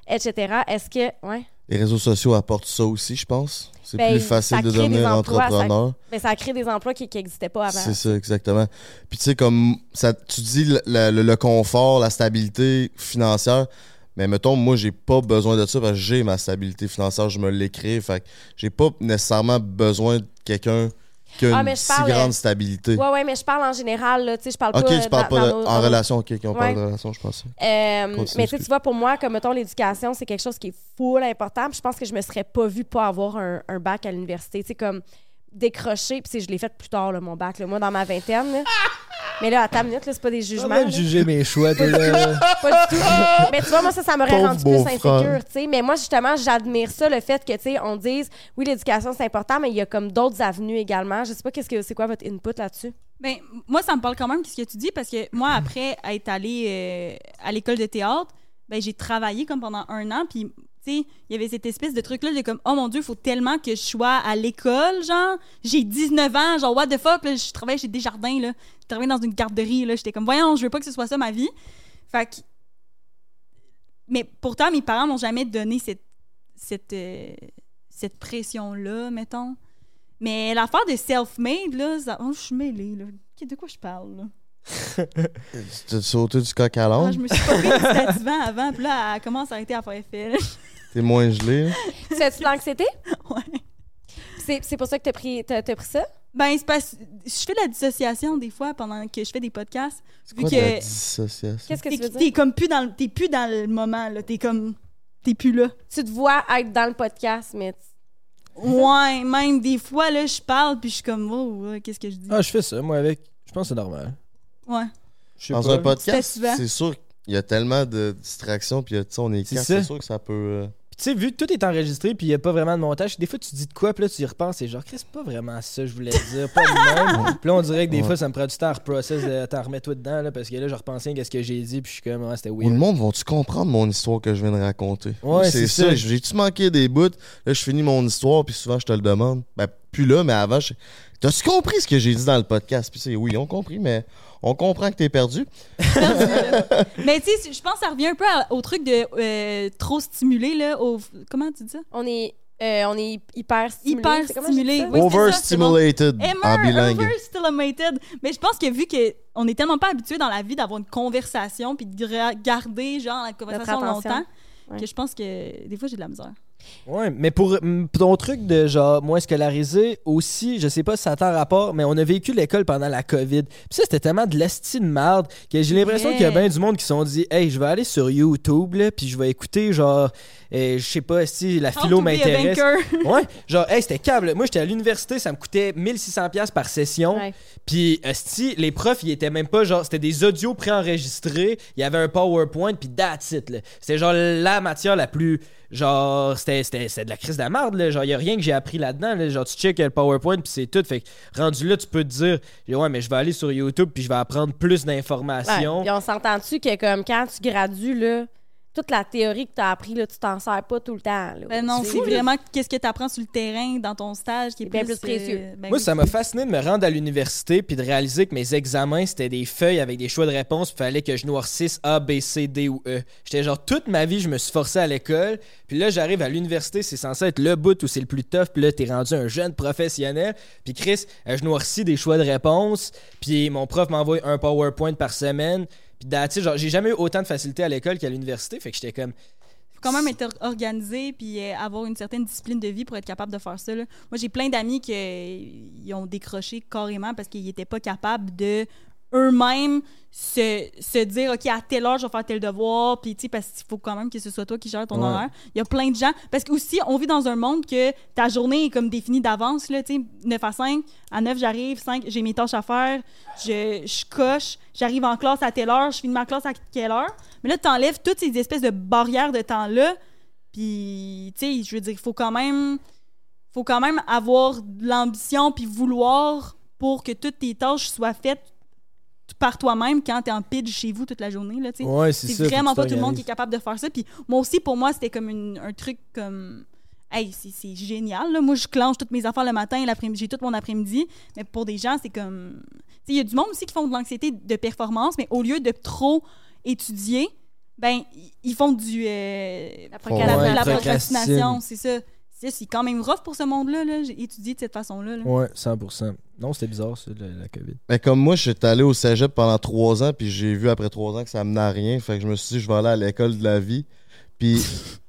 etc. Est-ce que... Ouais? Les réseaux sociaux apportent ça aussi, je pense. C'est Ben, plus ça facile de crée devenir emplois, ça- entrepreneur. Mais ça a créé des emplois qui n'existaient pas avant. C'est ça, exactement. Puis tu sais, comme ça, tu dis le, le- le confort, la stabilité financière, mais mettons, moi, j'ai pas besoin de ça parce que j'ai ma stabilité financière, je me créée. Fait que j'ai pas nécessairement besoin de quelqu'un qui a Ah, une je si parle, grande euh, stabilité. Ouais, ouais, mais je parle en général, là, tu sais, je parle ok, pas... parles dans- pas de- dans nos- en relation, ok, on parle de relation, je pense. Euh, Continue, mais tu vois, pour moi, comme mettons, l'éducation, c'est quelque chose qui est full important. Puis je pense que je me serais pas vue pas avoir un, un bac à l'université. Tu sais, comme décrocher. Puis je l'ai fait plus tard, là, mon bac, là, moi, dans ma vingtaine. là. Mais là, à ta minute, là, c'est pas des Pas jugements. mal là. juger mes choix. Pas du tout. mais tu vois, moi, ça, ça m'aurait rendu plus insécure, tu sais. Mais moi, justement, j'admire ça, le fait que, tu sais, on dise, oui, l'éducation, c'est important, mais il y a comme d'autres avenues également. Je sais pas, qu'est-ce que c'est quoi votre input là-dessus? Ben, moi, ça me parle quand même de ce que tu dis parce que moi, après être allée euh, à l'école de théâtre, ben, j'ai travaillé comme pendant un an. Puis, sais, il y avait cette espèce de truc-là de comme, oh mon Dieu, il faut tellement que je sois à l'école, genre. J'ai 19 ans, genre, what the fuck, là, je travaillais chez Desjardins, là. Je travaillais dans une garderie, là. J'étais comme, voyons, je veux pas que ce soit ça ma vie. Fait que. Mais pourtant, mes parents m'ont jamais donné cette, cette, euh, cette pression-là, mettons. Mais l'affaire de self-made, là, ça... oh, je suis mêlée, là. De quoi je parle, là? Tu as sauté du coq à Ah, je me suis pas du divan avant, puis là, elle commence à arrêter à faire effet. T'es moins gelé. là. Tu fais-tu de l'anxiété? Ouais. C'est c'est pour ça que t'as pris, t'as, t'as pris ça? Ben, c'est parce je fais de la dissociation des fois pendant que je fais des podcasts. C'est Vu quoi que de la dissociation? Qu'est-ce que t'es, tu veux t'es dire? comme plus dans le, t'es plus dans le moment, là. T'es comme. T'es plus là. Tu te vois être dans le podcast, mais... Ouais, même des fois, là, je parle, puis je suis comme, oh, qu'est-ce que je dis? Ah, je fais ça, moi, avec. Je pense que c'est normal. Ouais. Dans pas. un podcast, c'est sûr qu'il y a tellement de distractions, puis tu sais, on est C'est quatre, ça. c'est sûr que ça peut... euh, tu sais, vu que tout est enregistré puis il n'y a pas vraiment de montage, des fois tu dis de quoi, puis là tu y repenses et genre, Chris, c'est pas vraiment ça, je voulais dire, pas de même. puis là on dirait que des Ouais. fois ça me prend du temps à reprocess, de t'en remets tout dedans, là, parce que là je repensais à ce que j'ai dit, puis je suis comme, ouais, c'était Ou le weird. monde vont-tu comprendre mon histoire que je viens de raconter? Ouais, c'est ça. J'ai-tu manqué des bouts? Là, je finis mon histoire, puis souvent, je te le demande. Ben, plus là, mais avant, je... T'as-tu compris ce que j'ai dit dans le podcast? Puis c'est oui, on compris, mais on comprend que t'es perdu. Mais tu sais, je pense que ça revient un peu à- au truc de euh, trop stimulé, là. Au, comment tu dis ça? On est, euh, on est hyper stimulé. Hyper stimulé, oui. bon. Overstimulated en Emer, bilingue. overstimulated? Mais je pense que vu qu'on est tellement pas habitué dans la vie d'avoir une conversation puis de garder genre la conversation longtemps Ouais. que je pense que des fois j'ai de la misère. Ouais, mais pour pour ton truc de genre moins scolarisé aussi, je sais pas si ça a rapport, mais on a vécu l'école pendant la COVID. Puis ça, c'était tellement de l'esti de merde que j'ai l'impression qu'il y a bien du monde qui se sont dit Hey, je vais aller sur YouTube, là, puis je vais écouter genre, euh, je sais pas si la philo m'intéresse. Ouais, genre, hey, c'était câble. Moi, j'étais à l'université, ça me coûtait 1600$ piastres par session. Ouais. Puis, esti, les profs, ils étaient même pas genre, c'était des audios préenregistrés. Il y avait un PowerPoint, puis that's it. C'était genre la matière la plus genre, c'était, de la crise de la merde, là. Genre, y a rien que j'ai appris là-dedans, là. Genre, tu check le PowerPoint, puis c'est tout. Fait que, rendu là, tu peux te dire, ouais, mais je vais aller sur YouTube, puis je vais apprendre plus Ouais, d'informations. Puis on s'entend-tu que comme quand tu gradues, là, toute la théorie que tu as appris, là, tu t'en sers pas tout le temps. là. Ben non, C'est vraiment qu'est-ce que tu apprends sur le terrain dans ton stage qui est bien plus, plus précieux. euh, ben Moi, oui. ça m'a fasciné de me rendre à l'université puis de réaliser que mes examens, c'était des feuilles avec des choix de réponses, puis fallait que je noircisse A, B, C, D ou E. J'étais genre, toute ma vie, je me suis forcé à l'école, puis là, j'arrive à l'université, c'est censé être le bout où c'est le plus tough, puis là, t'es rendu un jeune professionnel, puis Chris, euh, je noircis des choix de réponses, puis mon prof m'envoie un PowerPoint par semaine, puis it. genre, j'ai jamais eu autant de facilité à l'école qu'à l'université, fait que j'étais comme, faut quand même être or- organisé puis euh, avoir une certaine discipline de vie pour être capable de faire ça. là. Moi, j'ai plein d'amis qui euh, ils ont décroché carrément parce qu'ils n'étaient pas capables de eux-mêmes se, se dire OK, à telle heure, je vais faire tel devoir. Puis, tu sais, parce qu'il faut quand même que ce soit toi qui gères ton Ouais. horaire. Il y a plein de gens. Parce que aussi, on vit dans un monde que ta journée est comme définie d'avance. là, Tu sais, 9 à 5, à 9, j'arrive, 5, j'ai mes tâches à faire, je, je coche, j'arrive en classe à telle heure, je finis ma classe à quelle heure? Mais là, tu enlèves toutes ces espèces de barrières de temps-là. Puis, tu sais, je veux dire, il faut quand même faut quand même avoir de l'ambition puis vouloir pour que toutes tes tâches soient faites par toi-même quand t'es en pitch chez vous toute la journée là, tu sais. ouais, c'est C'est ça. vraiment pas tout le monde qui est capable de faire ça. Puis moi aussi, pour moi, c'était comme une- un truc comme. Hey, c'est- c'est génial. Là. Moi, je clenche toutes mes affaires le matin et l'après-midi. J'ai tout mon après-midi. Mais pour des gens, c'est comme. Il y a du monde aussi qui font de l'anxiété de performance, mais au lieu de trop étudier, ben, ils- font du. euh, La la, procrastination. Ouais, la procrastine. procrastination, c'est ça. C'est quand même rough pour ce monde-là. Là. J'ai étudié de cette façon-là. là. Ouais, 100%. Non, c'était bizarre, ça, la, la COVID. Ben, comme moi, je suis allé au cégep pendant trois ans, puis j'ai vu après trois ans que ça menait à rien. Fait que je me suis dit, je vais aller à l'école de la vie. Puis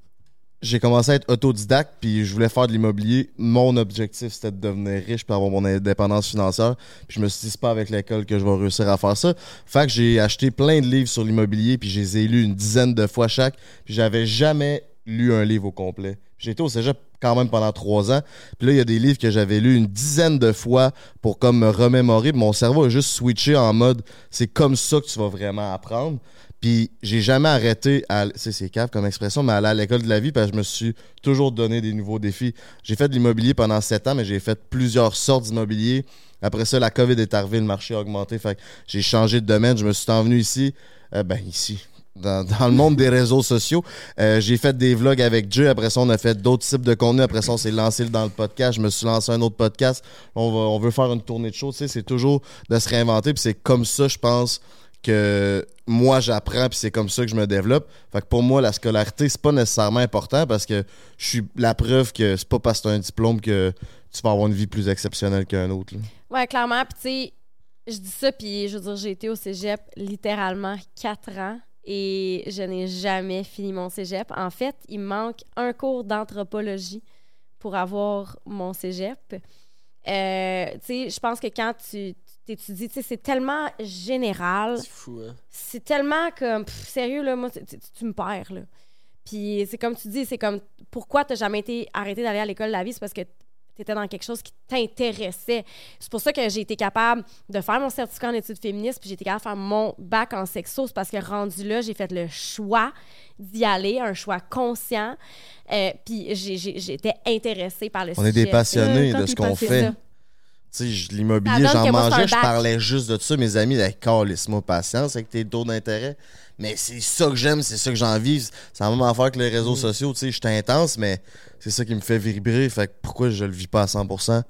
j'ai commencé à être autodidacte, puis je voulais faire de l'immobilier. Mon objectif, c'était de devenir riche pour avoir mon indépendance financière. Puis je me suis dit, c'est pas avec l'école que je vais réussir à faire ça. Fait que j'ai acheté plein de livres sur l'immobilier, puis je les ai lus une dizaine de fois chaque. Puis j'avais jamais lu un livre au complet. J'ai été au cégep quand même pendant trois ans. Puis là, il y a des livres que j'avais lus une dizaine de fois pour comme me remémorer. Mon cerveau a juste switché en mode c'est comme ça que tu vas vraiment apprendre. Puis j'ai jamais arrêté à. C'est c'est cave comme expression, mais à l'école de la vie parce que je me suis toujours donné des nouveaux défis. J'ai fait de l'immobilier pendant sept ans, mais j'ai fait plusieurs sortes d'immobilier. Après ça, la COVID est arrivée, le marché a augmenté. Fait j'ai changé de domaine. Je me suis envenu ici. euh, ben, ici. Dans, le monde des réseaux sociaux. Euh, j'ai fait des vlogs avec Jay. Après ça, on a fait d'autres types de contenu. Après ça, on s'est lancé dans le podcast. Je me suis lancé un autre podcast. On, va, on veut faire une tournée de show. Tu sais, c'est toujours de se réinventer. Puis c'est comme ça, je pense, que moi, j'apprends. Puis c'est comme ça que je me développe. Fait que pour moi, la scolarité, c'est pas nécessairement important parce que je suis la preuve que c'est pas parce que tu as un diplôme que tu vas avoir une vie plus exceptionnelle qu'un autre. là. Ouais, clairement. Puis, tu sais, je dis ça, puis je veux dire, j'ai été au cégep littéralement quatre ans et je n'ai jamais fini mon cégep. En fait, il me manque un cours d'anthropologie pour avoir mon cégep. Euh, tu sais, je pense que quand tu tu t'étudies, tu sais, c'est tellement général. C'est fou, hein. c'est tellement comme pff, sérieux là moi tu, tu- tu me perds là puis c'est comme tu dis c'est comme pourquoi t'as jamais été arrêté d'aller à l'école de la vie? C'est parce que t'étais dans quelque chose qui t'intéressait c'est pour ça que j'ai été capable de faire mon certificat en études féministes puis j'ai été capable de faire mon bac en sexo c'est parce que rendu là j'ai fait le choix d'y aller un choix conscient Euh, puis j'étais intéressée par le On est sujet des passionnés Euh, quand de ce qu'on fait. ça. Tu l'immobilier, j'en mangeais, je parlais juste de ça. Mes amis, d'accord, laisse-moi patience avec tes taux d'intérêt. Mais c'est ça que j'aime, c'est ça que j'ai envie. C'est la même affaire que les réseaux sociaux. Tu sais, je suis intense, mais c'est ça qui me fait vibrer. Fait que pourquoi je le vis pas à 100%?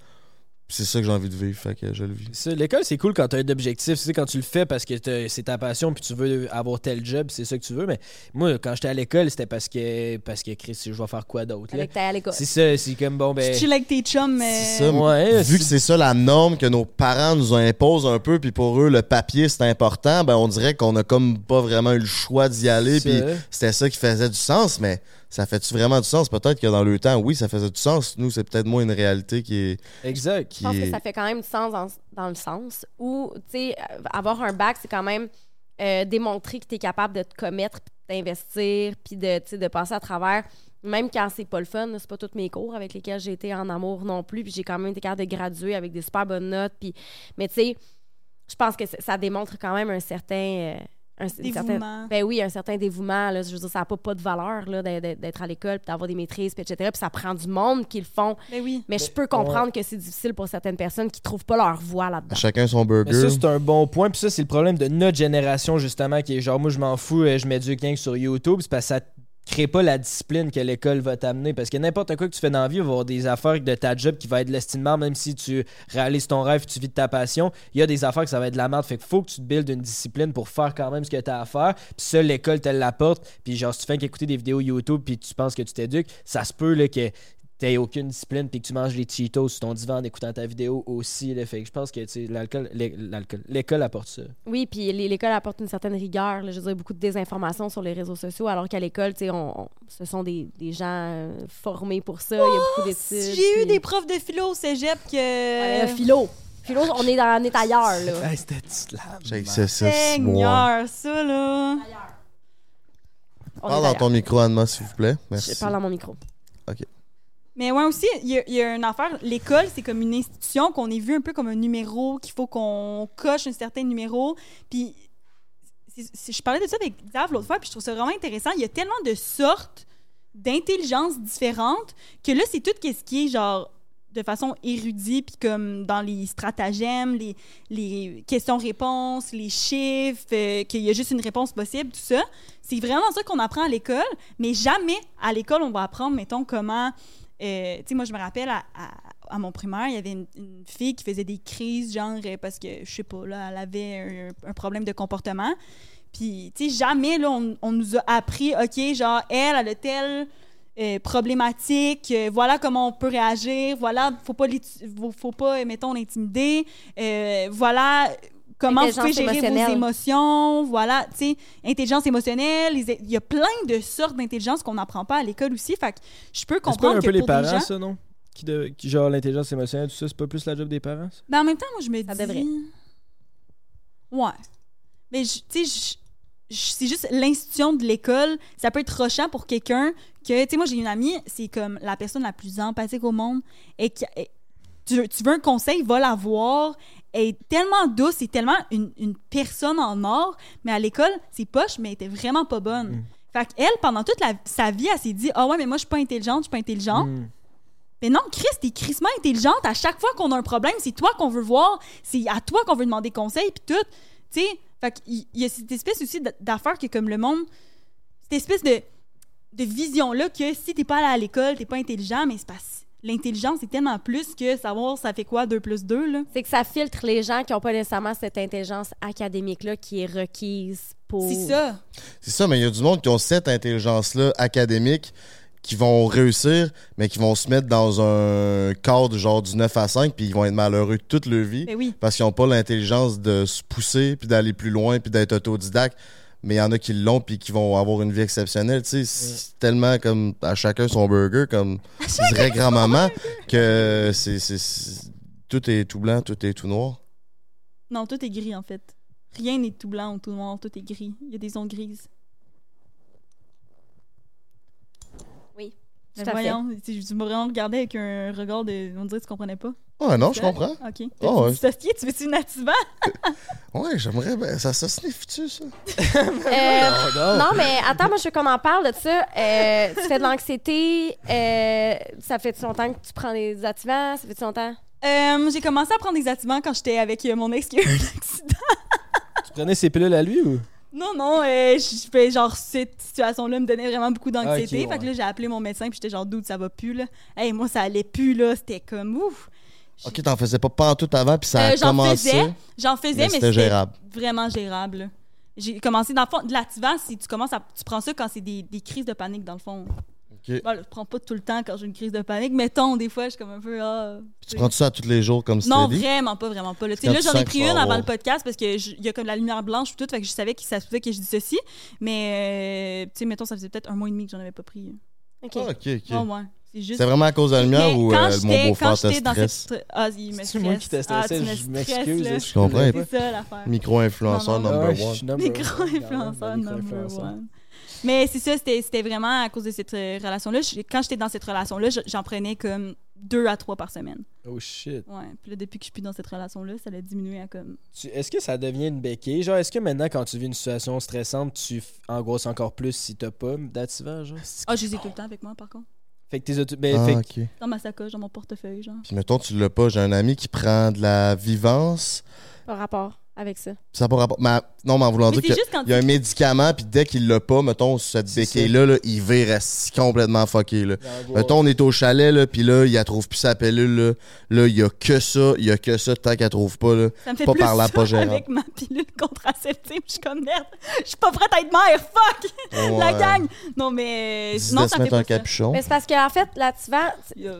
Puis C'est ça que j'ai envie de vivre, fait que je le vis. L'école, c'est cool quand tu as un objectif. Tu sais, quand tu le fais parce que c'est ta passion puis tu veux avoir tel job, c'est ça que tu veux. Mais moi, quand j'étais à l'école, c'était parce que, parce que Chris, je vais faire quoi d'autre? là? à l'école C'est ça, c'est comme bon, ben. Tu chill avec tes chums, mais. C'est ça. Ouais, Vu que c'est- c'est ça la norme que nos parents nous imposent un peu, puis pour eux, le papier, c'est important, ben on dirait qu'on a comme pas vraiment eu le choix d'y aller, puis c'était ça qui faisait du sens, mais ça fait-tu vraiment du sens? Peut-être que dans le temps, oui, ça faisait du sens. Nous, c'est peut-être moins une réalité qui est... Exact. Qui Je pense que est- ça fait quand même du sens dans, dans le sens où, tu sais, euh, avoir un bac, c'est quand même euh, démontrer que tu es capable de te commettre, d'investir, puis de, tu sais, de passer à travers, même quand c'est pas le fun, c'est pas tous mes cours avec lesquels j'ai été en amour non plus, puis j'ai quand même été capable de graduer avec des super bonnes notes, puis, mais tu sais, je pense que ça démontre quand même un certain, euh, un, Dévouement. Ben oui, un certain dévouement. Là, je veux dire, ça n'a pas, pas de valeur là, d'être- à l'école, puis d'avoir des maîtrises, puis etc. Puis ça prend du monde qui le font. Ben oui. Mais je peux comprendre que c'est difficile pour certaines personnes qui trouvent pas leur voie là-dedans. Chacun son Mais burger. ça, c'est un bon point. Puis ça, c'est le problème de notre génération, justement, qui est genre, moi, je m'en fous, euh, je m'éduque rien que sur YouTube. C'est parce que ça crée pas la discipline que l'école va t'amener. Parce que n'importe quoi que tu fais dans la vie, il va avoir des affaires de ta job qui va être l'estimement, même si tu réalises ton rêve, tu vis de ta passion. Il y a des affaires que ça va être de la merde. Fait qu'il faut que tu te buildes une discipline pour faire quand même ce que tu as à faire. Puis ça, l'école te l'apporte. Puis genre, si tu fais qu'écouter des vidéos YouTube, puis tu penses que tu t'éduques, ça se peut là, que t'aies aucune discipline puis que tu manges les Cheetos sur ton divan en écoutant ta vidéo aussi. Là. Fait que je pense que tu sais, l'alcool, l'é- l'alcool- l'école apporte ça. Oui, puis l'é- l'école apporte une certaine rigueur. là. je veux dire, beaucoup de désinformation sur les réseaux sociaux, alors qu'à l'école, tu sais, on, on- ce sont des, des gens euh, formés pour ça. Il y a beaucoup d'études. J'ai eu des profs de philo au cégep que. Euh, philo. Philo, on est, dans, on est ailleurs, là. Hey, c'était slam. Check ça, ça. Seigneur, là. On Parle dans ailleurs. ton micro, Anma, s'il vous plaît. Merci. Je parle dans mon micro. Mais ouais, aussi, il y, a- une affaire. L'école, c'est comme une institution qu'on est vu un peu comme un numéro, qu'il faut qu'on coche un certain numéro. Puis, je parlais de ça avec Xav l'autre fois, puis je trouve ça vraiment intéressant. Il y a tellement de sortes d'intelligence différentes que là, c'est tout ce qui est genre de façon érudite, puis comme dans les stratagèmes, les, les questions-réponses, les chiffres, euh, qu'il y a juste une réponse possible, tout ça. C'est vraiment ça qu'on apprend à l'école, mais jamais à l'école, on va apprendre, mettons, comment euh, tu sais, moi, je me rappelle, à, mon primaire, il y avait une, fille qui faisait des crises, genre, euh, parce que, je sais pas, là, elle avait un, problème de comportement. Puis, tu sais, jamais, là, on, nous a appris, OK, genre, elle, elle a telle euh, problématique, euh, voilà comment on peut réagir, voilà, faut pas, faut, pas, euh, mettons, l'intimider, voilà comment vous pouvez gérer vos émotions, voilà, tu sais, intelligence émotionnelle, il y a plein de sortes d'intelligence qu'on n'apprend pas à l'école aussi, fait que je peux C'est pas comprendre un que peu les pour parents, gens... ça, non? Qui, de, qui genre l'intelligence émotionnelle, tout ça, c'est pas plus la job des parents, ça? Mais en même temps, moi, je me Ça dis... devrait. Ouais. Mais, tu sais, c'est juste l'institution de l'école. Ça peut être rochant pour quelqu'un que... Tu sais, moi, j'ai une amie, c'est comme la personne la plus empathique au monde. Et qui, et- tu, tu veux un conseil, va la voir. Elle est tellement douce, c'est tellement une, une personne en or. Mais à l'école, c'est poche, mais elle était vraiment pas bonne. Mm. Fait qu'elle, pendant toute la- sa vie, elle s'est dit « Ah ouais, mais moi, je suis pas intelligente, je suis pas intelligente. Hmm. Mais non, Chris, t'es crissement intelligente. À chaque fois qu'on a un problème, c'est toi qu'on veut voir. C'est à toi qu'on veut demander conseil, puis tout. Tu sais, fait qu'il y a cette espèce aussi d'affaire que, comme le monde, cette espèce de, de vision-là que si t'es pas allé à l'école, t'es pas intelligent, mais c'est parce l'intelligence, c'est tellement plus que savoir ça fait quoi 2 plus 2, là. C'est que ça filtre les gens qui n'ont pas nécessairement cette intelligence académique-là qui est requise pour. C'est ça. C'est ça, mais il y a du monde qui ont cette intelligence-là académique qui vont réussir, mais qui vont se mettre dans un cadre genre du 9 à 5, puis ils vont être malheureux toute leur vie Ben oui. parce qu'ils n'ont pas l'intelligence de se pousser, puis d'aller plus loin, puis d'être autodidacte. Mais il y en a qui l'ont, puis qui vont avoir une vie exceptionnelle. Tu sais, c'est tellement comme à chacun son burger, comme dirait grand-maman, que c'est, c'est- c'est- tout est tout blanc, tout est tout noir. Non, tout est gris, en fait. Rien n'est tout blanc ou tout noir, tout est gris. Il y a des zones grises. Tout à fait. voyons, tu tu m'as vraiment regardé avec un regard de... On dirait que tu comprenais pas. Ah non, je comprends. OK. Oh, ouais. Tu tu veux-tu une activant? Ouais, j'aimerais. Ben, ça se sniffe-tu, ça? Euh, non, mais attends, moi, je veux qu'on en parle de ça. Euh, tu fais de l'anxiété. euh, ça fait longtemps que tu prends des activants? Ça fait longtemps? Euh, j'ai commencé à prendre des activants quand j'étais avec euh, mon ex qui a eu un accident. Tu prenais ces pilules à lui ou? Non, non, euh, je fais genre cette situation-là me donnait vraiment beaucoup d'anxiété. Ouais. Fait que là, j'ai appelé mon médecin puis j'étais genre, doute, ça va plus, là. Hey, moi, ça allait plus, là. C'était comme ouf. Ok, t'en faisais pas pantoute avant, puis ça a Euh, j'en commencé. faisais, j'en faisais, mais mais, c'était c'était gérable. vraiment gérable. là. J'ai commencé, dans le fond, de l'activant, si tu commences à. Tu prends ça quand c'est des, des crises de panique, dans le fond. Ok. Bon, je prends pas tout le temps quand j'ai une crise de panique. Mettons, des fois, je suis comme un peu. Ah, Tu prends tout ça tous les jours comme Non, steady? vraiment pas, vraiment pas. Là, Tu sais, Quand là j'en ai pris une avant le podcast parce qu'il y a comme la lumière blanche et tout, fait que je savais que ça se pouvait que je dis ceci. Mais, euh, tu sais, mettons, ça faisait peut-être un mois et demi que j'en avais pas pris. OK. Ah, ok, ok. Oh, ouais. C'est juste. Vraiment à cause de la lumière ou euh, mon beau-frère te stresse? cette- Ah, il me C'est moi qui te. Ah, stressais, me je m'excuse. Je comprends. C'est ça l'affaire. Micro-influenceur Non, non. number Ah one. Micro-influenceur Ah number one. Mais c'est ça, c'était c'était vraiment à cause de cette euh, relation-là. Je- Quand j'étais dans cette relation-là, je- j'en prenais comme deux à trois par semaine. Oh shit. Ouais. Puis là, depuis que je suis plus dans cette relation-là, ça a diminué à comme. Tu- Est-ce que ça devient une béquille? Genre, est-ce que maintenant, quand tu vis une situation stressante, tu angoisses encore plus si t'as pas d'activant, genre? Ah, je les ai tout le temps avec moi, par contre. Fait que tes auto... ben, Ah, fait. Dans ma sacoche, dans mon portefeuille, genre. Puis mettons, tu l'as pas. J'ai un ami qui prend de la vivance. Par rapport avec ça. Ça n'a pas rapport. Mais, non, mais en voulant Mais dire c'est que. juste quand Il y a un tu- médicament, puis dès qu'il l'a pas, mettons, cette béquille-là, là, il vire complètement fucké. Là. Mettons, on est au chalet, là, puis là, il la trouve plus sa pilule. Là, là il y a que ça, il y a que ça tant qu'elle trouve pas. Là. Ça me fait Pas plus par là, ça pas gérable. avec ma pilule contraceptive. Je suis comme merde. Je suis pas prête à être mère. Fuck! La Ouais. gang! Non, mais. Dis non, de ça se me mettre fait pas un ça. capuchon. Mais c'est parce qu'en fait, Il y a-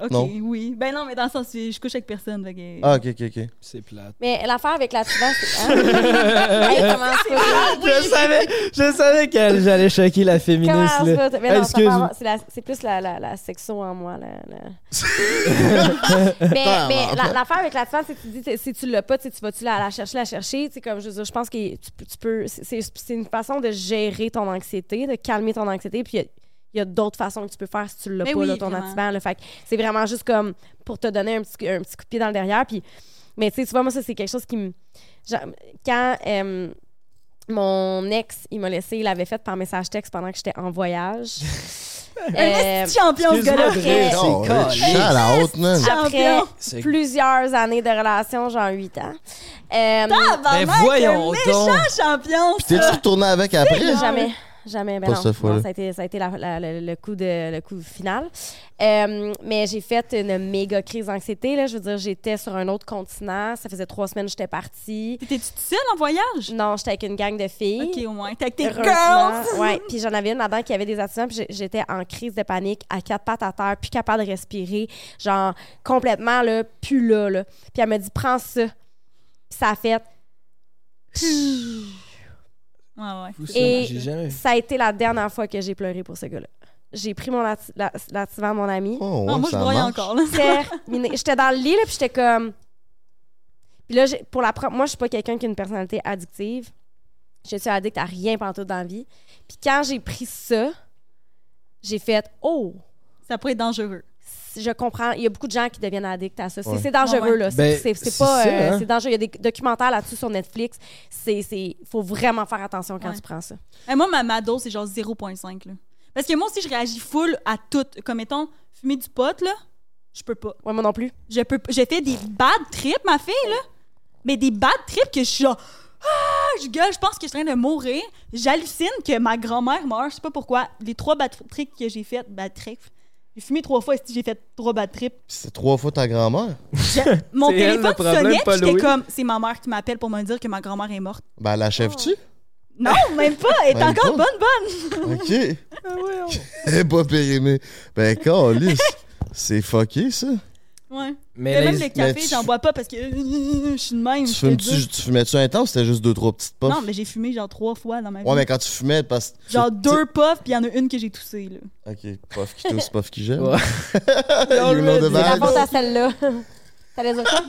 Ok, Non? oui. Ben non, mais dans le sens, je couche avec personne. que- Ah, ok, ok, ok. C'est plate. mais l'affaire avec l'activant, c'est. Hein? hey, comment c'est plate? Je savais, je savais que j'allais choquer la féministe, là. Mais non, ça Excuse. avoir- c'est la- c'est plus la, la, la sexo en moi. La, la- mais mais la- l'affaire avec l'activant, c'est que tu dis, si tu l'as pas, tu vas-tu la, la chercher, la chercher? Comme je veux dire, je pense que tu, peux- tu peux. c'est- C'est c'est une façon de gérer ton anxiété, de calmer ton anxiété. Puis il y a- il y a, d'autres façons que tu peux faire si tu l'as Mais pas, oui, là, ton vraiment. activant. là. Fait c'est vraiment juste comme pour te donner un petit, un petit coup de pied dans le derrière. Puis, mais tu sais, tu vois, moi, ça, c'est quelque chose qui me. quand. euh, mon ex, il m'a laissé, il l'avait fait par message texte pendant que j'étais en voyage. Un Euh, petit champion, ce gars-là. Après Champion. C'est- plusieurs années de relation, genre 8 ans. Euh, Ben voyons un méchant donc. champion. Puis t'es-tu retourné avec après? Jamais. Jamais, ben Pas non. cette. Non, ça a été, ça a été la- la- le, le coup de, le coup final. Euh, mais j'ai fait une méga crise d'anxiété. là. Je veux dire, j'étais sur un autre continent. Ça faisait trois semaines que j'étais partie. T'étais-tu toute seule en voyage? Non, j'étais avec une gang de filles. Ok, au moins. T'es avec tes girls. Ouais. Puis j'en avais une là-dedans qui avait des accidents. Puis j'étais en crise de panique, à quatre pattes à terre, plus capable de respirer. Genre, complètement, là, plus là, là. Puis elle m'a dit, prends ça. Puis ça a fait. Ouais, ouais. Et jamais... ça a été la dernière fois que j'ai pleuré pour ce gars-là. J'ai pris mon lati- la- l'activant à mon ami. Oh, Non, ouais, moi, je ça broyais encore. J'étais dans le lit, là, puis j'étais comme. Puis là, j'ai- pour la moi, je suis pas quelqu'un qui a une personnalité addictive. Je suis addict à rien pendant dans la vie. Puis quand j'ai pris ça, j'ai fait Oh, Ça pourrait être dangereux. Je comprends. Il y a beaucoup de gens qui deviennent addicts à ça. C'est Ouais. c'est dangereux, ouais. là. C'est Ben, c'est- c'est c'est pas. ça, euh, hein. C'est dangereux. Il y a des documentaires là-dessus sur Netflix. C'est. c'est- faut vraiment faire attention quand Ouais. tu prends ça. Eh, moi, ma, ma dose, c'est genre 0.5. là. Parce que moi aussi, je réagis full à tout. Comme étant, fumer du pot, là, je peux pas. Ouais, moi non plus. Je peux J'ai fait des bad trips, ma fille, là. Mais des bad trips que je suis genre. Ah, je gueule, je pense que je suis en train de mourir. J'hallucine que ma grand-mère meurt. Je sais pas pourquoi. Les trois bad trips que j'ai fait, bad trips. J'ai fumé trois fois et j'ai fait trois bad trips? C'est trois fois ta grand-mère. Mon téléphone problème, sonnait, j'étais comme, c'est ma mère qui m'appelle pour me dire que ma grand-mère est morte. Ben, l'achèves-tu? Non, même pas. Elle est Même encore pas? bonne, bonne. OK. Elle est pas périmée. Ben, calice. C'est fucké, ça. Ouais. Mais Mais même les- le café, tu- j'en bois pas parce que euh, je suis de même. Tu je dis. tu fumais-tu intense ou c'était juste deux, trois petites puffs? Non, mais j'ai fumé genre trois fois dans ma vie. Ouais, mais quand tu fumais, parce que. Genre deux puffs, puis il y en a une que j'ai toussé, là. Ok, puff qui tousse, puff qui gèle. Ouais. you know the C'est la vibes. faute à celle-là. T'allais dire quoi?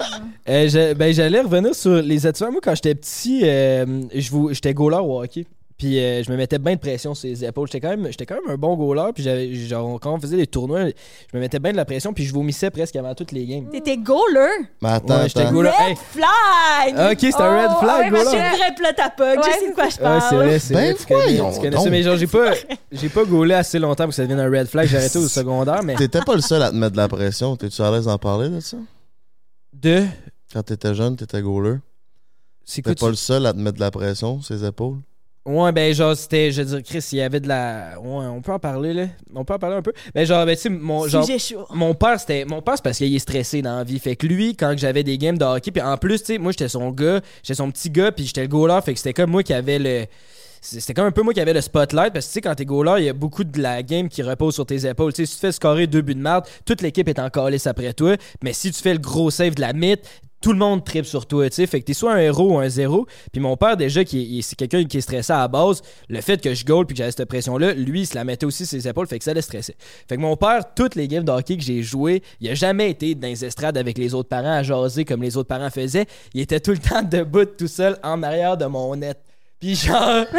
Euh, je- ben, j'allais revenir sur les activants. Moi, quand j'étais petit, euh, je vous- j'étais goaler au hockey. Puis euh, je me mettais bien de pression sur les épaules. J'étais quand même, j'étais quand même un bon goaler. Puis j'avais, genre, quand on faisait des tournois, je me mettais bien de la pression. Puis je vomissais presque avant toutes les games. T'étais goaler? Mais attends, Ouais, j'étais attends. goaler. Red Hey, flag! ok, c'est un red Oh, flag, ouais, goaler. Plot à pug, je sais de quoi je Ouais, parle. c'est vrai, c'est Ben vrai. Tu connais, ça, mais genre, j'ai pas, j'ai pas gaulé assez longtemps pour que ça devienne un red flag. J'ai arrêté au secondaire, mais. T'étais pas le seul à te mettre de la pression. T'es-tu à l'aise d'en parler de ça? De? Quand t'étais jeune, t'étais goaler. C'est T'étais quoi, pas le seul à te mettre de la pression sur ses épaules? Ouais, ben genre, c'était, je veux dire, Chris, il y avait de la. Ouais, on peut en parler, là. On peut en parler un peu. Ben genre, ben tu sais, mon. Genre, mon père, c'était. Mon père, c'est parce qu'il est stressé dans la vie. Fait que lui, quand j'avais des games de hockey, puis en plus, tu sais, moi, j'étais son gars, j'étais son petit gars, puis j'étais le goaler, fait que c'était comme moi qui avait le. C'était comme un peu moi qui avait le spotlight parce que tu sais quand t'es goaler, il y a beaucoup de la game qui repose sur tes épaules. Tu sais, si tu fais scorer deux buts de marde, toute l'équipe est en calice après toi. Mais si tu fais le gros save de la mythe, tout le monde tripe sur toi, tu sais. Fait que t'es soit un héros ou un zéro. Puis mon père, déjà, qui est- c'est quelqu'un qui est stressé à la base, le fait que je goal puis que j'avais cette pression-là, lui, il se la mettait aussi ses épaules, fait que ça le stressait. Fait que mon père, toutes les games de hockey que j'ai joué, il a jamais été dans les estrades avec les autres parents à jaser comme les autres parents faisaient. Il était tout le temps debout tout seul en arrière de mon net. Puis genre.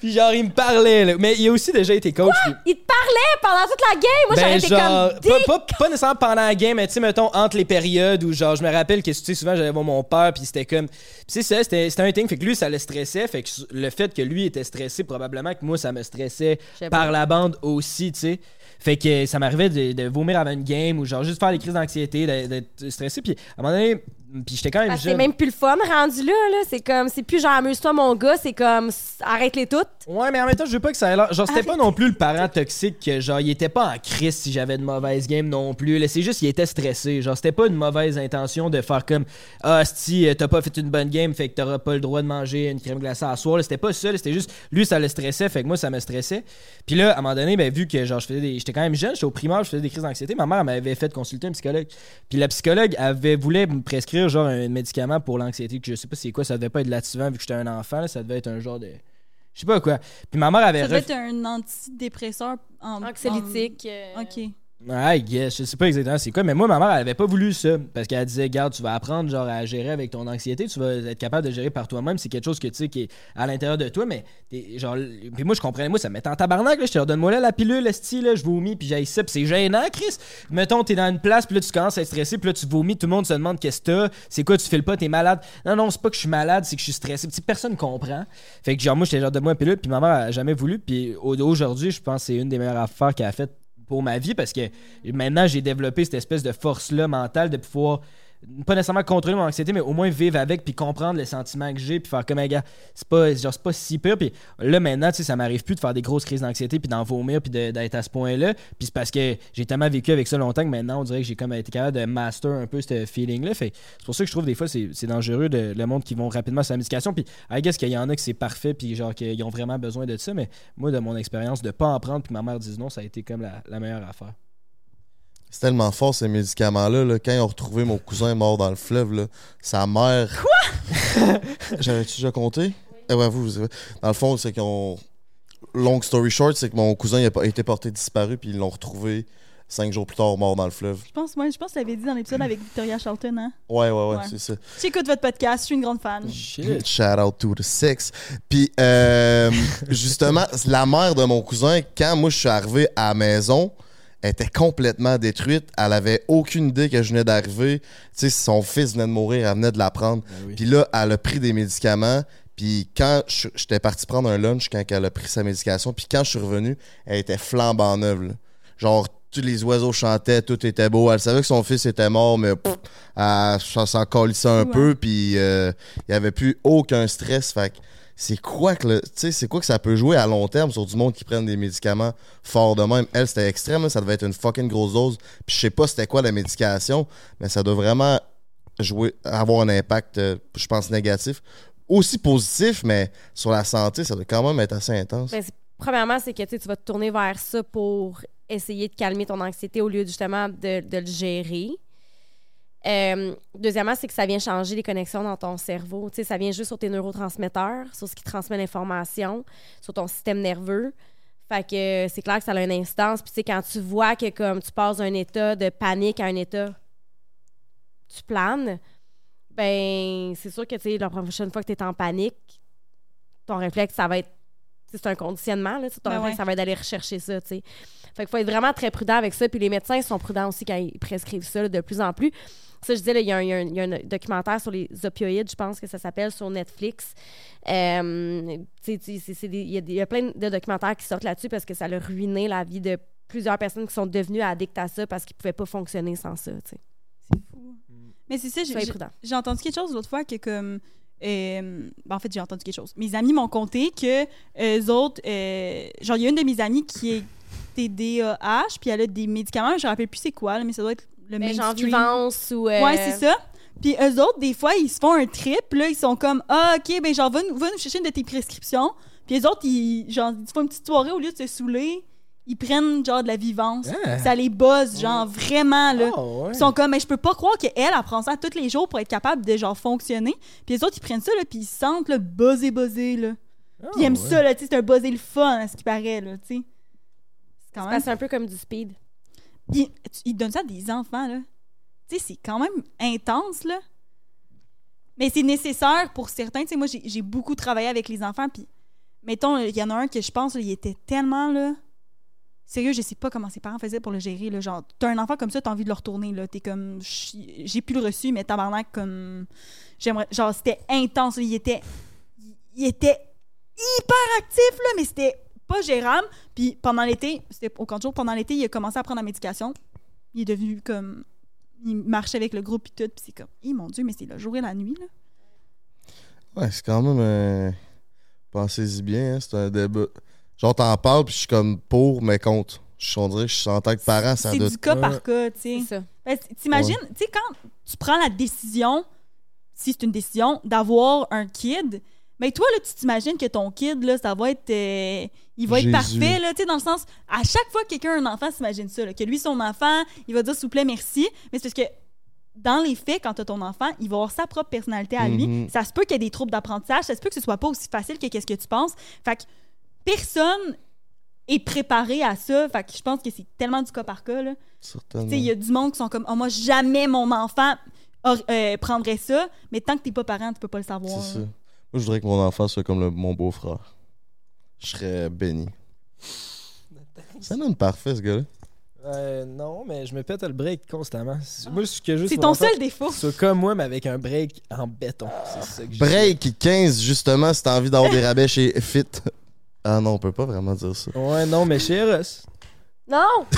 puis genre, il me parlait, là. Mais il a aussi déjà été coach. puis- Il te parlait pendant toute la game? Moi, j'aurais ben, été genre, comme dick. pas, pas, pas nécessairement pendant la game, mais tu sais, mettons, entre les périodes où, genre, je me rappelle que, tu sais, souvent, j'allais voir mon père, puis c'était comme. Puis c'est ça, c'était c'était un thing. Fait que lui, ça le stressait. Fait que le fait que lui était stressé, probablement que moi, ça me stressait Je sais par pas. la bande aussi, tu sais. Fait que ça m'arrivait de, de vomir avant une game ou, genre, juste faire des crises d'anxiété, d'être- d'être stressé. Puis à un moment donné, puis j'étais quand même que c'est jeune. même plus le fun rendu là. là. C'est comme, c'est plus genre amuse-toi mon gars, c'est comme arrête-les toutes. Ouais, mais en même temps, je veux pas que ça ait l'air. Genre, c'était pas non plus le parent toxique que, genre, il était pas en crise si j'avais de mauvaise game non plus. là. C'est juste qu'il était stressé. Genre, c'était pas une mauvaise intention de faire comme Ah, si t'as pas fait une bonne game, fait que t'auras pas le droit de manger une crème glacée à soir. là. C'était pas ça. là. C'était juste lui, ça le stressait, fait que moi, ça me stressait. Puis là, à un moment donné, ben, vu que, genre, je faisais des. J'étais quand même jeune, j'étais au primaire, je faisais des crises d'anxiété. Ma mère m'avait fait consulter un psychologue. Puis la psychologue avait voulu me prescrire, genre, un médicament pour l'anxiété que je sais pas c'est quoi. Ça devait pas être lativant vu que j'étais un enfant. là. Ça devait être un genre de. Je sais pas quoi. Puis ma mère avait Ça ref- être un antidépresseur en Anxiolytique. euh, en- Ok. I guess, je sais pas exactement c'est quoi, mais moi, ma mère, elle avait pas voulu ça. Parce qu'elle disait, garde, tu vas apprendre genre à gérer avec ton anxiété, tu vas être capable de gérer par toi-même. C'est quelque chose que tu sais qui est à l'intérieur de toi, mais t'es- genre. Puis moi, je comprenais, moi, ça me mettait en tabarnak, là. Je te leur donne-moi là la pilule, esti, là, je vomis, puis j'ai ça, puis c'est gênant, Chris. Mettons, t'es dans une place, puis là, tu commences à être stressé, puis là, tu vomis, tout le monde se demande qu'est-ce que t'as, c'est quoi, tu files pas, t'es malade. Non, non, c'est pas que je suis malade, c'est que je suis stressé. Puis personne comprend. Fait que genre, moi, j'étais genre, donne-moi la pilule, puis ma mère a jamais voulu, puis au- aujourd'hui, je pense que c'est une des meilleures affaires qu'elle a faites pour ma vie parce que maintenant j'ai développé cette espèce de force là mentale de pouvoir pas nécessairement contrôler mon anxiété mais au moins vivre avec puis comprendre les sentiments que j'ai puis faire comme un gars c'est pas genre pas si pire. Puis là maintenant tu sais ça m'arrive plus de faire des grosses crises d'anxiété puis d'en vomir puis d'être à ce point là puis c'est parce que j'ai tellement vécu avec ça longtemps que maintenant on dirait que j'ai comme été capable de master un peu ce feeling là fait c'est pour ça que je trouve des fois c'est dangereux de, le monde qui vont rapidement sur la médication. Puis I guess qu'il y en a que c'est parfait puis genre qu'ils ont vraiment besoin de ça mais moi de mon expérience de pas en prendre puis que ma mère dise non ça a été comme la meilleure affaire C'est tellement fort, ces médicaments-là. là. Quand ils ont retrouvé mon cousin mort dans le fleuve, là, sa mère. Quoi? J'avais-tu déjà compté? Eh ouais, vous, Dans le fond, c'est qu'ils ont. Long story short, c'est que mon cousin il a été porté disparu, puis ils l'ont retrouvé cinq jours plus tard, mort dans le fleuve. Je pense, moi, je pense que tu l'avais dit dans l'épisode avec Victoria Charlton, hein? Ouais, ouais, ouais, Ouais. c'est ça. J'écoute votre podcast, je suis une grande fan. Shit. Shout out to the six. Puis, euh, justement, la mère de mon cousin, quand moi je suis arrivé à la maison, elle était complètement détruite. Elle avait aucune idée que je venais d'arriver. Tu sais, son fils venait de mourir, elle venait de l'apprendre. oui. Puis là, elle a pris des médicaments. Puis quand j'étais parti prendre un lunch, quand elle a pris sa médication, puis quand je suis revenu, elle était flambant neuve. là. Genre, tous les oiseaux chantaient, tout était beau. Elle savait que son fils était mort, mais pff, elle, ça s'en calissait un Ouais. peu, puis euh, il n'y avait plus aucun stress. Fait que c'est quoi que c'est quoi que ça peut jouer à long terme sur du monde qui prennent des médicaments forts de même? Elle, c'était extrême, ça devait être une fucking grosse dose. Puis je sais pas c'était quoi la médication, mais ça doit vraiment jouer, avoir un impact, euh, je pense, négatif. Aussi positif, mais sur la santé, ça doit quand même être assez intense. Ben, premièrement, c'est que tu vas te tourner vers ça pour essayer de calmer ton anxiété au lieu justement de le gérer. Euh, deuxièmement, c'est que ça vient changer les connexions dans ton cerveau. Tu sais, ça vient juste sur tes neurotransmetteurs, sur ce qui transmet l'information, sur ton système nerveux. Fait que c'est clair que ça a une instance. Puis tu sais, quand tu vois que comme tu passes d'un état de panique à un état, tu planes, ben c'est sûr que tu sais, la prochaine fois que tu es en panique, ton réflexe, ça va être c'est un conditionnement, là, ton Ben réflexe, ouais. ça va être d'aller rechercher ça, tu sais. Fait qu'il faut être vraiment très prudent avec ça. Puis les médecins sont prudents aussi quand ils prescrivent ça là, de plus en plus. Ça, je disais, il y, a un- y y a documentaire sur les opioïdes, je pense que ça s'appelle, sur Netflix. Euh, c'est- c'est il y, a y plein de documentaires qui sortent là-dessus parce que ça a ruiné la vie de plusieurs personnes qui sont devenues addictes à ça parce qu'ils pouvaient pas fonctionner sans ça, tu sais. Mais c'est ça, j'ai- entendu quelque chose l'autre fois que comme... euh, ben, en fait, j'ai entendu quelque chose. Mes amis m'ont conté que eux autres... euh, genre, il y a une de mes amies qui est TDAH, puis elle a des médicaments, je me rappelle plus c'est quoi, là, mais ça doit être le Ben, genre mainstream. vivance ou... euh, Ouais, c'est ça. Puis eux autres, des fois, ils se font un trip, là, ils sont comme Ah, OK, ben genre, va, nous- va nous chercher une de tes prescriptions. Puis eux autres, ils, genre, ils font une petite soirée, au lieu de se saouler, ils prennent, genre, de la vivance. Ah. Ça les buzz, genre, vraiment, là. Oh, ouais. Ils sont comme, mais je peux pas croire qu'elle, elle prend ça tous les jours pour être capable de, genre, fonctionner. Puis les autres, ils prennent ça, là, puis ils se sentent, là, buzzer, buzzer, là. Ah, Puis ils aiment ouais. ça, là, tu sais, c'est un buzzer le fun, à ce qui paraît, là, tu sais. C'est quand même... c'est un peu comme du speed. Tu- ils donnent ça à des enfants, là. Tu sais, c'est quand même intense, là. Mais c'est nécessaire pour certains. Tu sais, moi, j'ai beaucoup travaillé avec les enfants, puis mettons, il y en a un que je pense, il était tellement, là... Sérieux, je sais pas comment ses parents faisaient pour le gérer, là. Genre, t'as un enfant comme ça, t'as envie de le retourner, là. T'es comme... J'ai j'ai plus le reçu, mais tabarnak, comme... J'aimerais... Genre, c'était intense, là. Il était... Il était hyper actif, là, mais c'était pas gérable. Puis pendant l'été, c'était au camp de jour, pendant l'été, il a commencé à prendre la médication. Il est devenu comme... Il marchait avec le groupe et tout, puis c'est comme... Hé, mon Dieu, mais c'est le jour et la nuit, là. Ouais, c'est quand même. euh, Pensez-y bien, hein, c'est un débat. Genre, t'en parles, puis je suis comme pour, mais contre. Je on dirait que je suis en tant que parent, ça C'est du cas par cas, tu sais. C'est ça. Ben, T'imagines, tu sais, quand tu prends la décision, si c'est une décision, d'avoir un kid, mais toi, là, tu t'imagines que ton kid, là, ça va être. euh, il va être Jésus. parfait, là, tu sais, dans le sens. À chaque fois que quelqu'un a un enfant, s'imagine ça, là, que lui, son enfant, il va dire s'il vous plaît, merci. Mais c'est parce que. Dans les faits, quand tu as ton enfant, il va avoir sa propre personnalité à lui. Mhm. Ça se peut qu'il y ait des troubles d'apprentissage. Ça se peut que ce soit pas aussi facile que qu'est-ce que tu penses. Fait que personne est préparé à ça. Fait que je pense que c'est tellement du cas par cas. Là. Tu sais, il y a du monde qui sont comme oh, moi jamais mon enfant euh, prendrait ça, mais tant que t'es pas parent, tu peux pas le savoir. C'est ça. Moi, je voudrais que mon enfant soit comme le- mon beau-frère. Je serais béni. Ça donne parfait, ce gars-là. Euh, non, mais je me pète le break constamment. C'est- Moi, ce que juste C'est ton enfant, seul défaut. C'est comme moi, mais avec un break en béton. C'est ça que j'ai. Break 15, justement, si t'as envie d'avoir des rabais chez Fit. Ah non, on peut pas vraiment dire ça. Ouais, non, mais chez Eros. Non!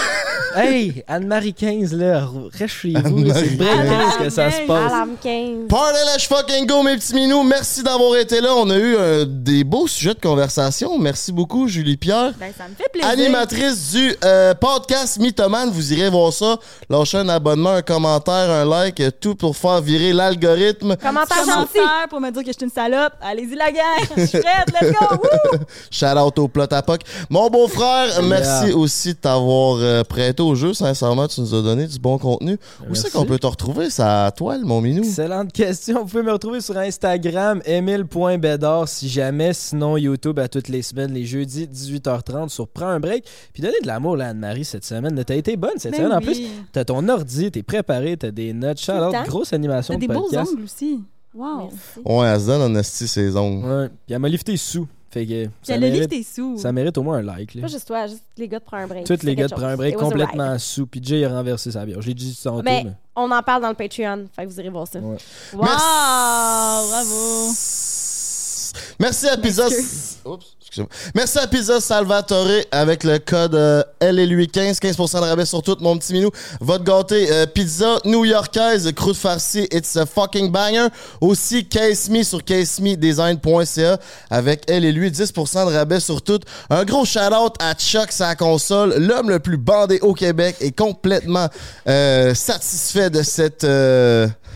Hey, Anne-Marie 15, là, reste chez vous. C'est break 15 que ça se passe. Alarme 15. Party let's fucking go, mes petits minous. Merci d'avoir été là. On a eu euh, des beaux sujets de conversation. Merci beaucoup, Julie Pierre. Ben, ça me fait plaisir. Animatrice du euh, podcast Mythoman, vous irez voir ça. Lâchez un abonnement, un commentaire, un like, tout pour faire virer l'algorithme. Commentaire gentil. Pour me dire que je suis une salope. Allez-y, la gang. Je suis prête. Let's go. Woo! Shout out au plot à poc. Mon beau-frère, merci aussi de t'avoir euh, prêté au jeu. Sincèrement, tu nous as donné du bon contenu. Où c'est qu'on peut te retrouver, sa toile, mon minou? Excellente question. Vous pouvez me retrouver sur Instagram, emile.bedard, si jamais. Sinon, YouTube à toutes les semaines, les jeudis, 18h30, sur Prends un break. Puis donnez de l'amour là, à Anne-Marie cette semaine. T'as été bonne cette Ben semaine. En plus, t'as ton ordi, t'es préparé, t'as des notes. Temps. grosse animation T'as de des beaux ongles aussi. Wow. Merci. Ouais, elle se donne en esti ses ongles. Ouais. Puis elle m'a lifté sous. Fait que ça tes sous. ça mérite au moins un like. Là. Pas juste toi, juste les gars de prendre un break. Tous les gars de prendre un break complètement sous. Puis Jay a renversé sa bière. Je l'ai dit tantôt. Mais mais- on en parle dans le Patreon. Fait que vous irez voir ça. Ouais. Wow, bravo. Merci à Pizza. Oups. Merci à Pizza Salvatore avec le code euh, LLUI15, 15% de rabais sur tout, mon petit minou. Va te. Euh, pizza new-yorkaise, croûte farcie, it's a fucking banger. Aussi, Case Me sur casemedesign.ca avec LLUI, 10% de rabais sur tout. Un gros shout-out à Chuck, sa console, l'homme le plus bandé au Québec est complètement euh, satisfait de cette...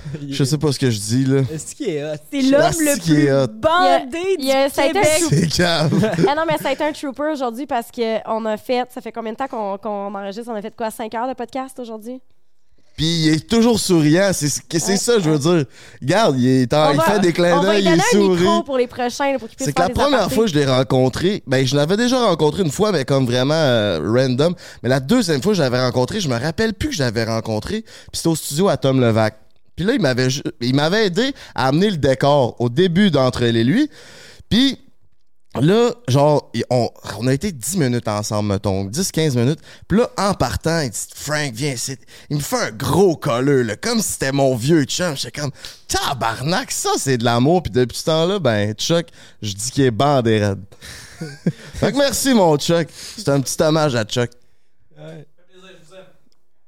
je sais pas ce que je dis, là. Est-ce qu'il est hot? C'est l'homme le plus bandé Il y a- du Québec. C'est calme. ah non, mais ça a été un trooper aujourd'hui parce qu'on a fait. Ça fait combien de temps qu'on enregistre? On a fait quoi? 5 heures de podcast aujourd'hui? Puis il est toujours souriant, c'est c'est Ouais, ça je veux dire. Regarde, il, est en- il fait des clins d'œil, il sourit. micro pour les prochains, là, pour qu'il puisse C'est que la première apartés. fois que je l'ai rencontré, ben je l'avais déjà rencontré une fois, mais comme vraiment euh, random. Mais la deuxième fois que je l'avais rencontré, je me rappelle plus que je l'avais rencontré. Puis c'était au studio à Tom Levac. Puis là, il m'avait ju- il m'avait aidé à amener le décor au début d'entre elle et lui. Puis là, genre, on, on a été 10 minutes ensemble, mettons, 10-15 minutes. Puis là, en partant, il dit Frank, viens ici. Il me fait un gros colleux, là, comme si c'était mon vieux chum. J'étais comme Tabarnak, ça c'est de l'amour. Puis depuis ce temps-là, ben, Chuck, je dis qu'il est bandé raide. fait que merci, mon Chuck. C'est un petit hommage à Chuck.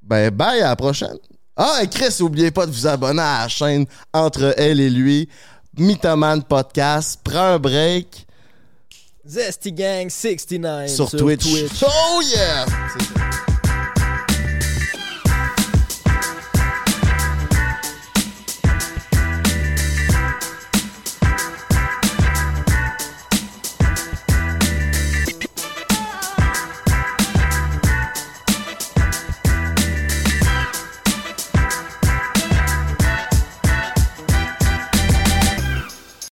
Ben, bye, à la prochaine. Ah, et Chris, oubliez pas de vous abonner à la chaîne entre elle et lui. Mythoman Podcast. Prends un break Zesty Gang 69 sur, Twitch. Oh yeah!